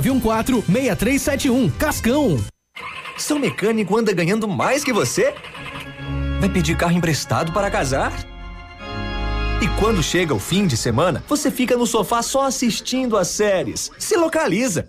6371. Cascão. Seu mecânico anda ganhando mais que você? Vai pedir carro emprestado para casar? E quando chega o fim de semana, você fica no sofá só assistindo as séries. Se localiza.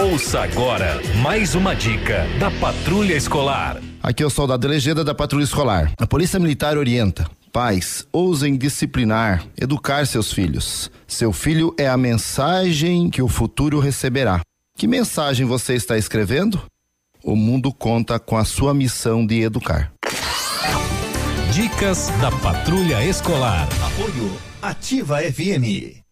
Ouça agora mais uma dica da Patrulha Escolar. Aqui é o soldado Legenda da Patrulha Escolar. A Polícia Militar orienta. Pais, ousem disciplinar, educar seus filhos. Seu filho é a mensagem que o futuro receberá. Que mensagem você está escrevendo? O mundo conta com a sua missão de educar. Dicas da Patrulha Escolar. Apoio Ativa FM.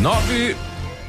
Nove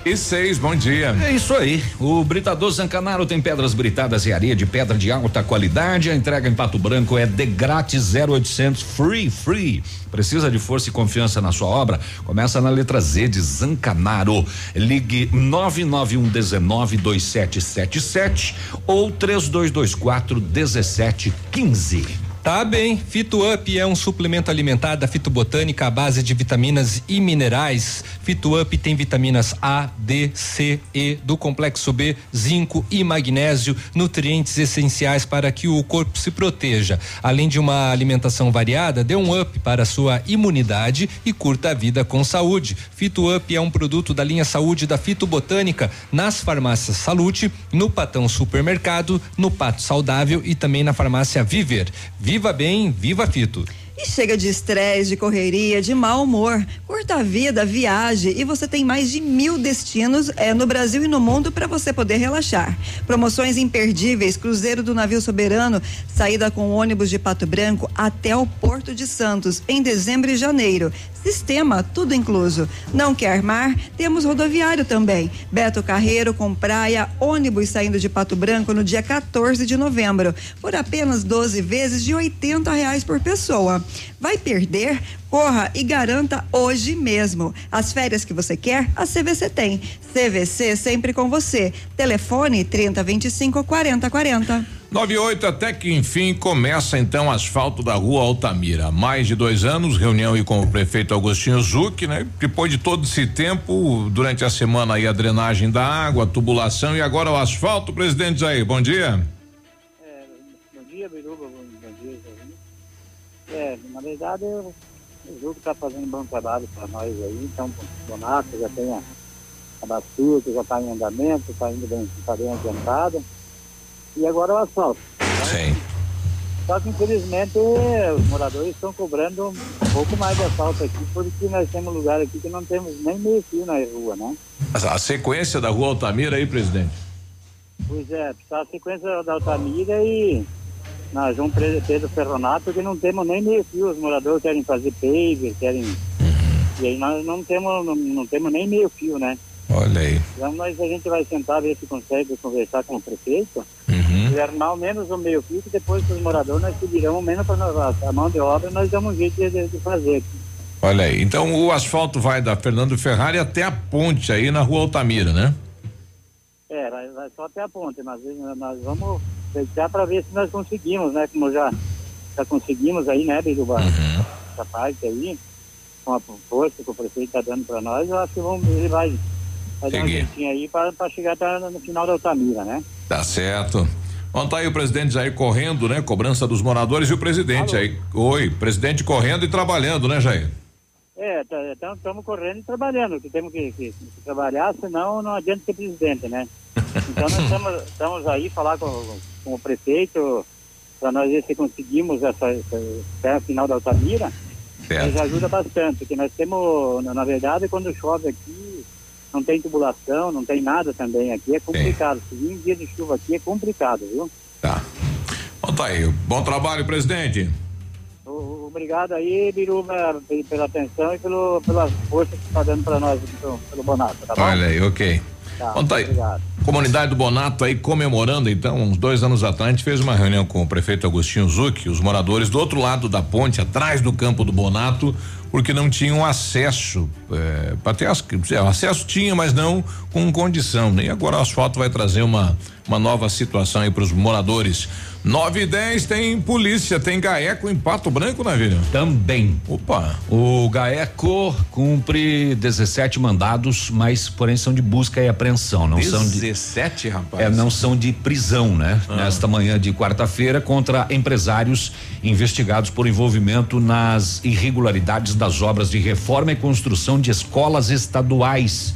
e seis, bom dia. É isso aí. O Britador Zancanaro tem pedras britadas e areia de pedra de alta qualidade. A entrega em Pato Branco é de grátis 0800 free free. Precisa de força e confiança na sua obra? Começa na letra Z de Zancanaro. Ligue 991 19 2777 ou 3224 1715. Tá bem. Fito Up é um suplemento alimentar da fitobotânica à base de vitaminas e minerais. Fito Up tem vitaminas A, D, C, E, do complexo B, zinco e magnésio, nutrientes essenciais para que o corpo se proteja. Além de uma alimentação variada, dê um up para sua imunidade e curta a vida com saúde. Fito Up é um produto da linha Saúde da Fitobotânica nas farmácias Salute, no Patão Supermercado, no Pato Saudável e também na farmácia Viver. Viva bem, viva Fito. E chega de estresse, de correria, de mau humor. Curta a vida, viaje e você tem mais de mil destinos é, no Brasil e no mundo para você poder relaxar. Promoções imperdíveis, cruzeiro do navio soberano, saída com ônibus de Pato Branco até o Porto de Santos em dezembro e janeiro. Sistema, tudo incluso. Não quer mar? Temos rodoviário também. Beto Carreiro com praia, ônibus saindo de Pato Branco no dia 14 de novembro, por apenas 12 vezes de 80 reais por pessoa. Vai perder? Corra e garanta hoje mesmo. As férias que você quer, a CVC tem. CVC sempre com você. Telefone 3025 4040. 98 até que enfim começa então asfalto da rua Altamira. Há mais de dois anos, reunião aí com o prefeito Agostinho Zuc, né? Depois de todo esse tempo, durante a semana aí a drenagem da água, a tubulação e agora o asfalto, presidente Jair, bom dia. Bom dia, Biruba. É, na verdade, o Juco está fazendo um bom trabalho para nós aí. Então, o Donato já tem a, a bacia, que já está em andamento, está indo bem, tá bem adiantada. E agora o asfalto. Sim. Só que, infelizmente, os moradores estão cobrando um pouco mais de asfalto aqui, porque nós temos lugar aqui que não temos nem meio fio na rua, né? A, sequência da rua Altamira aí, presidente. Pois é, a sequência da Altamira e na João Pedro Ferronato, que não temos nem meio fio. Os moradores querem fazer paver, querem E aí nós não temos, não, não temos nem meio fio, né? Olha aí. Então nós, a gente vai sentar, ver se consegue conversar com o prefeito, Uhum. e armar ao menos o meio fio, que depois os moradores nós pedirão menos para nós, a mão de obra nós damos um jeito de, de fazer. Olha aí. Então o asfalto vai da Fernando Ferrari até a ponte aí na rua Altamira, né? É, vai, vai só até a ponte, nós, nós vamos fechar para ver se nós conseguimos, né? Como já, já conseguimos aí, né, Biruba? Uhum. Essa parte aí, com a força que o prefeito está dando para nós, eu acho que vamos, ele vai, vai dar um jeitinho aí para chegar até no final da Altamira, né? Tá certo. Ontem tá aí o presidente Jair correndo, né? Cobrança dos moradores e o presidente aí. Oi, presidente correndo e trabalhando, né, Jair? É, estamos correndo e trabalhando, que temos que, que- que trabalhar, senão não adianta ser presidente, né? Então nós estamos- estamos aí falar com, com o prefeito para nós ver se conseguimos essa, essa final da Altamira. Mas ajuda bastante, porque nós temos, na, verdade, quando chove aqui, não tem tubulação, não tem nada também aqui, é complicado. Se um dia de chuva aqui é complicado, viu? Bom, tá aí. Bom trabalho, presidente. Obrigado aí, Biruba, pe- pela atenção e pelo, pela força que está dando para nós, pelo, pelo Bonato, tá bom? Olha aí, ok. Tá, Bom, tá aí. obrigado. Comunidade do Bonato aí comemorando, então, uns dois anos atrás, a gente fez uma reunião com o prefeito Agostinho Zucchi, os moradores do outro lado da ponte, atrás do campo do Bonato, porque não tinham acesso. É, para ter as- acesso tinha, mas não com condição. né? E agora o asfalto vai trazer uma, uma nova situação aí para os moradores. 9 e 10 tem polícia, tem GAECO em Pato Branco, Navírio? Também. Opa. O GAECO cumpre 17 mandados, mas porém são de busca e apreensão, não são de 17, rapaz. É, não são de prisão, né? Ah. Nesta manhã de quarta-feira, contra empresários investigados por envolvimento nas irregularidades das obras de reforma e construção de escolas estaduais.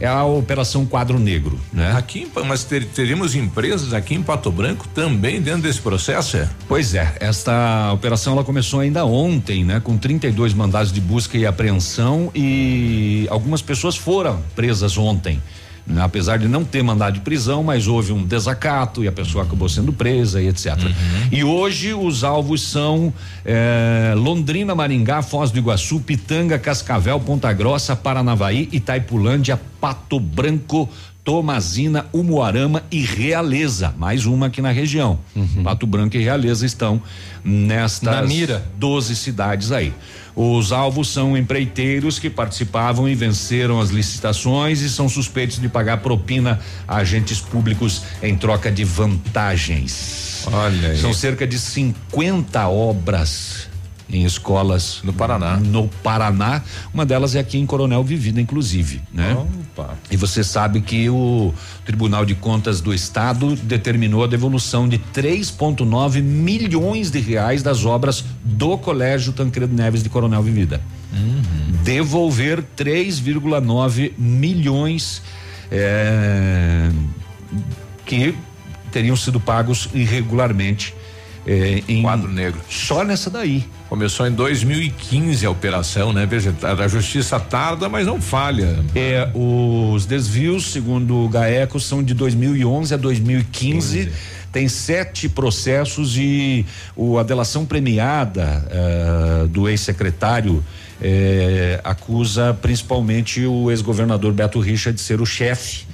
É a Operação Quadro Negro, né? Aqui, mas ter- teríamos empresas aqui em Pato Branco também dentro desse processo, é? Pois é, esta operação ela começou ainda ontem, né? Com 32 mandados de busca e apreensão e algumas pessoas foram presas ontem. Né, Apesar de não ter mandado de prisão, mas houve um desacato e a pessoa acabou sendo presa e etc. E hoje os alvos são eh, Londrina, Maringá, Foz do Iguaçu, Pitanga, Cascavel, Ponta Grossa, Paranavaí, Itaipulândia, Pato Branco, Tomazina, Umuarama e Realeza, mais uma aqui na região. Pato Branco e Realeza estão nestas Na mira. 12 cidades aí. Os alvos são empreiteiros que participavam e venceram as licitações e são suspeitos de pagar propina a agentes públicos em troca de vantagens. Olha aí. São cerca de 50 obras em escolas no Paraná. No Paraná, uma delas é aqui em Coronel Vivida, inclusive, né? Opa. E você sabe que o Tribunal de Contas do Estado determinou a devolução de 3,9 milhões de reais das obras do Colégio Tancredo Neves de Coronel Vivida. Devolver 3,9 milhões eh, que teriam sido pagos irregularmente eh, em Quadro negro. Só nessa daí. Começou em 2015 a operação, né? Veja, a justiça tarda, mas não falha. É, os desvios, segundo o GAECO, são de 2011 a 2015. Tem sete processos e o, a delação premiada eh, do ex-secretário eh, acusa principalmente o ex-governador Beto Richa de ser o chefe.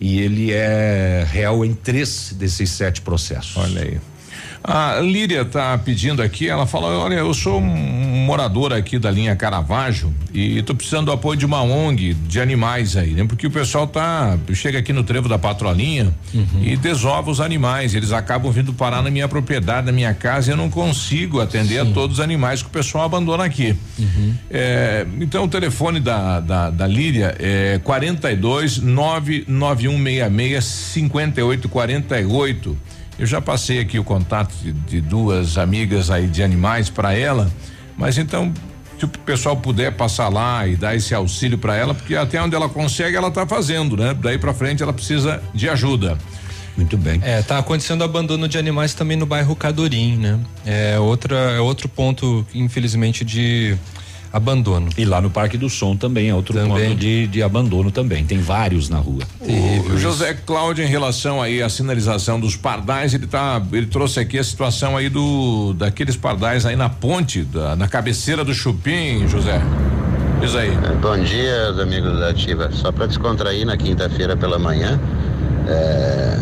E ele é réu em três desses sete processos. Olha aí. A Líria tá pedindo aqui, ela fala, olha, eu sou um morador aqui da linha Caravaggio e tô precisando do apoio de uma ONG de animais aí, né? Porque o pessoal tá, chega aqui no trevo da patrolinha e desova os animais, eles acabam vindo parar na minha propriedade, na minha casa e eu não consigo atender a todos os animais que o pessoal abandona aqui. É, então o telefone da, da, da Líria é 42 99166 5848. Eu já passei aqui o contato de, de duas amigas aí de animais para ela, mas então se o pessoal puder passar lá e dar esse auxílio para ela, porque até onde ela consegue ela tá fazendo, né? Daí para frente ela precisa de ajuda. Muito bem. É, tá acontecendo abandono de animais também no bairro Cadorim, né? É outra, é outro ponto, infelizmente, de abandono. E lá no Parque do Som também é outro Também. ponto de, de abandono também. Tem vários na rua. O José Cláudio, em relação aí à sinalização dos pardais, ele tá, ele trouxe aqui a situação aí do daqueles pardais aí na ponte, da- na cabeceira do Chupim, José. Diz aí. Bom dia, os amigos da Ativa. Só para descontrair na quinta-feira pela manhã, é,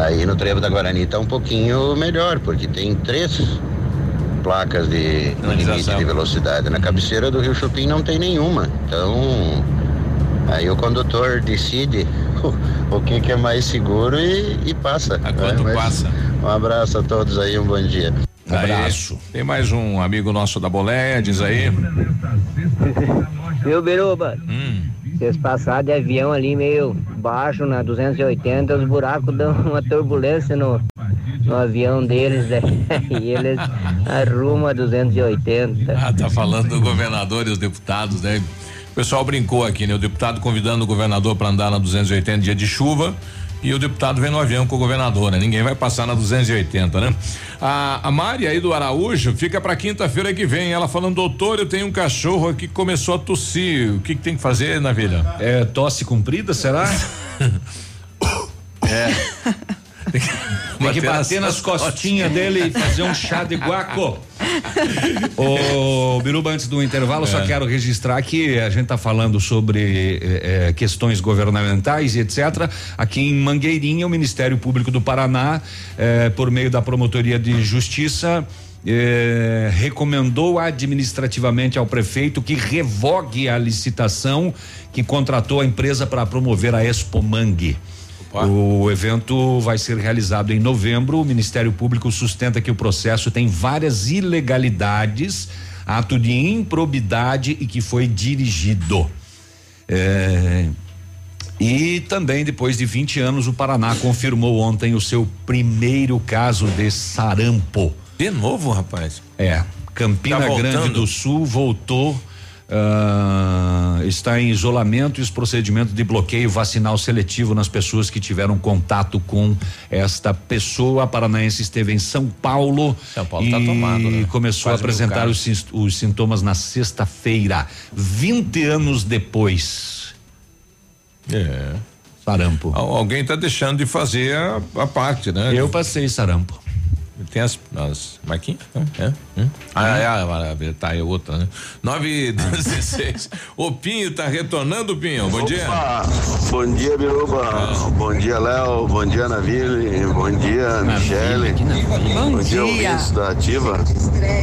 aí no Trevo da Guarani tá um pouquinho melhor, porque tem três placas de no limite de velocidade. Na cabeceira do Rio Chupim não tem nenhuma. Então, aí o condutor decide o, que, que é mais seguro e, e passa. A quanto passa? Um abraço a todos aí, um bom dia. Abraço. Tem mais um amigo nosso da boleia, diz aí. Viu, Biruba? Hum. Vocês passaram de avião ali meio baixo na 280, os buracos dão uma turbulência no, no avião deles, né? e eles arrumam a 280. Ah, tá falando do governador e os deputados, né? O pessoal brincou aqui, né? O deputado convidando o governador para andar na 280 dia de chuva e o deputado vem no avião com o governador, né? Ninguém vai passar na 280, né? A, a Mari aí do Araújo fica para quinta-feira que vem. Ela falando, doutor, eu tenho um cachorro aqui que começou a tossir. O que, que tem que fazer na vida? É tosse comprida, será? é. Tem que, tem que bater nas costinhas dele e fazer um chá de guaco. Ô, Biruba, antes do intervalo, é. só quero registrar que a gente tá falando sobre eh, questões governamentais e etc. Aqui em Mangueirinha, o Ministério Público do Paraná, eh, por meio da Promotoria de Justiça, eh, recomendou administrativamente ao prefeito que revogue a licitação que contratou a empresa para promover a Expo Mangue. O evento vai ser realizado em novembro. O Ministério Público sustenta que o processo tem várias ilegalidades, ato de improbidade e que foi dirigido. É, e também, depois de 20 anos, o Paraná confirmou ontem o seu primeiro caso de sarampo. De novo, rapaz? É. Campina Tá Grande do Sul voltou. Ah, está em isolamento e os procedimentos de bloqueio vacinal seletivo nas pessoas que tiveram contato com esta pessoa. A paranaense esteve em São Paulo. São Paulo e tá tomado, né? começou Quase a apresentar os, os sintomas na sexta-feira. 20 anos depois. É. Sarampo. Al- Alguém tá deixando de fazer a, a parte, né? Eu passei sarampo. Tem as, as marquinhas? É? Hum? Ah, é, a, a, tá, é outra, né? 9 e 16. o Pinho tá retornando, Pinho. Bom dia. Bom dia, Biruba. Bom dia, Léo. Bom dia, Navile. Bom dia, Michele. Bom Bom dia, dia. ouvintes da Ativa.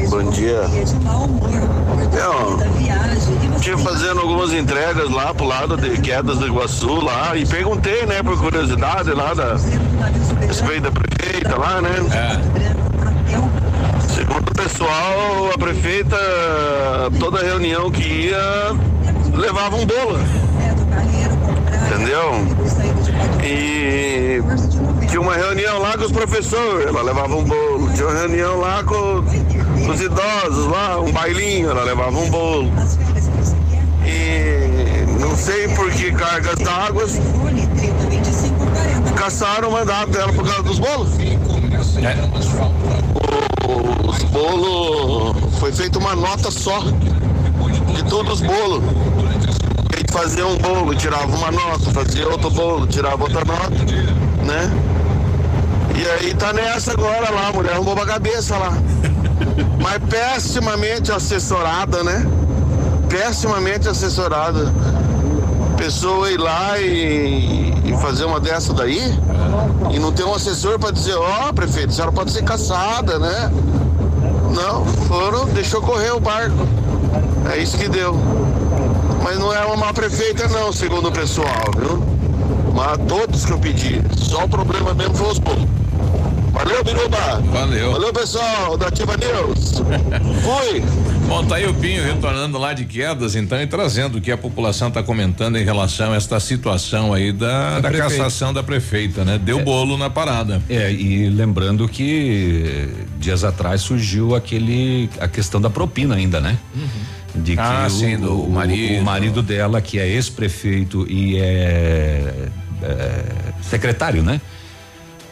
Bom dia. Eu estive fazendo algumas entregas lá pro lado de Quedas do Iguaçu lá e perguntei, né, por curiosidade lá da respeito da prefeita lá, né? Segundo o pessoal, a prefeita, toda reunião que ia, levava um bolo. Entendeu? E tinha uma reunião lá com os professores, ela levava um bolo. Tinha uma reunião lá com, os idosos lá, um bailinho, ela levava um bolo. E não sei por que cargas d'água caçaram o mandato dela por causa dos bolos. O- Os bolos, foi feita uma nota só de todos os bolos. A fazia um bolo, tirava uma nota, fazia outro bolo, tirava outra nota, né? E aí tá nessa agora lá, a mulher arrumou pra cabeça lá. Mas pessimamente assessorada, né? Pessimamente assessorada. Pessoa ir lá e, e fazer uma dessa daí e não ter um assessor pra dizer, ó, prefeito, a senhora pode ser caçada, né? Não, foram, deixou correr o barco. É isso que deu. Mas não é uma má prefeita não, segundo o pessoal, viu? Mas todos que eu pedi. Só o problema mesmo foi os bolos. Valeu, Biruba! Valeu. Valeu, pessoal da Ativa News! Fui! Bom, tá aí o Pinho retornando lá de quedas, então, e trazendo o que a população está comentando em relação a esta situação aí da, da, cassação da prefeita, né? Deu bolo na parada. É, e lembrando que dias atrás surgiu aquele a questão da propina ainda, né? De que Ah, o, sim, do o- marido. o marido dela, que é ex-prefeito e é, é secretário, né?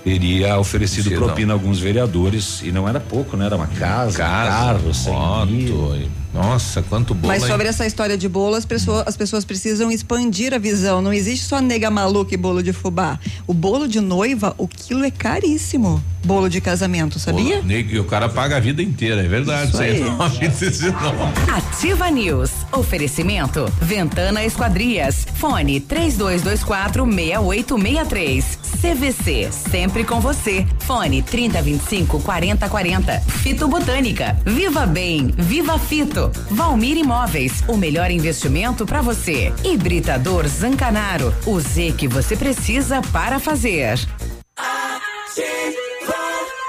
Teria oferecido Sim, propina a alguns vereadores e não era pouco, né? Era uma casa, Casa, carro, sem moto. Nossa, quanto bolo. Mas hein? sobre essa história de bolo, as pessoas, as pessoas precisam expandir a visão. Não existe só nega maluca e bolo de fubá. O bolo de noiva, o quilo é caríssimo. Bolo de casamento, sabia? Pô, E o cara paga a vida inteira, é verdade. Isso aí. Não, isso não. Ativa News. Oferecimento. Ventana Esquadrias. Fone 3224 6863. CVC. Sempre com você. Fone 3025 4040. Fito Botânica. Viva Bem. Viva Fito. Valmir Imóveis. O melhor investimento para você. Hibridador Zancanaro. O Z que você precisa para fazer.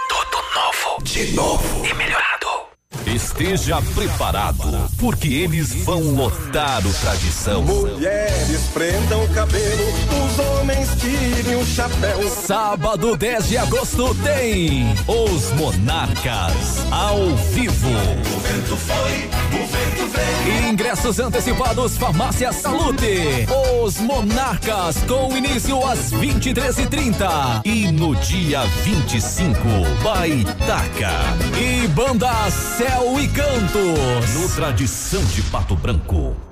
Tudo novo. De novo. E melhorado. Esteja preparado, porque eles vão lotar o tradição. Mulheres prendam o cabelo, os homens tirem o chapéu. Sábado 10 de agosto tem Os Monarcas ao vivo. O vento foi, o vento veio. Ingressos antecipados Farmácia Salute. Os Monarcas com início às 23h30. E no dia 25, Baitaca. E banda Céu e Cantos. No Tradição de Pato Branco.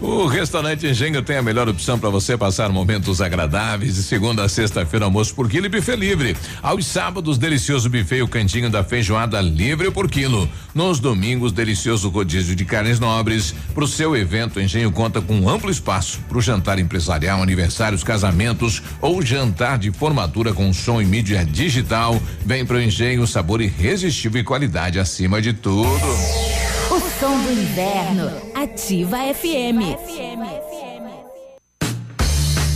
O restaurante Engenho tem a melhor opção para você passar momentos agradáveis de segunda a sexta-feira almoço por quilo e buffet livre. Aos sábados, delicioso buffet e o cantinho da feijoada livre por quilo. Nos domingos, delicioso rodízio de carnes nobres. Para o seu evento, Engenho conta com um amplo espaço para o jantar empresarial, aniversários, casamentos ou jantar de formatura com som e mídia digital. Vem para o Engenho, sabor irresistível e qualidade acima de tudo. Som do inverno. Ativa FM.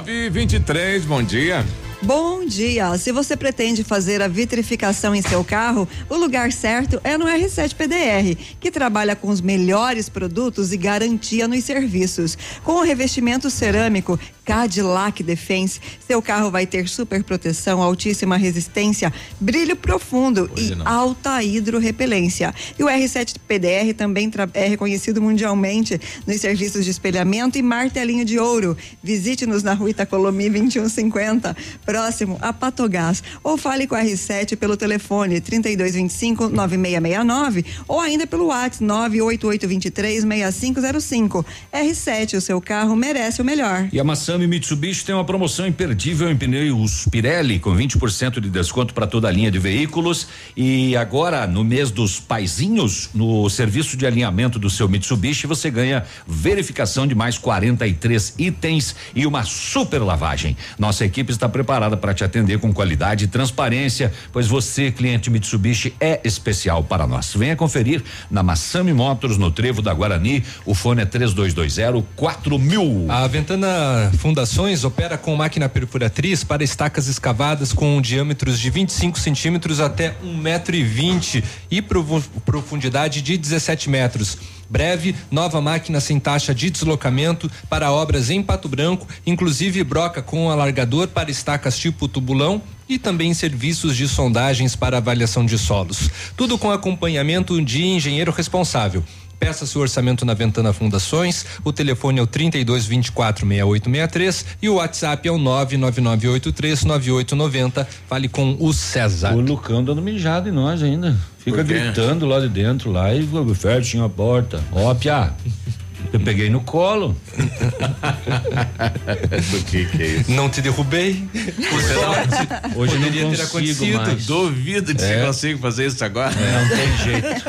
923, bom dia. Bom dia! Se você pretende fazer a vitrificação em seu carro, o lugar certo é no R7 PDR, que trabalha com os melhores produtos e garantia nos serviços. Com o revestimento cerâmico Cadillac Defense, seu carro vai ter super proteção, altíssima resistência, brilho profundo e alta hidrorrepelência. E o R7 PDR também é reconhecido mundialmente nos serviços de espelhamento e martelinho de ouro. Visite-nos na rua Itacolomi 2150, próximo a Patogás. Ou fale com a R7 pelo telefone 3225 9669 ou ainda pelo WhatsApp 98823 6505. R7, o seu carro merece o melhor. E a Massami Mitsubishi tem uma promoção imperdível em pneus Pirelli com 20% de desconto para toda a linha de veículos e agora no mês dos paizinhos, no serviço de alinhamento do seu Mitsubishi, você ganha verificação de mais 43 itens e uma super lavagem. Nossa equipe está preparada para te atender com qualidade e transparência, pois você, cliente Mitsubishi, é especial para nós. Venha conferir na Massami Motors no Trevo da Guarani. O fone é 3220 4000. A Ventana Fundações opera com máquina perfuratriz para estacas escavadas com diâmetros de 25 centímetros até um metro e vinte e profundidade de 17 metros. Breve, nova máquina sem taxa de deslocamento para obras em Pato Branco, inclusive broca com alargador para estacas tipo tubulão e também serviços de sondagens para avaliação de solos. Tudo com acompanhamento de engenheiro responsável. Peça seu orçamento na Ventana Fundações. O telefone é o 32 24 6863 e o WhatsApp é o 99983 9890. Fale com o César. O Lucão dando mijado em nós ainda. Fica gritando lá de dentro lá e fecha a porta. Ó, Pia, eu peguei no colo. Do que que é isso? Não te derrubei. Hoje não Poderia ter consigo acontecido. mais. Duvido que É. você consiga fazer isso agora. Não tem jeito.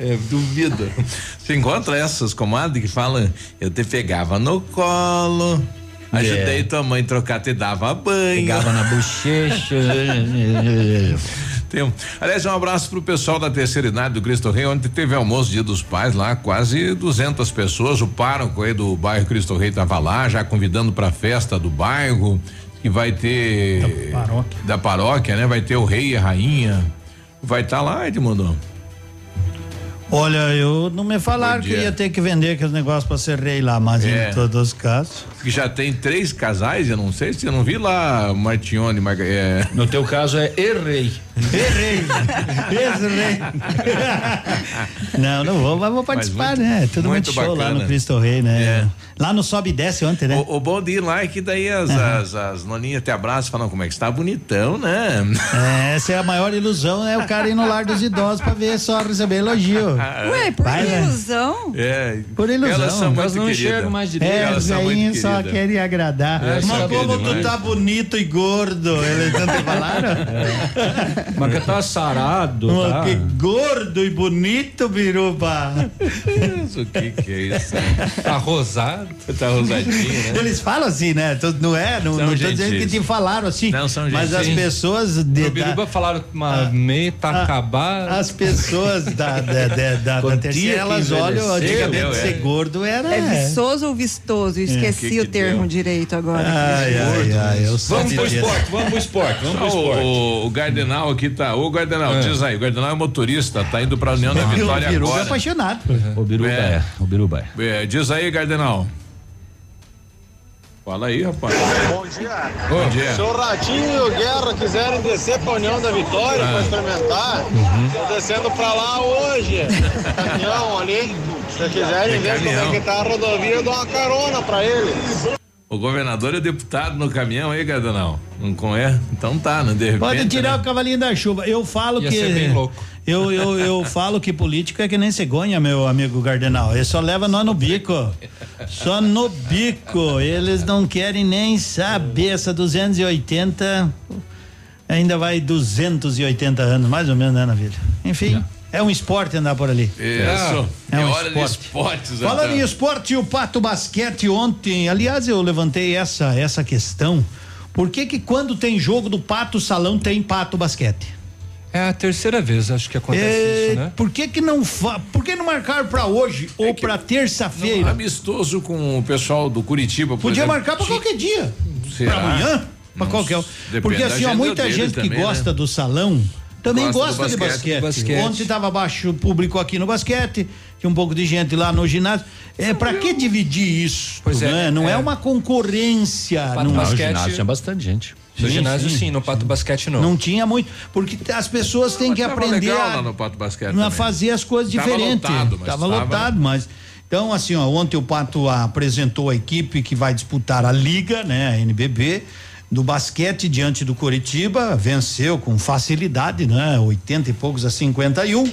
É, duvido. Você encontra essas comadres que falam, eu te pegava no colo, ajudei tua mãe a trocar, te dava banho. Pegava na bochecha. Tem um- aliás, um abraço pro pessoal da terceira idade do Cristo Rei, onde teve almoço dia dos pais lá, quase 200 pessoas. O pároco aí do bairro Cristo Rei tava lá, já convidando pra festa do bairro, que vai ter. Da paróquia. Da paróquia, né? Vai ter o rei e a rainha. Vai estar lá, Edmundo. Olha, eu não me falaram que ia ter que vender aqueles negócios pra ser rei lá, mas É. em todos os casos. Que já tem três casais, eu não sei se eu não vi lá Martione, Marga- é. No teu caso é errei. Errei. Errei. não, não vou, mas vou participar, muito- né? Tudo muito, muito show lá bacana. no Cristo Rei, né? É. Lá no Sobe e Desce ontem, né? O, o bom de ir lá é que daí as, as, as noninhas te abraçam e falam como é que está bonitão, né? É, essa é a maior ilusão, é o cara ir no lar dos idosos pra ver só receber elogio. Ué, por Vai, né? ilusão? É. Por ilusão. Elas são muito não queridas. enxergam mais direito. É, Elas são muito só querem agradar. É, Mas como tu tá bonito e gordo, eles tanto falaram? Mas que tá sarado, Oh, tá? Que gordo e bonito, Biruba. Isso, o que que é isso? Tá rosado. Tá rosadinho, né? Eles falam assim, né? Não é? Não, São não tô dizendo que te falaram assim. Não, são mas as pessoas de, da, Biruba falaram uma meia tá acabada. as pessoas da, da, da, da, da terceira, elas olham, antigamente ser gordo era. É viçoso ou vistoso? Esqueci Que que o termo deu? direito agora. Ai, ai, ai, eu Vamos pro esporte, vamos pro esporte, vamos pro esporte. O, o Gardenal aqui tá. Ô, Gardenal, É. diz aí. O Gardenal é motorista, tá indo pra União da Vitória o Biruba é agora. apaixonado. O Biruba É. é. O Biruba é. É, diz aí, Gardenal. Fala aí, rapaz. Bom dia. Bom dia. Se o Ratinho e o Guerra quiserem descer pra União da Vitória Ah. pra experimentar, tô descendo pra lá hoje. Caminhão ali. Se quiserem Tem ver como é caminhão. que tá a rodovia, eu dou uma carona pra eles. O governador e deputado no caminhão aí, Gardenal. Não com é? Então tá, né? De repente. Pode tirar né? o cavalinho da chuva. Eu falo Ia que. ser bem louco. Eu, eu, eu falo que político é que nem cegonha, meu amigo Gardenal. Ele só leva nós no bico. Só no bico. Eles não querem nem saber. Essa 280 ainda vai 280 anos, mais ou menos, né, na vida? Enfim, é um esporte andar por ali. Isso. É, um hora de esporte. esportes. Falando então. em esporte, o Pato Basquete ontem, aliás, eu levantei essa essa questão. Por que que quando tem jogo do Pato Salão tem Pato Basquete? É a terceira vez, acho que acontece É, isso, né? Por que que não fa... Por que não marcaram pra hoje ou pra terça-feira? Amistoso com o pessoal do Curitiba, por Podia exemplo. marcar pra qualquer dia. Pra amanhã? Pra qualquer um. Porque assim, ó, agenda muita gente que também, gosta né? do salão também Gosta de basquete. basquete. Basquete. Ontem tava baixo o público aqui no basquete, tinha um pouco de gente lá no ginásio. É, pra que dividir isso? Pois é, né? Não é, é. uma concorrência. Pato Não, Não, o basquete- ginásio tinha bastante gente. No Sim, ginásio sim, sim, no pato basquete não. não tinha muito. Porque as pessoas têm que aprender legal a, lá no Pato Basquete a fazer as coisas Tava diferentes. lotado, mas tava tava- lotado, mas. Então, assim, ó, ontem o Pato apresentou a equipe que vai disputar a Liga, né, a NBB, do basquete diante do Coritiba, venceu com facilidade, né, 80 e poucos a 51.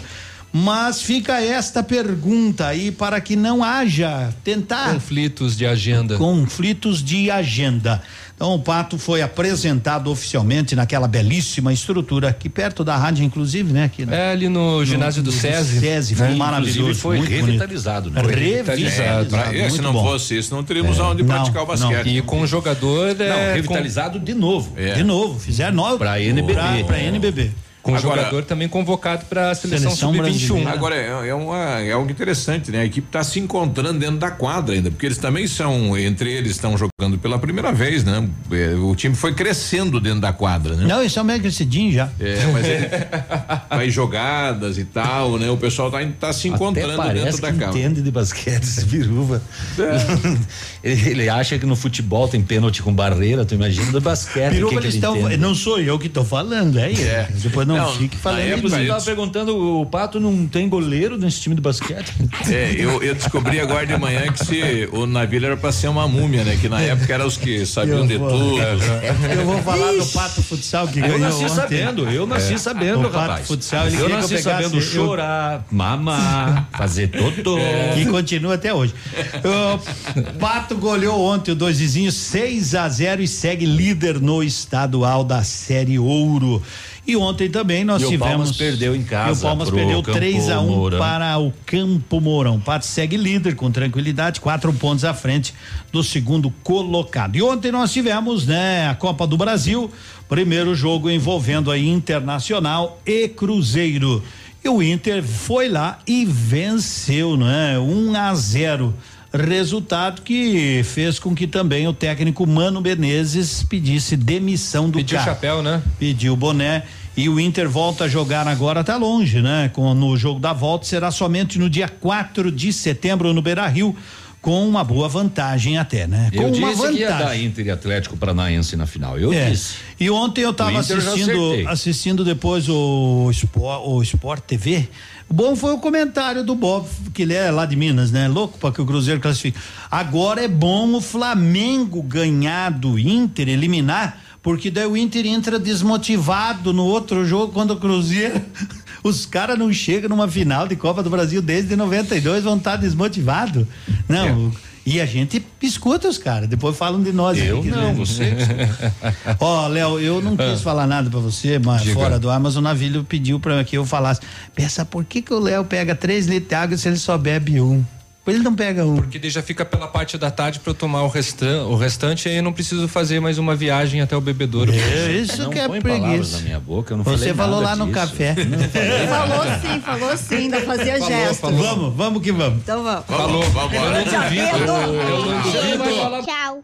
Mas fica esta pergunta aí para que não haja tentar Conflitos de agenda. conflitos de agenda. Então o Pato foi apresentado oficialmente naquela belíssima estrutura aqui perto da rádio, inclusive, né? Aqui, É ali no, ginásio do SESI. SESI, foi né? maravilhoso. Inclusive foi muito bonito. revitalizado, né? Foi Revitalizado. É, se não bom. fosse isso, não teríamos É, aonde não, praticar o não. basquete. E com o jogador. Não, é, revitalizado de novo. É. De novo, fizeram nove Pra NBB. Pra, pra NBB. Com, Agora- jogador também convocado para a seleção, Seleção sub-21. brasileira. Agora é, é, uma, é algo interessante, né? A equipe está se encontrando dentro da quadra ainda, porque eles também são, entre eles estão jogando pela primeira vez, né? É, O time foi crescendo dentro da quadra, né? Não, isso é meio crescidinho já. É, mas ele faz jogadas e tal, né? O pessoal tá, tá se encontrando Até dentro da cama. entende de basquete, esse biruva. ele, ele acha que no futebol tem pênalti com barreira, tu imagina do basquete. o Piruva, que que eles ele estão. entende. Não sou eu que estou falando, é, É. Depois não, Não, fique na falando. época Você mim. tava perguntando, o Pato não tem goleiro nesse time de basquete? É, eu, eu descobri agora de manhã que se o navio era pra ser uma múmia, né? Que na época eram os que sabiam Eu de vou- tudo. Eu vou falar do Pato Futsal que Eu ganhou nasci ontem. sabendo, eu nasci sabendo, O Pato rapaz. Futsal, ele eu nasci eu sabendo eu- chorar, mamar, fazer totô. Que continua até hoje. O Pato goleou ontem o dois vizinhos 6 a 0 e segue líder no estadual da Série Ouro. E ontem também nós E o tivemos. Palmas perdeu em casa E o Palmas perdeu Campo 3 a 1 Mourão. para o Campo Mourão. O Pato segue líder com tranquilidade, quatro pontos à frente do segundo colocado. E ontem nós tivemos, né, a Copa do Brasil, primeiro jogo envolvendo aí Internacional e Cruzeiro. E o Inter foi lá e venceu, né? 1 a 0. Resultado que fez com que também o técnico Mano Menezes pedisse demissão do Pediu cara. chapéu, né? Pediu o boné e o Inter volta a jogar agora tá longe, né? Com no jogo da volta será somente no dia 4 de setembro no Beira-Rio com uma boa vantagem até, né? Com Eu uma disse que ia dar vantagem. Inter e Atlético Paranaense na final. Eu É. disse. E ontem eu tava O Inter eu já assistindo, assistindo depois o Sport, o Sport TV. O bom foi o comentário do Bob, que ele é lá de Minas, né? Louco para que o Cruzeiro classifique. Agora é bom o Flamengo ganhar do Inter, eliminar, porque daí o Inter entra desmotivado no outro jogo quando o Cruzeiro. Os caras não chegam numa final de Copa do Brasil desde 92, vão estar desmotivados. Não. E a gente escuta os caras, depois falam de nós. Eu aqui, não, né? você. Ó, Léo, eu não quis falar nada pra você, mas Diga. fora do ar, mas o Navilho pediu pra que eu falasse. Pensa, por que que o Léo pega três litros de água se ele só bebe um? Ele não pega um. Porque daí já fica pela parte da tarde para eu tomar o, restan o restante e aí eu não preciso fazer mais uma viagem até o bebedouro. É, isso não que é põe palavras preguiça. na minha boca, eu não Você falei falou nada lá no disso. café. Não falei. Falou sim, falou sim, ainda fazia Falou, gesto. falou. Vamos, vamos que vamos. Então vamos. Falou, vamos eu não duvido. Eu não duvido. Tchau.